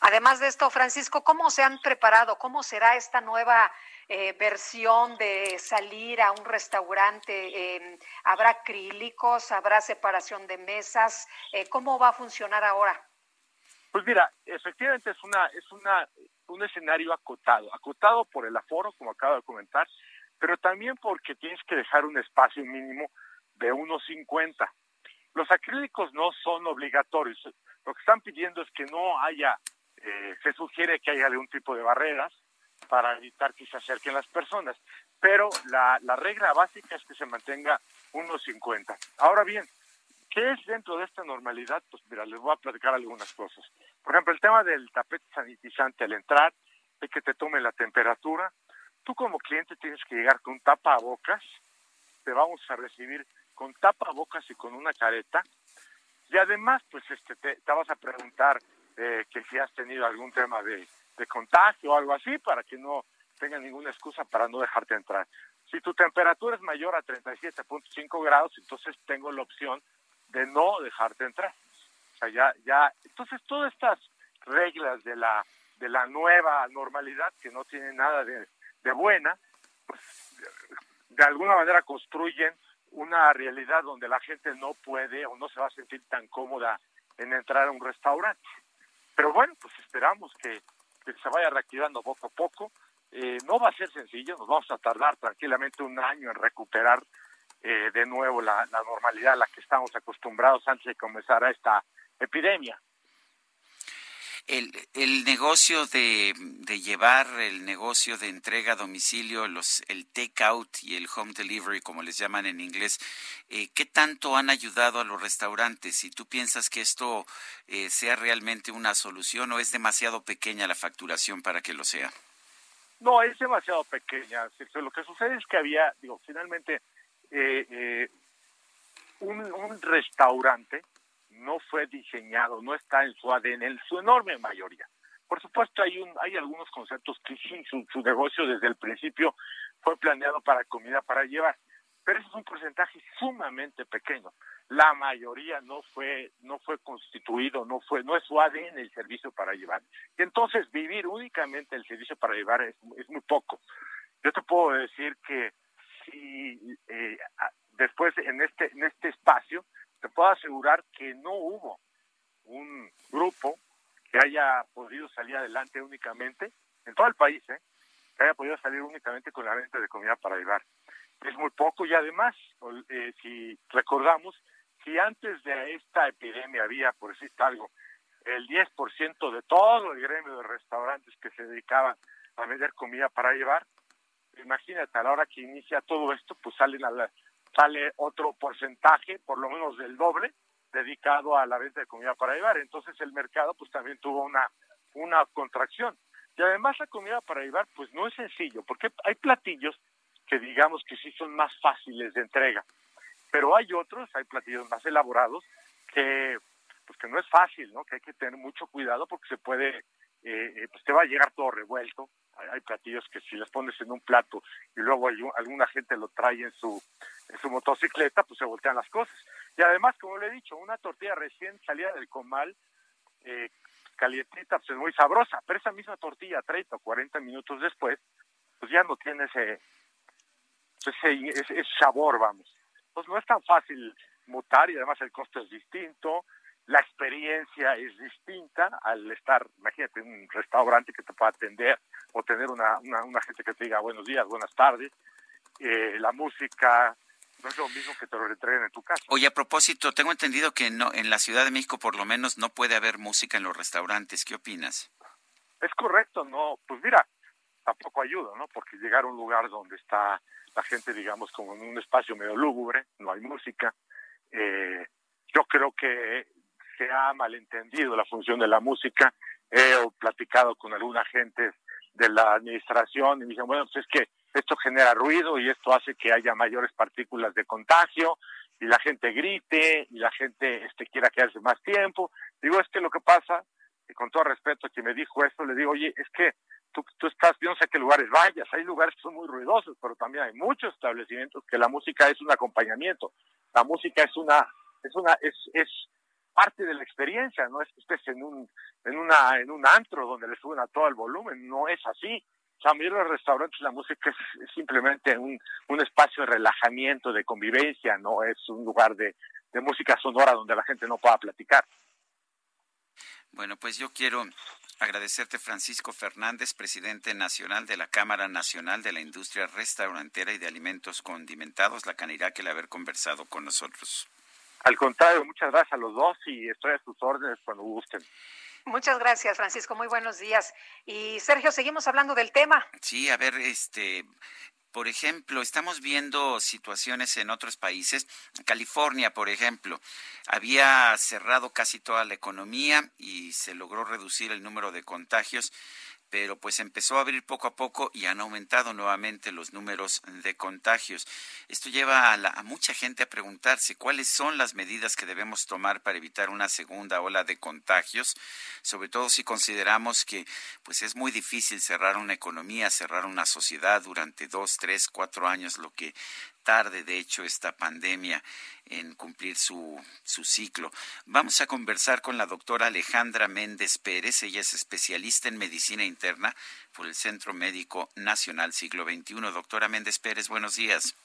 Además de esto, Francisco, ¿cómo se han preparado? ¿Cómo será esta nueva eh, versión de salir a un restaurante? Eh, ¿Habrá acrílicos? ¿Habrá separación de mesas? Eh, ¿Cómo va a funcionar ahora? Pues mira, efectivamente es una es una un escenario acotado, acotado por el aforo, como acabo de comentar, pero también porque tienes que dejar un espacio mínimo de unos 50. Los acrílicos no son obligatorios. Lo que están pidiendo es que no haya, eh, se sugiere que haya algún tipo de barreras para evitar que se acerquen las personas, pero la, la regla básica es que se mantenga unos 50. Ahora bien, ¿Qué es dentro de esta normalidad? Pues mira, les voy a platicar algunas cosas. Por ejemplo, el tema del tapete sanitizante al entrar, de que te tome la temperatura. Tú como cliente tienes que llegar con tapabocas, te vamos a recibir con tapabocas y con una careta. Y además, pues este, te, te vas a preguntar eh, que si has tenido algún tema de, de contagio o algo así, para que no tenga ninguna excusa para no dejarte entrar. Si tu temperatura es mayor a 37.5 grados, entonces tengo la opción de no dejarte entrar. O sea, ya, ya, entonces todas estas reglas de la, de la nueva normalidad que no tienen nada de, de buena, pues de alguna manera construyen una realidad donde la gente no puede o no se va a sentir tan cómoda en entrar a un restaurante. Pero bueno, pues esperamos que, se vaya reactivando poco a poco. Eh, no va a ser sencillo, nos vamos a tardar tranquilamente un año en recuperar eh, de nuevo la, la, normalidad a la que estamos acostumbrados antes de comenzar a esta epidemia. El, el negocio de, de, llevar, el negocio de entrega a domicilio, los, el take out y el home delivery, como les llaman en inglés, eh, ¿qué tanto han ayudado a los restaurantes? Si tú piensas que esto eh, sea realmente una solución o es demasiado pequeña la facturación para que lo sea. No, es demasiado pequeña. Lo que sucede es que había, digo, finalmente eh, eh, un, un, restaurante no fue diseñado, no está en su ADN, en su enorme mayoría. Por supuesto, hay, hay algunos conceptos que sí, su, su negocio desde el principio fue planeado para comida para llevar, pero eso es un porcentaje sumamente pequeño. La mayoría no fue no fue constituido, no fue no es su ADN el servicio para llevar. Entonces vivir únicamente el servicio para llevar es, es muy poco. Yo te puedo decir que si eh, después en este en este espacio te puedo asegurar que no hubo un grupo que haya podido salir adelante únicamente en todo el país, ¿eh? que haya podido salir únicamente con la venta de comida para llevar. Es muy poco y además, eh, si recordamos, si antes de esta epidemia había, por decir algo, el 10% de todo el gremio de restaurantes que se dedicaban a vender comida para llevar, imagínate, a la hora que inicia todo esto, pues salen a la, sale otro porcentaje, por lo menos del doble, dedicado a la venta de comida para llevar. Entonces el mercado pues también tuvo una, una contracción. Y además la comida para llevar pues no es sencillo, porque hay platillos que digamos que sí son más fáciles de entrega, pero hay otros, hay platillos más elaborados que pues que no es fácil, ¿no? Que hay que tener mucho cuidado porque se puede, eh, pues te va a llegar todo revuelto, hay platillos que si les pones en un plato y luego hay, alguna gente lo trae en su, motocicleta, pues se voltean las cosas. Y además, como le he dicho, una tortilla recién salida del comal, eh, calientita, pues es muy sabrosa, pero esa misma tortilla 30 o 40 minutos después, pues ya no tiene ese, ese, ese, ese sabor, vamos. Entonces no es tan fácil mutar y además el costo es distinto, la experiencia es distinta al estar, imagínate, en un restaurante que te pueda atender o tener una, una, una gente que te diga buenos días, buenas tardes, eh, la música no es lo mismo que te lo entreguen en tu casa. Oye, a propósito, tengo entendido que no, en la Ciudad de México por lo menos no puede haber música en los restaurantes. ¿Qué opinas? Es correcto, no, pues mira, tampoco ayuda, ¿no? Porque llegar a un lugar donde está la gente, digamos, como en un espacio medio lúgubre, no hay música, eh, yo creo que se ha malentendido la función de la música. He platicado con alguna gente de la administración y me dicen, bueno, pues es que esto genera ruido y esto hace que haya mayores partículas de contagio y la gente grite y la gente este, quiera quedarse más tiempo. Digo, es que lo que pasa, y con todo respeto a quien me dijo esto, le digo, oye, es que tú, tú estás, yo no sé a qué lugares vayas, hay lugares que son muy ruidosos, pero también hay muchos establecimientos que la música es un acompañamiento, la música es una, es una, es, es parte de la experiencia, no es que estés en un, en una, en un antro donde le suben a todo el volumen, no es así. O sea, a los restaurantes la música es, es simplemente un, un espacio de relajamiento, de convivencia, no es un lugar de, de música sonora donde la gente no pueda platicar. Bueno, pues yo quiero agradecerte, Francisco Fernández, presidente nacional de la Cámara Nacional de la Industria Restaurantera y de Alimentos Condimentados, la Canirac, el haber conversado con nosotros. Al contrario, muchas gracias a los dos y estoy a sus órdenes cuando gusten. Muchas gracias, Francisco. Muy buenos días. Y Sergio, seguimos hablando del tema. Sí, a ver, este, por ejemplo, estamos viendo situaciones en otros países. California, por ejemplo, había cerrado casi toda la economía y se logró reducir el número de contagios pero pues empezó a abrir poco a poco y han aumentado nuevamente los números de contagios. Esto lleva a, la, a, mucha gente a preguntarse cuáles son las medidas que debemos tomar para evitar una segunda ola de contagios, sobre todo si consideramos que pues es muy difícil cerrar una economía, cerrar una sociedad durante dos, tres, cuatro años, lo que tarde, de hecho, esta pandemia en cumplir su, su ciclo. Vamos a conversar con la doctora Alejandra Méndez Pérez. Ella es especialista en medicina interna por el Centro Médico Nacional Siglo XXI. Doctora Méndez Pérez, buenos días.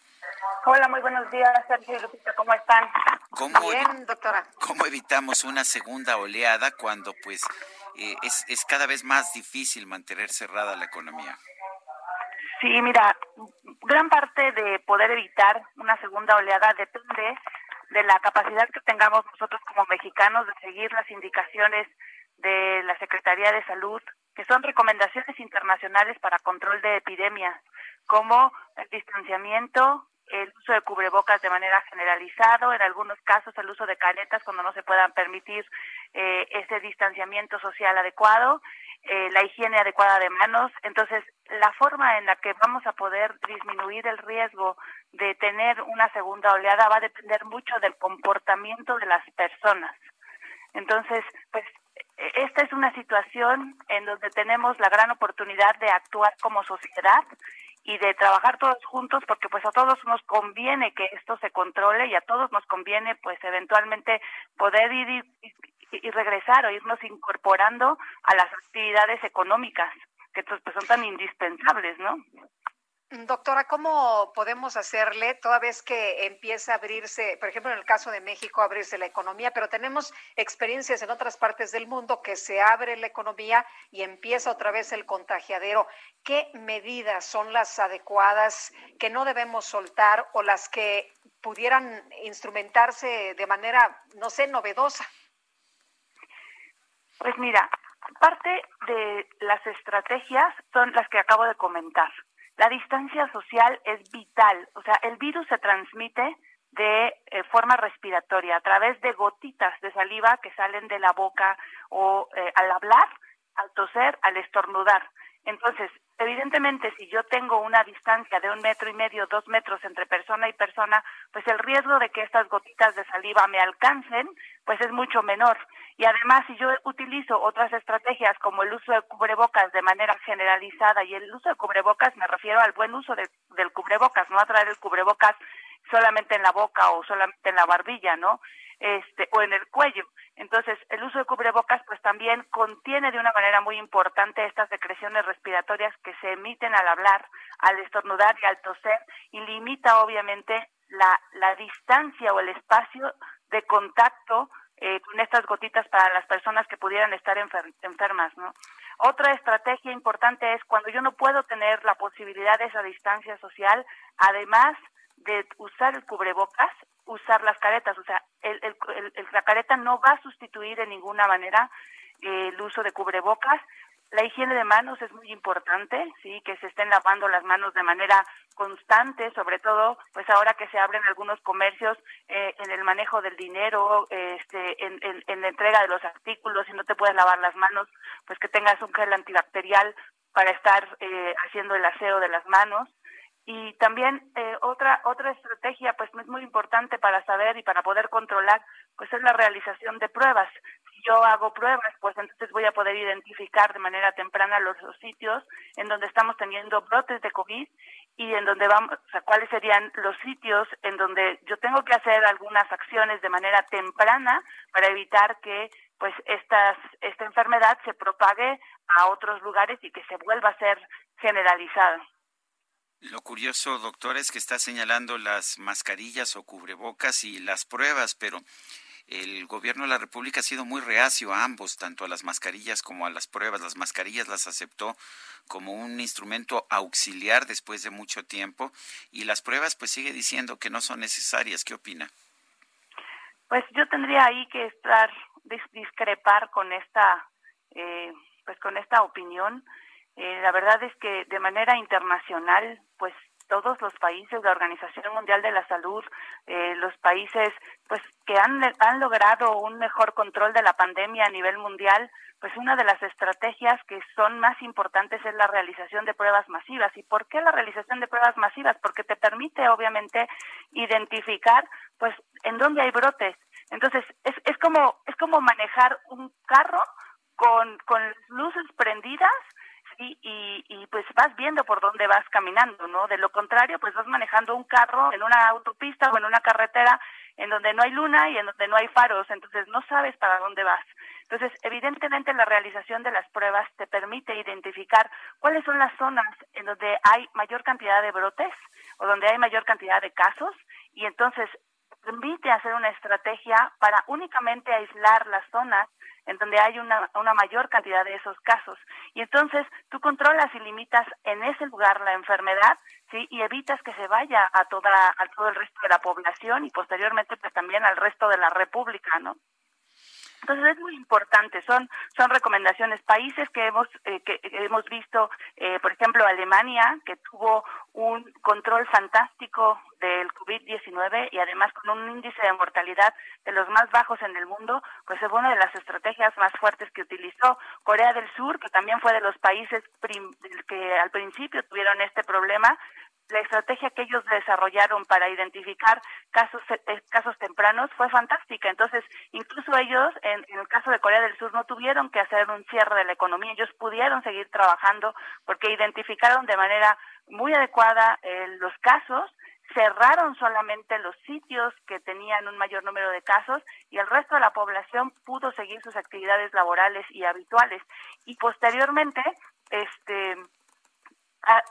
Hola, muy buenos días, Sergio y Lupita, ¿cómo están? ¿Cómo, Bien, doctora. ¿Cómo evitamos una segunda oleada cuando pues eh, es, es cada vez más difícil mantener cerrada la economía? Sí, mira, gran parte de poder evitar una segunda oleada depende de la capacidad que tengamos nosotros como mexicanos de seguir las indicaciones de la Secretaría de Salud, que son recomendaciones internacionales para control de epidemias, como el distanciamiento, el uso de cubrebocas de manera generalizado, en algunos casos el uso de caretas cuando no se puedan permitir eh, ese distanciamiento social adecuado, eh, la higiene adecuada de manos. Entonces, la forma en la que vamos a poder disminuir el riesgo de tener una segunda oleada va a depender mucho del comportamiento de las personas. Entonces, pues esta es una situación en donde tenemos la gran oportunidad de actuar como sociedad y de trabajar todos juntos porque pues a todos nos conviene que esto se controle y a todos nos conviene pues eventualmente poder ir y, regresar o irnos incorporando a las actividades económicas que pues, son tan indispensables, ¿no? Doctora, ¿cómo podemos hacerle toda vez que empieza a abrirse, por ejemplo, en el caso de México, abrirse la economía, pero tenemos experiencias en otras partes del mundo que se abre la economía y empieza otra vez el contagiadero? ¿Qué medidas son las adecuadas que no debemos soltar o las que pudieran instrumentarse de manera, no sé, novedosa? Pues mira, parte de las estrategias son las que acabo de comentar. La distancia social es vital, o sea, el virus se transmite de eh, forma respiratoria a través de gotitas de saliva que salen de la boca o eh, al hablar, al toser, al estornudar. Entonces, evidentemente, si yo tengo una distancia de un metro y medio, dos metros entre persona y persona, pues el riesgo de que estas gotitas de saliva me alcancen, pues es mucho menor. Y además, si yo utilizo otras estrategias como el uso de cubrebocas de manera generalizada, y el uso de cubrebocas me refiero al buen uso de, del cubrebocas, no a traer el cubrebocas solamente en la boca o solamente en la barbilla, ¿no? Este, o en el cuello. Entonces, el uso de cubrebocas pues también contiene de una manera muy importante estas secreciones respiratorias que se emiten al hablar, al estornudar y al toser y limita obviamente la, la distancia o el espacio de contacto eh, con estas gotitas para las personas que pudieran estar enfermas, ¿no? Otra estrategia importante es cuando yo no puedo tener la posibilidad de esa distancia social, además de usar el cubrebocas, usar las caretas. O sea, el, el, la careta no va a sustituir de ninguna manera eh, el uso de cubrebocas. La higiene de manos es muy importante, sí, que se estén lavando las manos de manera constante, sobre todo, pues ahora que se abren algunos comercios eh, en el manejo del dinero, este, en, en, la entrega de los artículos, y no te puedes lavar las manos, pues que tengas un gel antibacterial para estar eh, haciendo el aseo de las manos. Y también eh, otra otra estrategia, pues es muy importante para saber y para poder controlar, pues es la realización de pruebas. Si yo hago pruebas, pues entonces voy a poder identificar de manera temprana los, sitios en donde estamos teniendo brotes de COVID y en donde vamos, o sea, cuáles serían los sitios en donde yo tengo que hacer algunas acciones de manera temprana para evitar que pues estas, esta enfermedad se propague a otros lugares y que se vuelva a ser generalizada. Lo curioso, doctor, es que está señalando las mascarillas o cubrebocas y las pruebas, pero el gobierno de la República ha sido muy reacio a ambos, tanto a las mascarillas como a las pruebas. Las mascarillas las aceptó como un instrumento auxiliar después de mucho tiempo y las pruebas pues sigue diciendo que no son necesarias. ¿Qué opina? Pues yo tendría ahí que estar discrepar con esta eh, pues con esta opinión. Eh, la verdad es que de manera internacional, pues todos los países, la Organización Mundial de la Salud, eh, los países pues que han, han logrado un mejor control de la pandemia a nivel mundial, pues una de las estrategias que son más importantes es la realización de pruebas masivas. ¿Y por qué la realización de pruebas masivas? Porque te permite obviamente identificar pues en dónde hay brotes. Entonces, es, es como es como manejar un carro con, con luces prendidas y, pues vas viendo por dónde vas caminando, ¿no? De lo contrario, pues vas manejando un carro en una autopista o en una carretera en donde no hay luna y en donde no hay faros, entonces no sabes para dónde vas. Entonces, evidentemente la realización de las pruebas te permite identificar cuáles son las zonas en donde hay mayor cantidad de brotes o donde hay mayor cantidad de casos y entonces permite hacer una estrategia para únicamente aislar las zonas en donde hay una, una mayor cantidad de esos casos. Y entonces tú controlas y limitas en ese lugar la enfermedad, ¿sí? Y evitas que se vaya a, toda, a todo el resto de la población y posteriormente pues también al resto de la república, ¿no? Entonces es muy importante, son son recomendaciones. Países que hemos eh, que hemos visto, eh, por ejemplo Alemania, que tuvo un control fantástico del COVID-19 y además con un índice de mortalidad de los más bajos en el mundo, pues fue una de las estrategias más fuertes que utilizó. Corea del Sur, que también fue de los países que al principio tuvieron este problema, la estrategia que ellos desarrollaron para identificar casos eh, casos tempranos fue fantástica. Entonces, incluso ellos, en, el caso de Corea del Sur, no tuvieron que hacer un cierre de la economía. Ellos pudieron seguir trabajando porque identificaron de manera muy adecuada eh, los casos cerraron solamente los sitios que tenían un mayor número de casos y el resto de la población pudo seguir sus actividades laborales y habituales y posteriormente este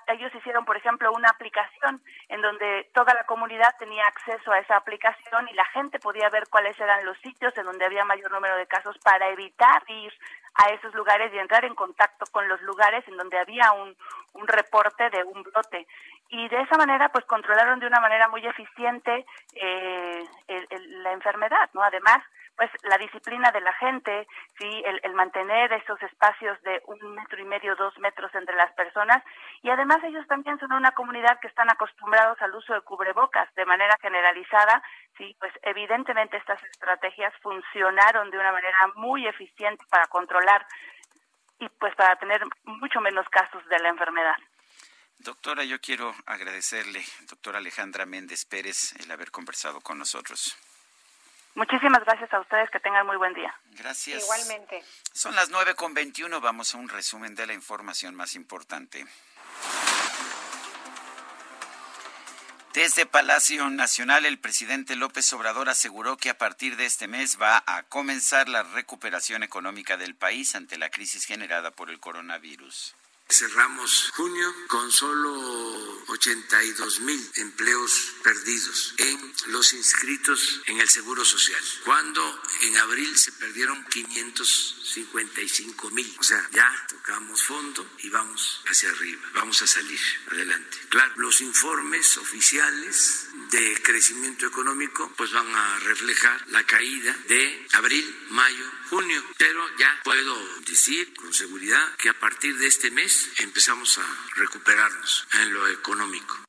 ellos hicieron, por ejemplo, una aplicación en donde toda la comunidad tenía acceso a esa aplicación y la gente podía ver cuáles eran los sitios en donde había mayor número de casos para evitar ir a esos lugares y entrar en contacto con los lugares en donde había un, un reporte de un brote. Y de esa manera, pues controlaron de una manera muy eficiente eh, la enfermedad, ¿no? Además, pues la disciplina de la gente, sí, el, el, mantener esos espacios de un metro y medio, dos metros entre las personas y además ellos también son una comunidad que están acostumbrados al uso de cubrebocas de manera generalizada, sí, pues evidentemente estas estrategias funcionaron de una manera muy eficiente para controlar y pues para tener mucho menos casos de la enfermedad. Doctora, yo quiero agradecerle, doctora Alejandra Méndez Pérez, el haber conversado con nosotros. Muchísimas gracias a ustedes, que tengan muy buen día. Gracias. Igualmente. Son las nueve con veintiuno, vamos a un resumen de la información más importante. Desde Palacio Nacional, el presidente López Obrador aseguró que a partir de este mes va a comenzar la recuperación económica del país ante la crisis generada por el coronavirus. Cerramos junio con solo 82 mil empleos perdidos en los inscritos en el Seguro Social, cuando en abril se perdieron 555 mil. O sea, ya tocamos fondo y vamos hacia arriba, vamos a salir adelante. Claro, los informes oficiales de crecimiento económico pues van a reflejar la caída de abril, mayo, junio, pero ya puedo decir con seguridad que a partir de este mes empezamos a recuperarnos en lo económico.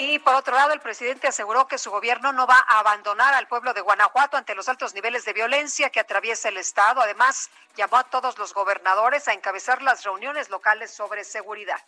Y por otro lado, el presidente aseguró que su gobierno no va a abandonar al pueblo de Guanajuato ante los altos niveles de violencia que atraviesa el Estado. Además, llamó a todos los gobernadores a encabezar las reuniones locales sobre seguridad.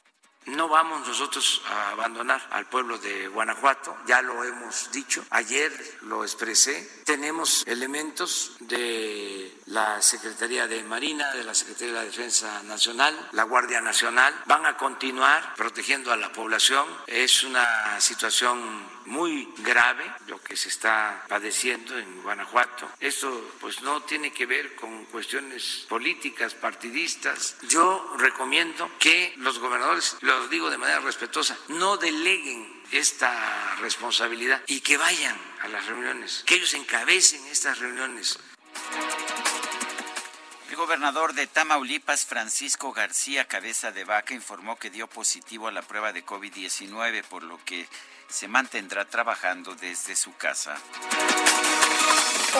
No vamos nosotros a abandonar al pueblo de Guanajuato, ya lo hemos dicho, ayer lo expresé, tenemos elementos de la Secretaría de Marina, de la Secretaría de la Defensa Nacional, la Guardia Nacional, van a continuar protegiendo a la población. Es una situación muy grave lo que se está padeciendo en Guanajuato. Esto pues no tiene que ver con cuestiones políticas, partidistas. Yo recomiendo que los gobernadores, lo digo de manera respetuosa, no deleguen esta responsabilidad y que vayan a las reuniones, que ellos encabecen estas reuniones. El gobernador de Tamaulipas, Francisco García Cabeza de Vaca, informó que dio positivo a la prueba de COVID-19, por lo que se mantendrá trabajando desde su casa.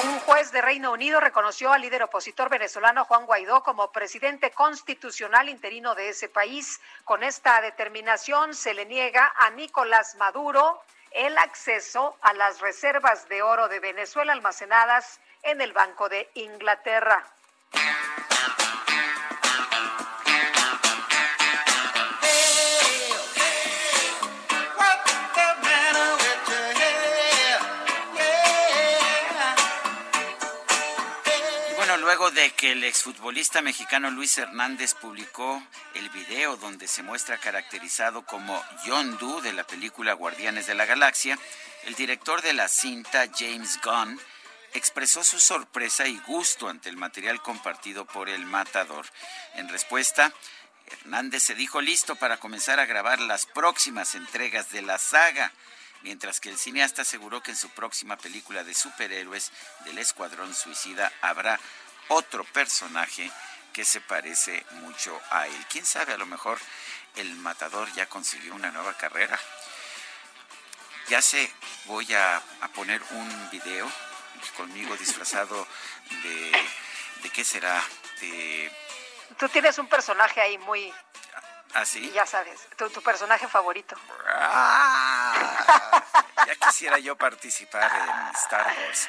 Un juez de Reino Unido reconoció al líder opositor venezolano Juan Guaidó como presidente constitucional interino de ese país. Con esta determinación se le niega a Nicolás Maduro el acceso a las reservas de oro de Venezuela almacenadas en el Banco de Inglaterra. De que el exfutbolista mexicano Luis Hernández publicó el video donde se muestra caracterizado como Yondu de la película Guardianes de la Galaxia, el director de la cinta, James Gunn, expresó su sorpresa y gusto ante el material compartido por el matador. En respuesta, Hernández se dijo listo para comenzar a grabar las próximas entregas de la saga mientras que el cineasta aseguró que en su próxima película de superhéroes del Escuadrón Suicida habrá otro personaje que se parece mucho a él. ¿Quién sabe? A lo mejor el matador ya consiguió una nueva carrera. Ya sé, voy a, poner un video conmigo disfrazado de... ¿De qué será? De... Tú tienes un personaje ahí muy... ¿Ah, sí? Ya sabes, tu, personaje favorito. Ah, ya quisiera yo participar en Star Wars.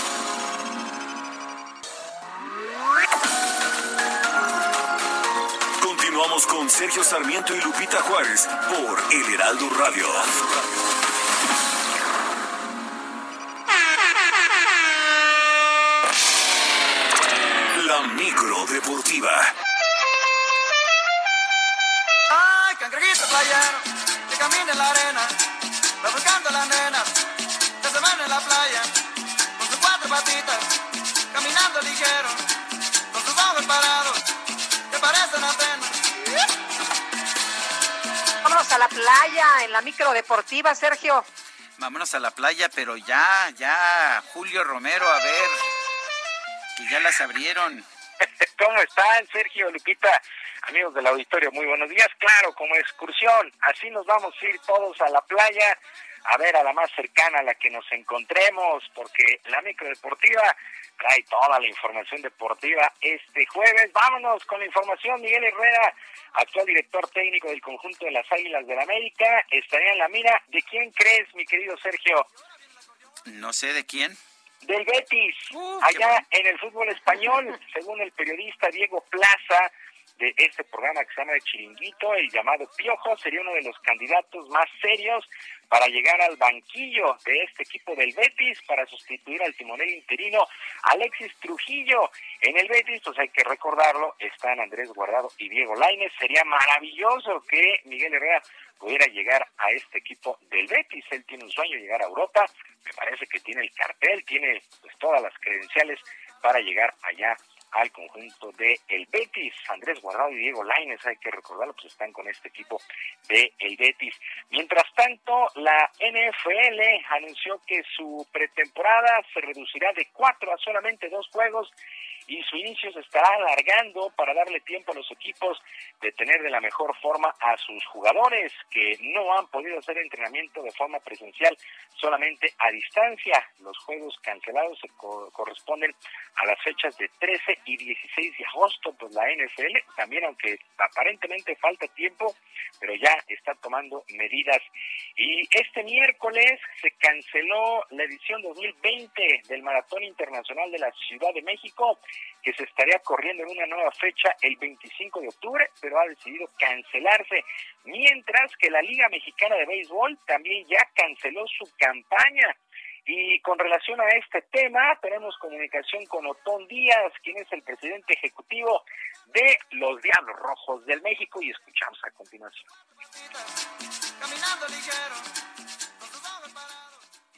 Con Sergio Sarmiento y Lupita Juárez por El Heraldo Radio. La micro deportiva. Ay, cangrejito playero, que camina en la arena, va buscando a las nenas, que se van en la playa, con sus cuatro patitas, caminando ligero, con sus ojos parados, que parecen apenas. Vámonos a la playa en la micro deportiva, Sergio. Vámonos a la playa, pero ya, ya, Julio Romero, a ver, que ya las abrieron. ¿Cómo están, Sergio, Lupita? Amigos del auditorio, muy buenos días. Claro, como excursión, así nos vamos a ir todos a la playa a ver a la más cercana a la que nos encontremos, porque la microdeportiva trae toda la información deportiva este jueves. Vámonos con la información. Miguel Herrera, actual director técnico del conjunto de las Águilas del la América, estaría en la mira. ¿De quién crees, mi querido Sergio? No sé de quién. Del Betis, allá en el fútbol español, según el periodista Diego Plaza de este programa que se llama de Chiringuito, el llamado Piojo, sería uno de los candidatos más serios para llegar al banquillo de este equipo del Betis para sustituir al timonel interino Alexis Trujillo. En el Betis, pues hay que recordarlo, están Andrés Guardado y Diego Lainez. Sería maravilloso que Miguel Herrera pudiera llegar a este equipo del Betis. Él tiene un sueño, llegar a Europa. Me parece que tiene el cartel, tiene pues todas las credenciales para llegar allá al conjunto de el Betis. Andrés Guardado y Diego Laines, hay que recordarlo, pues están con este equipo de el Betis. Mientras tanto, la NFL anunció que su pretemporada se reducirá de cuatro a solamente dos juegos y su inicio se estará alargando para darle tiempo a los equipos de tener de la mejor forma a sus jugadores que no han podido hacer entrenamiento de forma presencial, solamente a distancia. Los juegos cancelados se corresponden a las fechas de 13 y 16 de agosto, pues la NFL también, aunque aparentemente falta tiempo, pero ya está tomando medidas. Y este miércoles se canceló la edición 2020 del Maratón Internacional de la Ciudad de México, que se estaría corriendo en una nueva fecha el 25 de octubre, pero ha decidido cancelarse, mientras que la Liga Mexicana de Béisbol también ya canceló su campaña. Y con relación a este tema, tenemos comunicación con Otón Díaz, quien es el presidente ejecutivo de los Diablos Rojos del México, y escuchamos a continuación.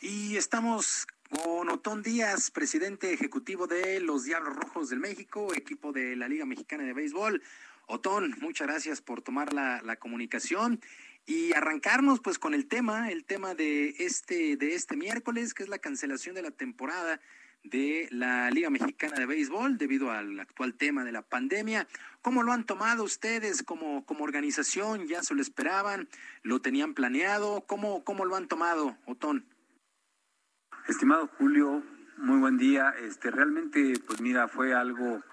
Y estamos con Otón Díaz, presidente ejecutivo de los Diablos Rojos del México, equipo de la Liga Mexicana de Béisbol. Otón, muchas gracias por tomar la, la comunicación y arrancarnos pues con el tema, el tema de este, de este miércoles, que es la cancelación de la temporada de la Liga Mexicana de Béisbol debido al actual tema de la pandemia. ¿Cómo lo han tomado ustedes como, como organización? ¿Ya se lo esperaban? ¿Lo tenían planeado? ¿Cómo, cómo lo han tomado, Otón? Estimado Julio, muy buen día. Este realmente, pues mira, fue algo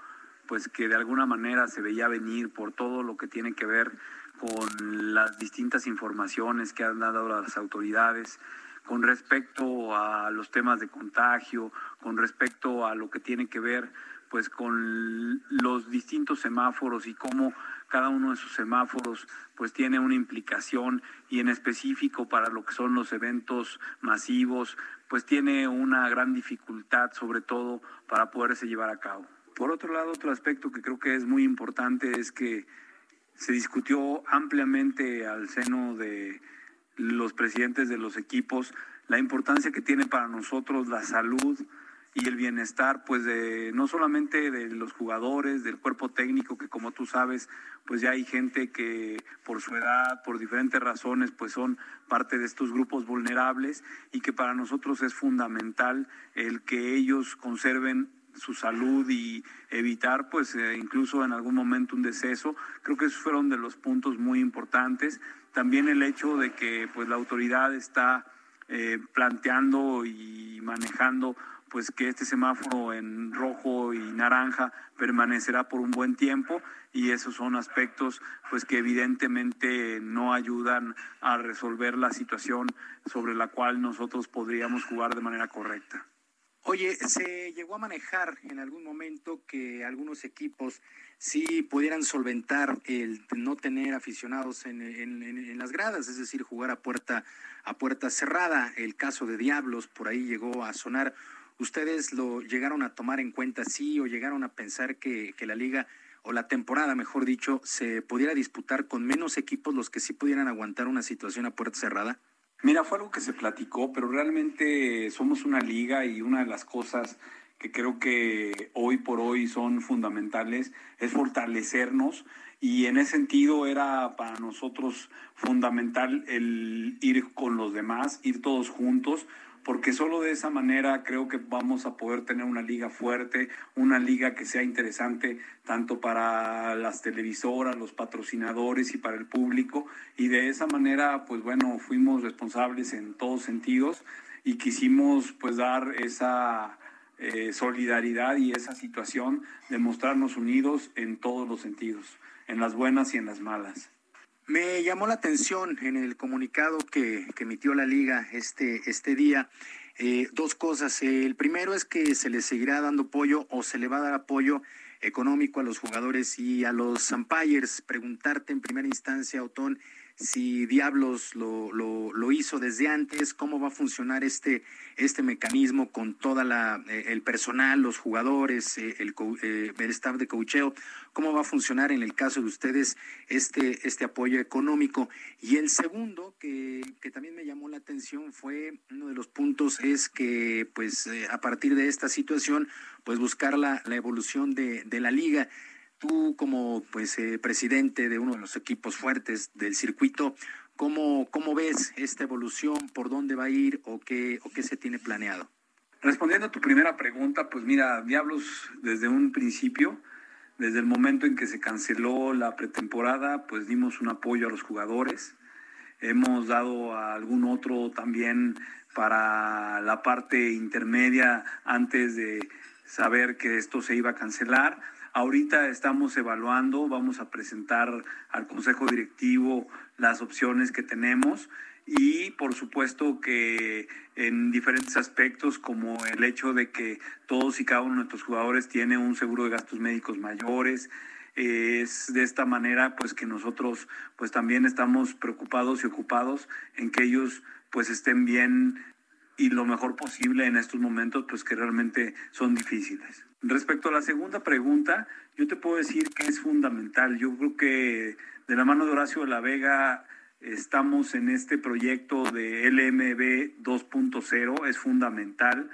pues que de alguna manera se veía venir por todo lo que tiene que ver con las distintas informaciones que han dado las autoridades con respecto a los temas de contagio, con respecto a lo que tiene que ver pues con los distintos semáforos y cómo cada uno de esos semáforos pues tiene una implicación y en específico para lo que son los eventos masivos pues tiene una gran dificultad sobre todo para poderse llevar a cabo. Por otro lado, otro aspecto que creo que es muy importante es que se discutió ampliamente al seno de los presidentes de los equipos la importancia que tiene para nosotros la salud y el bienestar, pues de no solamente de los jugadores, del cuerpo técnico, que como tú sabes, pues ya hay gente que por su edad, por diferentes razones, pues son parte de estos grupos vulnerables y que para nosotros es fundamental el que ellos conserven su salud y evitar pues eh, incluso en algún momento un deceso. Creo que esos fueron de los puntos muy importantes. También el hecho de que pues la autoridad está eh, planteando y manejando pues que este semáforo en rojo y naranja permanecerá por un buen tiempo y esos son aspectos pues que evidentemente no ayudan a resolver la situación sobre la cual nosotros podríamos jugar de manera correcta. Oye, ¿se llegó a manejar en algún momento que algunos equipos sí pudieran solventar el no tener aficionados en, las gradas, es decir, jugar a puerta, a puerta cerrada? El caso de Diablos por ahí llegó a sonar. ¿Ustedes lo llegaron a tomar en cuenta, sí, o llegaron a pensar que la liga o la temporada, mejor dicho, se pudiera disputar con menos equipos los que sí pudieran aguantar una situación a puerta cerrada? Mira, fue algo que se platicó, pero realmente somos una liga y una de las cosas que creo que hoy por hoy son fundamentales es fortalecernos y en ese sentido era para nosotros fundamental el ir con los demás, ir todos juntos, porque solo de esa manera creo que vamos a poder tener una liga fuerte, una liga que sea interesante tanto para las televisoras, los patrocinadores y para el público. Y de esa manera, pues bueno, fuimos responsables en todos sentidos y quisimos pues dar esa eh, solidaridad y esa situación de mostrarnos unidos en todos los sentidos, en las buenas y en las malas. Me llamó la atención en el comunicado que, emitió la liga este, este día eh, dos cosas. El primero es que se le seguirá dando apoyo o se le va a dar apoyo económico a los jugadores y a los umpires. Preguntarte en primera instancia, Otón, si Diablos lo, lo, hizo desde antes, cómo va a funcionar este, este mecanismo con toda la eh, el personal, los jugadores, eh, el, eh, el staff de cocheo, cómo va a funcionar en el caso de ustedes este, este apoyo económico. Y el segundo, que, que también me llamó la atención, fue uno de los puntos, es que pues a partir de esta situación, pues buscar la, la evolución de, de la liga tú como pues eh, presidente de uno de los equipos fuertes del circuito, ¿cómo, cómo ves esta evolución? ¿Por dónde va a ir o qué, o qué se tiene planeado? Respondiendo a tu primera pregunta, pues mira, Diablos desde un principio, desde el momento en que se canceló la pretemporada, pues dimos un apoyo a los jugadores. Hemos dado a algún otro también para la parte intermedia antes de saber que esto se iba a cancelar. Ahorita estamos evaluando, vamos a presentar al Consejo Directivo las opciones que tenemos y por supuesto que en diferentes aspectos como el hecho de que todos y cada uno de nuestros jugadores tiene un seguro de gastos médicos mayores, es de esta manera pues que nosotros pues también estamos preocupados y ocupados en que ellos pues estén bien y lo mejor posible en estos momentos pues que realmente son difíciles. Respecto a la segunda pregunta, yo te puedo decir que es fundamental. Yo creo que de la mano de Horacio de la Vega estamos en este proyecto de LMB 2.0, es fundamental.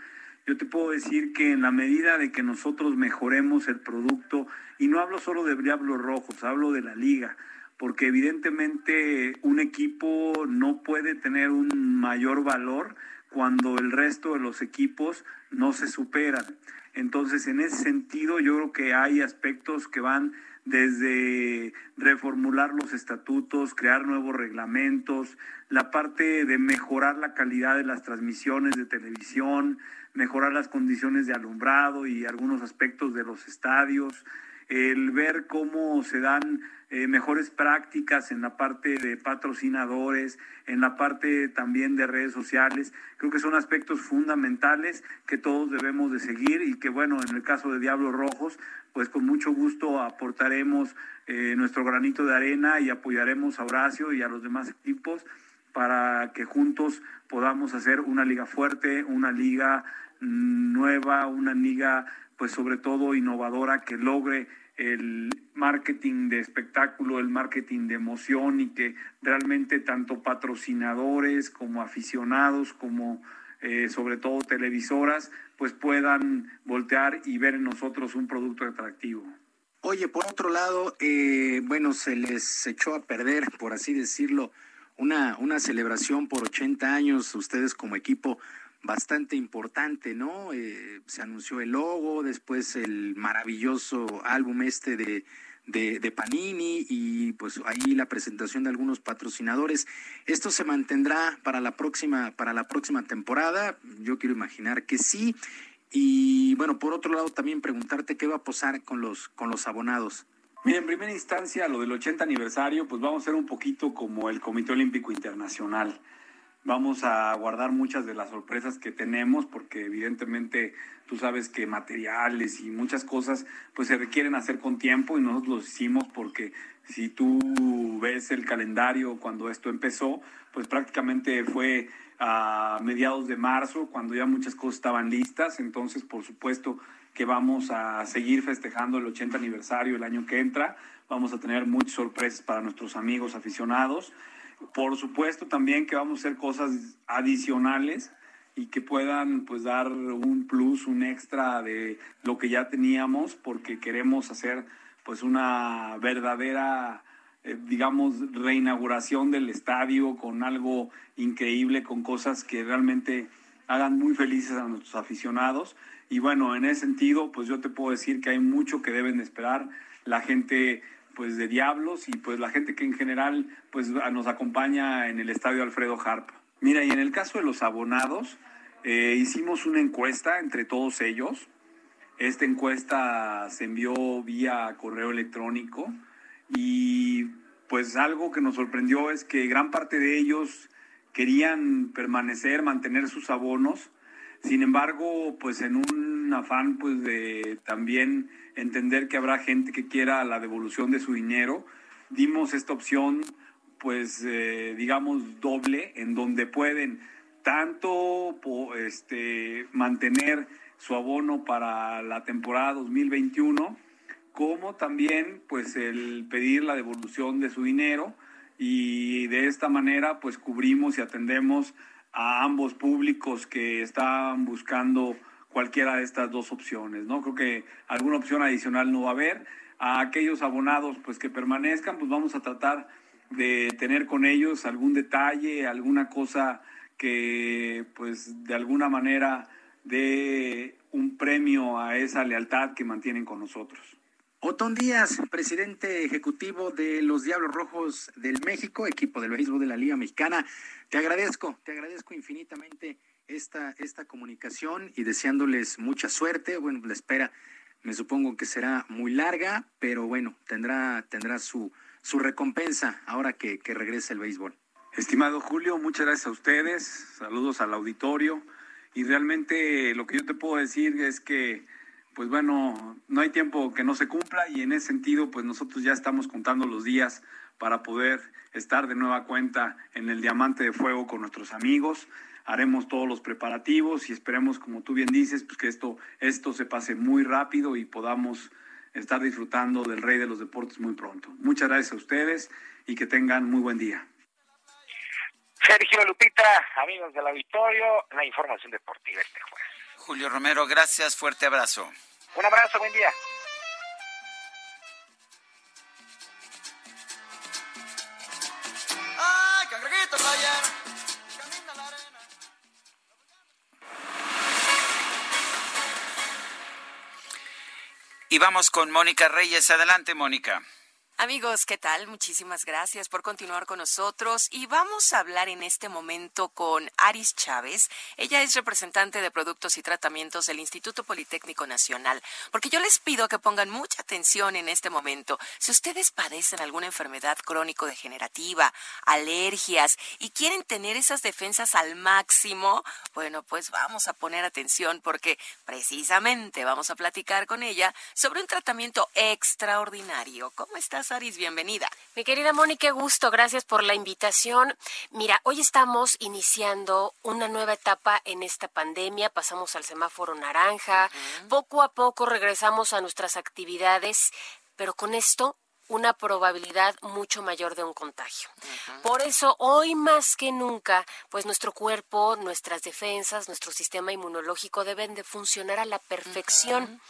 Yo te puedo decir que en la medida de que nosotros mejoremos el producto, y no hablo solo de Diablos Rojos, hablo de la liga, porque evidentemente un equipo no puede tener un mayor valor cuando el resto de los equipos no se superan. Entonces, en ese sentido, yo creo que hay aspectos que van desde reformular los estatutos, crear nuevos reglamentos, la parte de mejorar la calidad de las transmisiones de televisión, mejorar las condiciones de alumbrado y algunos aspectos de los estadios, el ver cómo se dan eh, mejores prácticas en la parte de patrocinadores, en la parte también de redes sociales. Creo que son aspectos fundamentales que todos debemos de seguir y que bueno, en el caso de Diablos Rojos, pues con mucho gusto aportaremos eh, nuestro granito de arena y apoyaremos a Horacio y a los demás equipos para que juntos podamos hacer una liga fuerte, una liga mm, nueva, una liga pues sobre todo innovadora que logre el marketing de espectáculo, el marketing de emoción y que realmente tanto patrocinadores como aficionados como eh, sobre todo televisoras pues puedan voltear y ver en nosotros un producto atractivo. Oye, por otro lado, eh, bueno, se les echó a perder, por así decirlo, una, una celebración por 80 años, ustedes como equipo bastante importante, ¿no? Eh, se anunció el logo, después el maravilloso álbum este de, de, Panini y pues ahí la presentación de algunos patrocinadores. Esto se mantendrá para la próxima, para la próxima temporada. Yo quiero imaginar que sí. Y bueno, por otro lado también preguntarte qué va a pasar con los, con los abonados. Mira, en primera instancia, lo del 80 aniversario, pues vamos a ser un poquito como el Comité Olímpico Internacional. Vamos a guardar muchas de las sorpresas que tenemos porque evidentemente tú sabes que materiales y muchas cosas pues se requieren hacer con tiempo y nosotros lo hicimos porque si tú ves el calendario cuando esto empezó, pues prácticamente fue a mediados de marzo cuando ya muchas cosas estaban listas, entonces por supuesto que vamos a seguir festejando el 80 aniversario el año que entra, vamos a tener muchas sorpresas para nuestros amigos aficionados. Por supuesto también que vamos a hacer cosas adicionales y que puedan pues dar un plus, un extra de lo que ya teníamos porque queremos hacer pues una verdadera eh, digamos reinauguración del estadio con algo increíble, con cosas que realmente hagan muy felices a nuestros aficionados. Y bueno, en ese sentido pues yo te puedo decir que hay mucho que deben esperar. La gente pues de Diablos y pues la gente que en general pues nos acompaña en el estadio Alfredo Harp. Mira, y en el caso de los abonados, eh, hicimos una encuesta entre todos ellos. Esta encuesta se envió vía correo electrónico y pues algo que nos sorprendió es que gran parte de ellos querían permanecer, mantener sus abonos. Sin embargo, pues en un afán pues de también entender que habrá gente que quiera la devolución de su dinero, dimos esta opción, pues eh, digamos, doble, en donde pueden tanto este, mantener su abono para la temporada 2021, como también pues el pedir la devolución de su dinero. Y de esta manera pues cubrimos y atendemos a ambos públicos que están buscando cualquiera de estas dos opciones, ¿no? Creo que alguna opción adicional no va a haber. A aquellos abonados pues que permanezcan, pues vamos a tratar de tener con ellos algún detalle, alguna cosa que pues de alguna manera dé un premio a esa lealtad que mantienen con nosotros. Otón Díaz, presidente ejecutivo de los Diablos Rojos del México, equipo del béisbol de la Liga Mexicana. Te agradezco, te agradezco infinitamente esta, esta comunicación y deseándoles mucha suerte. Bueno, la espera me supongo que será muy larga, pero bueno, tendrá, tendrá su, su recompensa ahora que, que regrese el béisbol. Estimado Julio, muchas gracias a ustedes, saludos al auditorio y realmente lo que yo te puedo decir es que pues bueno, no hay tiempo que no se cumpla y en ese sentido pues nosotros ya estamos contando los días para poder estar de nueva cuenta en el Diamante de Fuego con nuestros amigos. Haremos todos los preparativos y esperemos, como tú bien dices, pues que esto, esto se pase muy rápido y podamos estar disfrutando del rey de los deportes muy pronto. Muchas gracias a ustedes y que tengan muy buen día. Sergio Lupita, amigos del auditorio, la información deportiva este jueves. Julio Romero, gracias, fuerte abrazo. Un abrazo, buen día. Ay, cangrejito Y vamos con Mónica Reyes. Adelante, Mónica. Amigos, ¿qué tal? Muchísimas gracias por continuar con nosotros y vamos a hablar en este momento con Aris Chávez. Ella es representante de productos y tratamientos del Instituto Politécnico Nacional, porque yo les pido que pongan mucha atención en este momento. Si ustedes padecen alguna enfermedad crónico-degenerativa, alergias y quieren tener esas defensas al máximo, bueno, pues vamos a poner atención porque precisamente vamos a platicar con ella sobre un tratamiento extraordinario. ¿Cómo estás? Bienvenida. Mi querida Mónica, qué gusto, gracias por la invitación. Mira, hoy estamos iniciando una nueva etapa en esta pandemia, pasamos al semáforo naranja, poco a poco regresamos a nuestras actividades, pero con esto una probabilidad mucho mayor de un contagio. Por eso, hoy más que nunca, pues nuestro cuerpo, nuestras defensas, nuestro sistema inmunológico deben de funcionar a la perfección.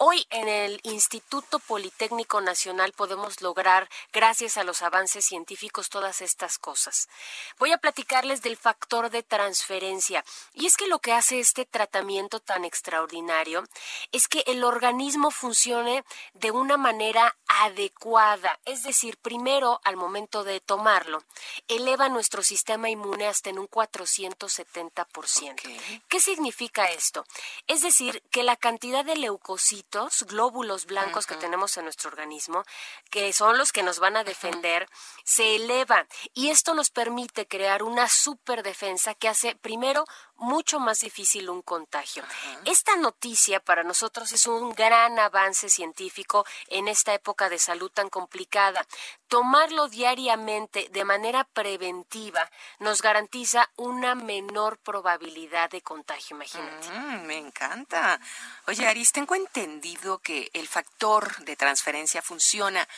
Hoy en el Instituto Politécnico Nacional podemos lograr, gracias a los avances científicos, todas estas cosas. Voy a platicarles del factor de transferencia. Y es que lo que hace este tratamiento tan extraordinario es que el organismo funcione de una manera adecuada. Es decir, primero, al momento de tomarlo, eleva nuestro sistema inmune hasta en un 470%. ¿Qué significa esto? Es decir, que la cantidad de leucocitos, glóbulos blancos que tenemos en nuestro organismo, que son los que nos van a defender, se eleva. Y esto nos permite crear una superdefensa que hace, primero, mucho más difícil un contagio. Esta noticia para nosotros es un gran avance científico en esta época de salud tan complicada. Tomarlo diariamente de manera preventiva nos garantiza una menor probabilidad de contagio, imagínate. Mm, me encanta. Oye, Aris, tengo entendido que el factor de transferencia funciona.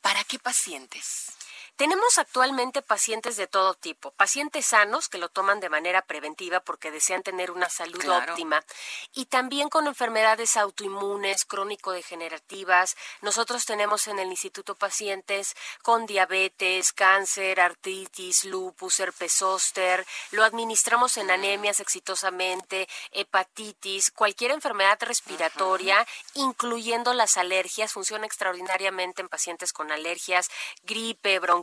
¿Para qué pacientes? Tenemos actualmente pacientes de todo tipo, pacientes sanos que lo toman de manera preventiva porque desean tener una salud Claro. óptima y también con enfermedades autoinmunes, crónico-degenerativas. Nosotros tenemos en el instituto pacientes con diabetes, cáncer, artritis, lupus, herpes zóster. Lo administramos en anemias exitosamente, hepatitis, cualquier enfermedad respiratoria, incluyendo las alergias. Funciona extraordinariamente en pacientes con alergias, gripe, bronquitis,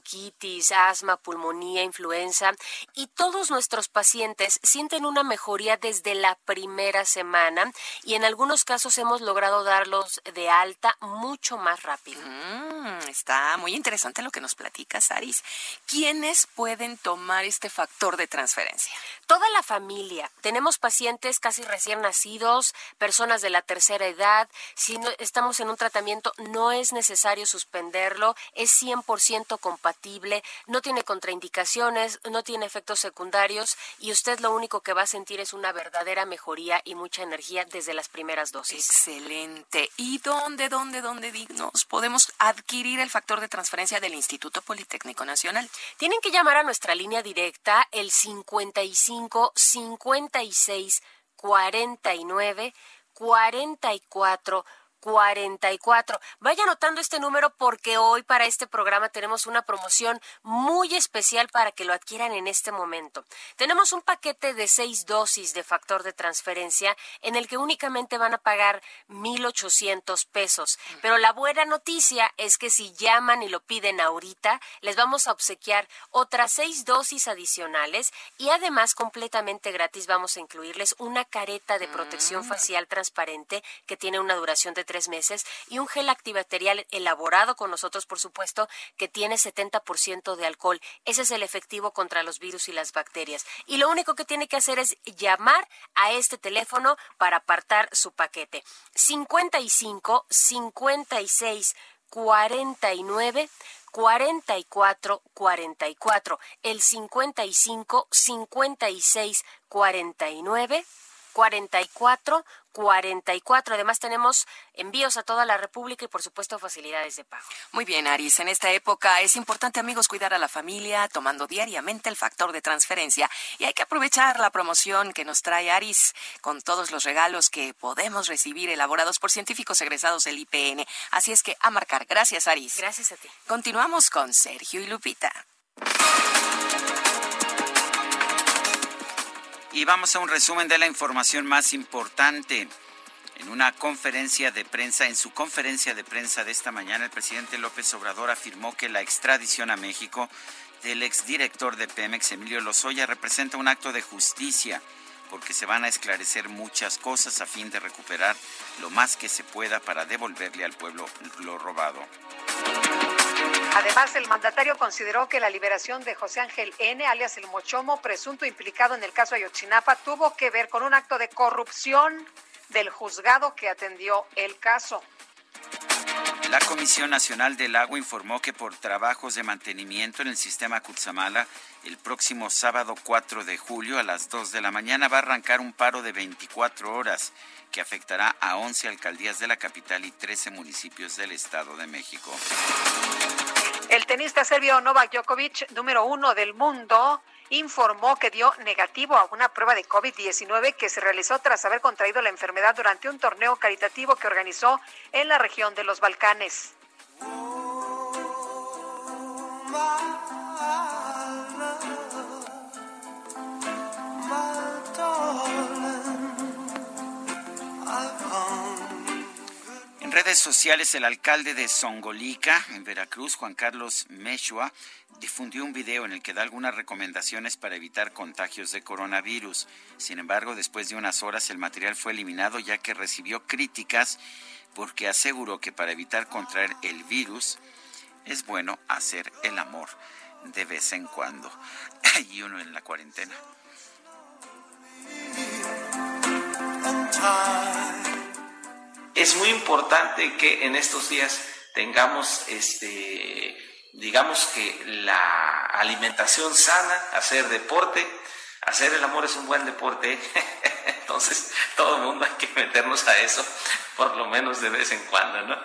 asma, pulmonía, influenza. Y todos nuestros pacientes sienten una mejoría desde la primera semana y en algunos casos hemos logrado darlos de alta mucho más rápido. Mm, está muy interesante lo que nos platicas, Aris. ¿Quiénes pueden tomar este factor de transferencia? Toda la familia. Tenemos pacientes casi recién nacidos, personas de la tercera edad. Si no- estamos en un tratamiento, no es necesario suspenderlo. Es 100% compatible, no tiene contraindicaciones, no tiene efectos secundarios y usted lo único que va a sentir es una verdadera mejoría y mucha energía desde las primeras dosis. Excelente. ¿Y dónde, dónde, dónde dignos podemos adquirir el factor de transferencia del Instituto Politécnico Nacional? Tienen que llamar a nuestra línea directa el 55 56 49 44 44. Vaya anotando este número porque hoy para este programa tenemos una promoción muy especial para que lo adquieran en este momento. Tenemos un paquete de seis dosis de factor de transferencia en el que únicamente van a pagar 1.800 pesos. Pero la buena noticia es que si llaman y lo piden ahorita, les vamos a obsequiar otras seis dosis adicionales y además completamente gratis vamos a incluirles una careta de protección facial transparente que tiene una duración de tres meses y un gel antibacterial elaborado con nosotros, por supuesto, que tiene 70% de alcohol. Ese es el efectivo contra los virus y las bacterias. Y lo único que tiene que hacer es llamar a este teléfono para apartar su paquete. 55 56 49 44 44 el 55 56 49 44 44. Además tenemos envíos a toda la República y por supuesto facilidades de pago. Muy bien, Aris. En esta época es importante, amigos, cuidar a la familia tomando diariamente el factor de transferencia y hay que aprovechar la promoción que nos trae Aris con todos los regalos que podemos recibir elaborados por científicos egresados del IPN. Así es que a marcar. Gracias, Aris. Gracias a ti. Continuamos con Sergio y Lupita. Y vamos a un resumen de la información más importante. En una conferencia de prensa, en su conferencia de prensa de esta mañana, el presidente López Obrador afirmó que la extradición a México del exdirector de Pemex, Emilio Lozoya, representa un acto de justicia, porque se van a esclarecer muchas cosas a fin de recuperar lo más que se pueda para devolverle al pueblo lo robado. Además, el mandatario consideró que la liberación de José Ángel N., alias el Mochomo, presunto implicado en el caso Ayotzinapa, tuvo que ver con un acto de corrupción del juzgado que atendió el caso. La Comisión Nacional del Agua informó que por trabajos de mantenimiento en el sistema Cutzamala, el próximo sábado 4 de julio a las 2 de la mañana va a arrancar un paro de 24 horas que afectará a 11 alcaldías de la capital y 13 municipios del Estado de México. El tenista serbio Novak Djokovic, número uno del mundo, informó que dio negativo a una prueba de COVID-19 que se realizó tras haber contraído la enfermedad durante un torneo caritativo que organizó en la región de los Balcanes. En redes sociales, el alcalde de Songolica, en Veracruz, Juan Carlos Meshua, difundió un video en el que da algunas recomendaciones para evitar contagios de coronavirus. Sin embargo, después de unas horas el material fue eliminado ya que recibió críticas porque aseguró que para evitar contraer el virus es bueno hacer el amor de vez en cuando. y uno en la cuarentena. Es muy importante que en estos días tengamos este digamos que la alimentación sana, hacer deporte, hacer el amor es un buen deporte, entonces todo el mundo hay que meternos a eso, por lo menos de vez en cuando, ¿no?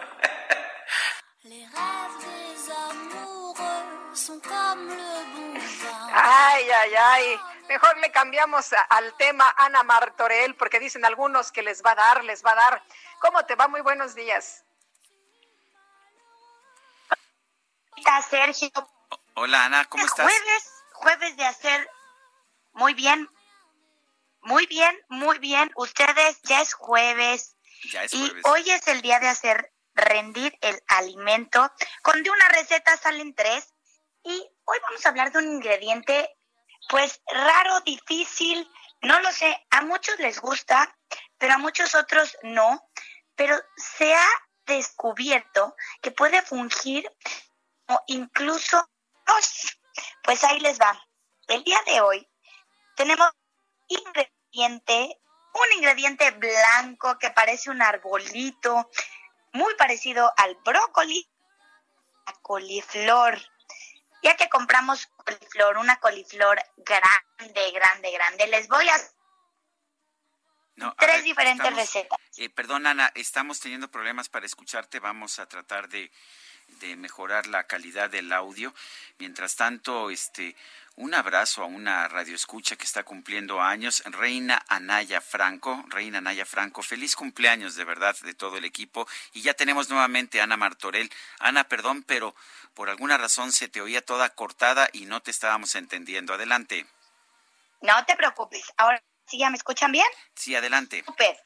Ay, ay, ay. Mejor le cambiamos a- al tema Ana Martorell, porque dicen algunos que les va a dar, les va a dar. ¿Cómo te va? Muy buenos días. Hola, Sergio. Hola Ana, ¿cómo estás? Jueves, jueves de hacer muy bien, muy bien, muy bien. Ustedes ya es jueves Ya es y jueves. hoy es el día de hacer rendir el alimento. Con de una receta salen tres y hoy vamos a hablar de un ingrediente pues raro, difícil, no lo sé, a muchos les gusta, pero a muchos otros no, pero se ha descubierto que puede fungir o incluso. Pues ahí les va. El día de hoy tenemos ingrediente, un ingrediente blanco que parece un arbolito, muy parecido al brócoli, a coliflor. Ya que compramos coliflor, una coliflor grande, grande, grande, les voy a No, tres ver, diferentes estamos- recetas. eh, perdón Ana, estamos teniendo problemas para escucharte, vamos a tratar de de mejorar la calidad del audio. Mientras tanto, este un abrazo a una radioescucha que está cumpliendo años, Reina Anaya Franco. Reina Anaya Franco, feliz cumpleaños de verdad de todo el equipo. Y ya tenemos nuevamente a Ana Martorell. Ana, perdón, pero por alguna razón se te oía toda cortada y no te estábamos entendiendo. Adelante. No te preocupes. Ahora sí ya me escuchan bien. Sí, adelante. Super.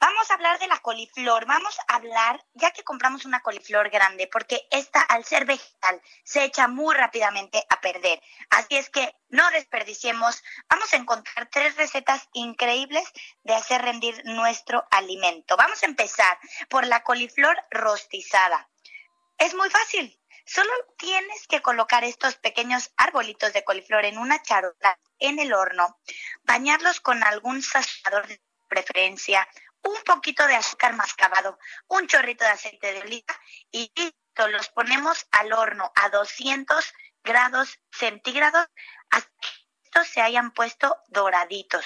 Vamos a hablar de la coliflor. Vamos a hablar, ya que compramos una coliflor grande, porque esta, al ser vegetal, se echa muy rápidamente a perder. Así es que no desperdiciemos. Vamos a encontrar tres recetas increíbles de hacer rendir nuestro alimento. Vamos a empezar por la coliflor rostizada. Es muy fácil. Solo tienes que colocar estos pequeños arbolitos de coliflor en una charola en el horno, bañarlos con algún sazonador de preferencia, un poquito de azúcar mascabado, un chorrito de aceite de oliva y listo, los ponemos al horno a 200 grados centígrados hasta que estos se hayan puesto doraditos.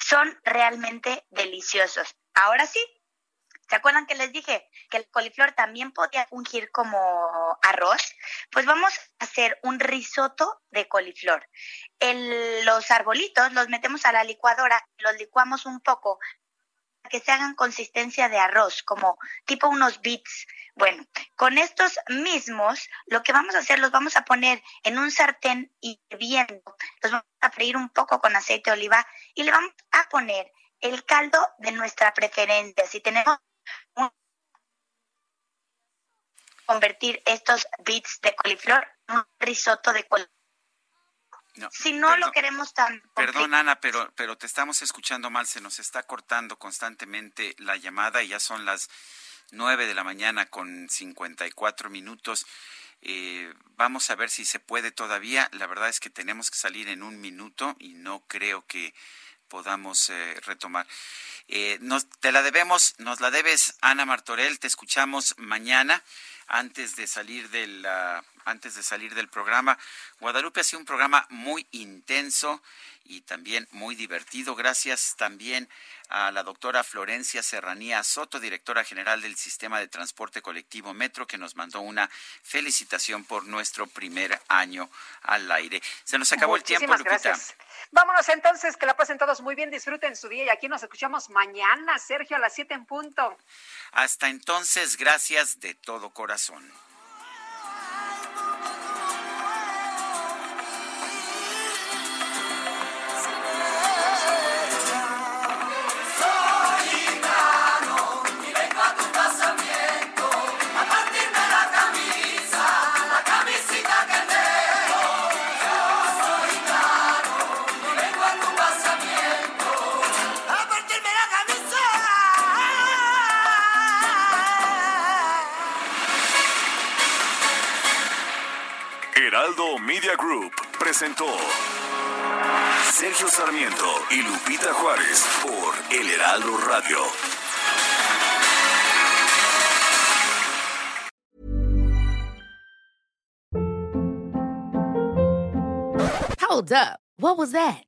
Son realmente deliciosos. Ahora sí, ¿se acuerdan que les dije que el coliflor también podía fungir como arroz? Pues vamos a hacer un risotto de coliflor. Los arbolitos los metemos a la licuadora, los licuamos un poco que se hagan consistencia de arroz, como tipo unos bits. Bueno, con estos mismos, lo que vamos a hacer, los vamos a poner en un sartén hirviendo, los vamos a freír un poco con aceite de oliva y le vamos a poner el caldo de nuestra preferencia. Si tenemos convertir estos bits de coliflor en un risotto de coliflor. No, Si no lo queremos tan Perdón, Ana, pero, pero te estamos escuchando mal. Se nos está cortando constantemente la llamada y ya son las nueve de la mañana con 54 minutos. Eh, vamos a ver si se puede todavía. La verdad es que tenemos que salir en un minuto y no creo que podamos eh, retomar. Eh, nos, te la debemos, nos la debes, Ana Martorell. Te escuchamos mañana antes de salir del ah, antes de salir del programa. Guadalupe ha sido un programa muy intenso y también muy divertido. Gracias también a la doctora Florencia Serranía Soto, directora general del Sistema de Transporte Colectivo Metro, que nos mandó una felicitación por nuestro primer año al aire. Se nos acabó el tiempo, Lupita. gracias. Vámonos entonces, que la pasen todos muy bien, disfruten su día y aquí nos escuchamos mañana, Sergio, a las 7 en punto. Hasta entonces, gracias de todo corazón. Soy Heraldo Media Group presentó Sergio Sarmiento y Lupita Juárez por El Heraldo Radio. Hold up. What was that?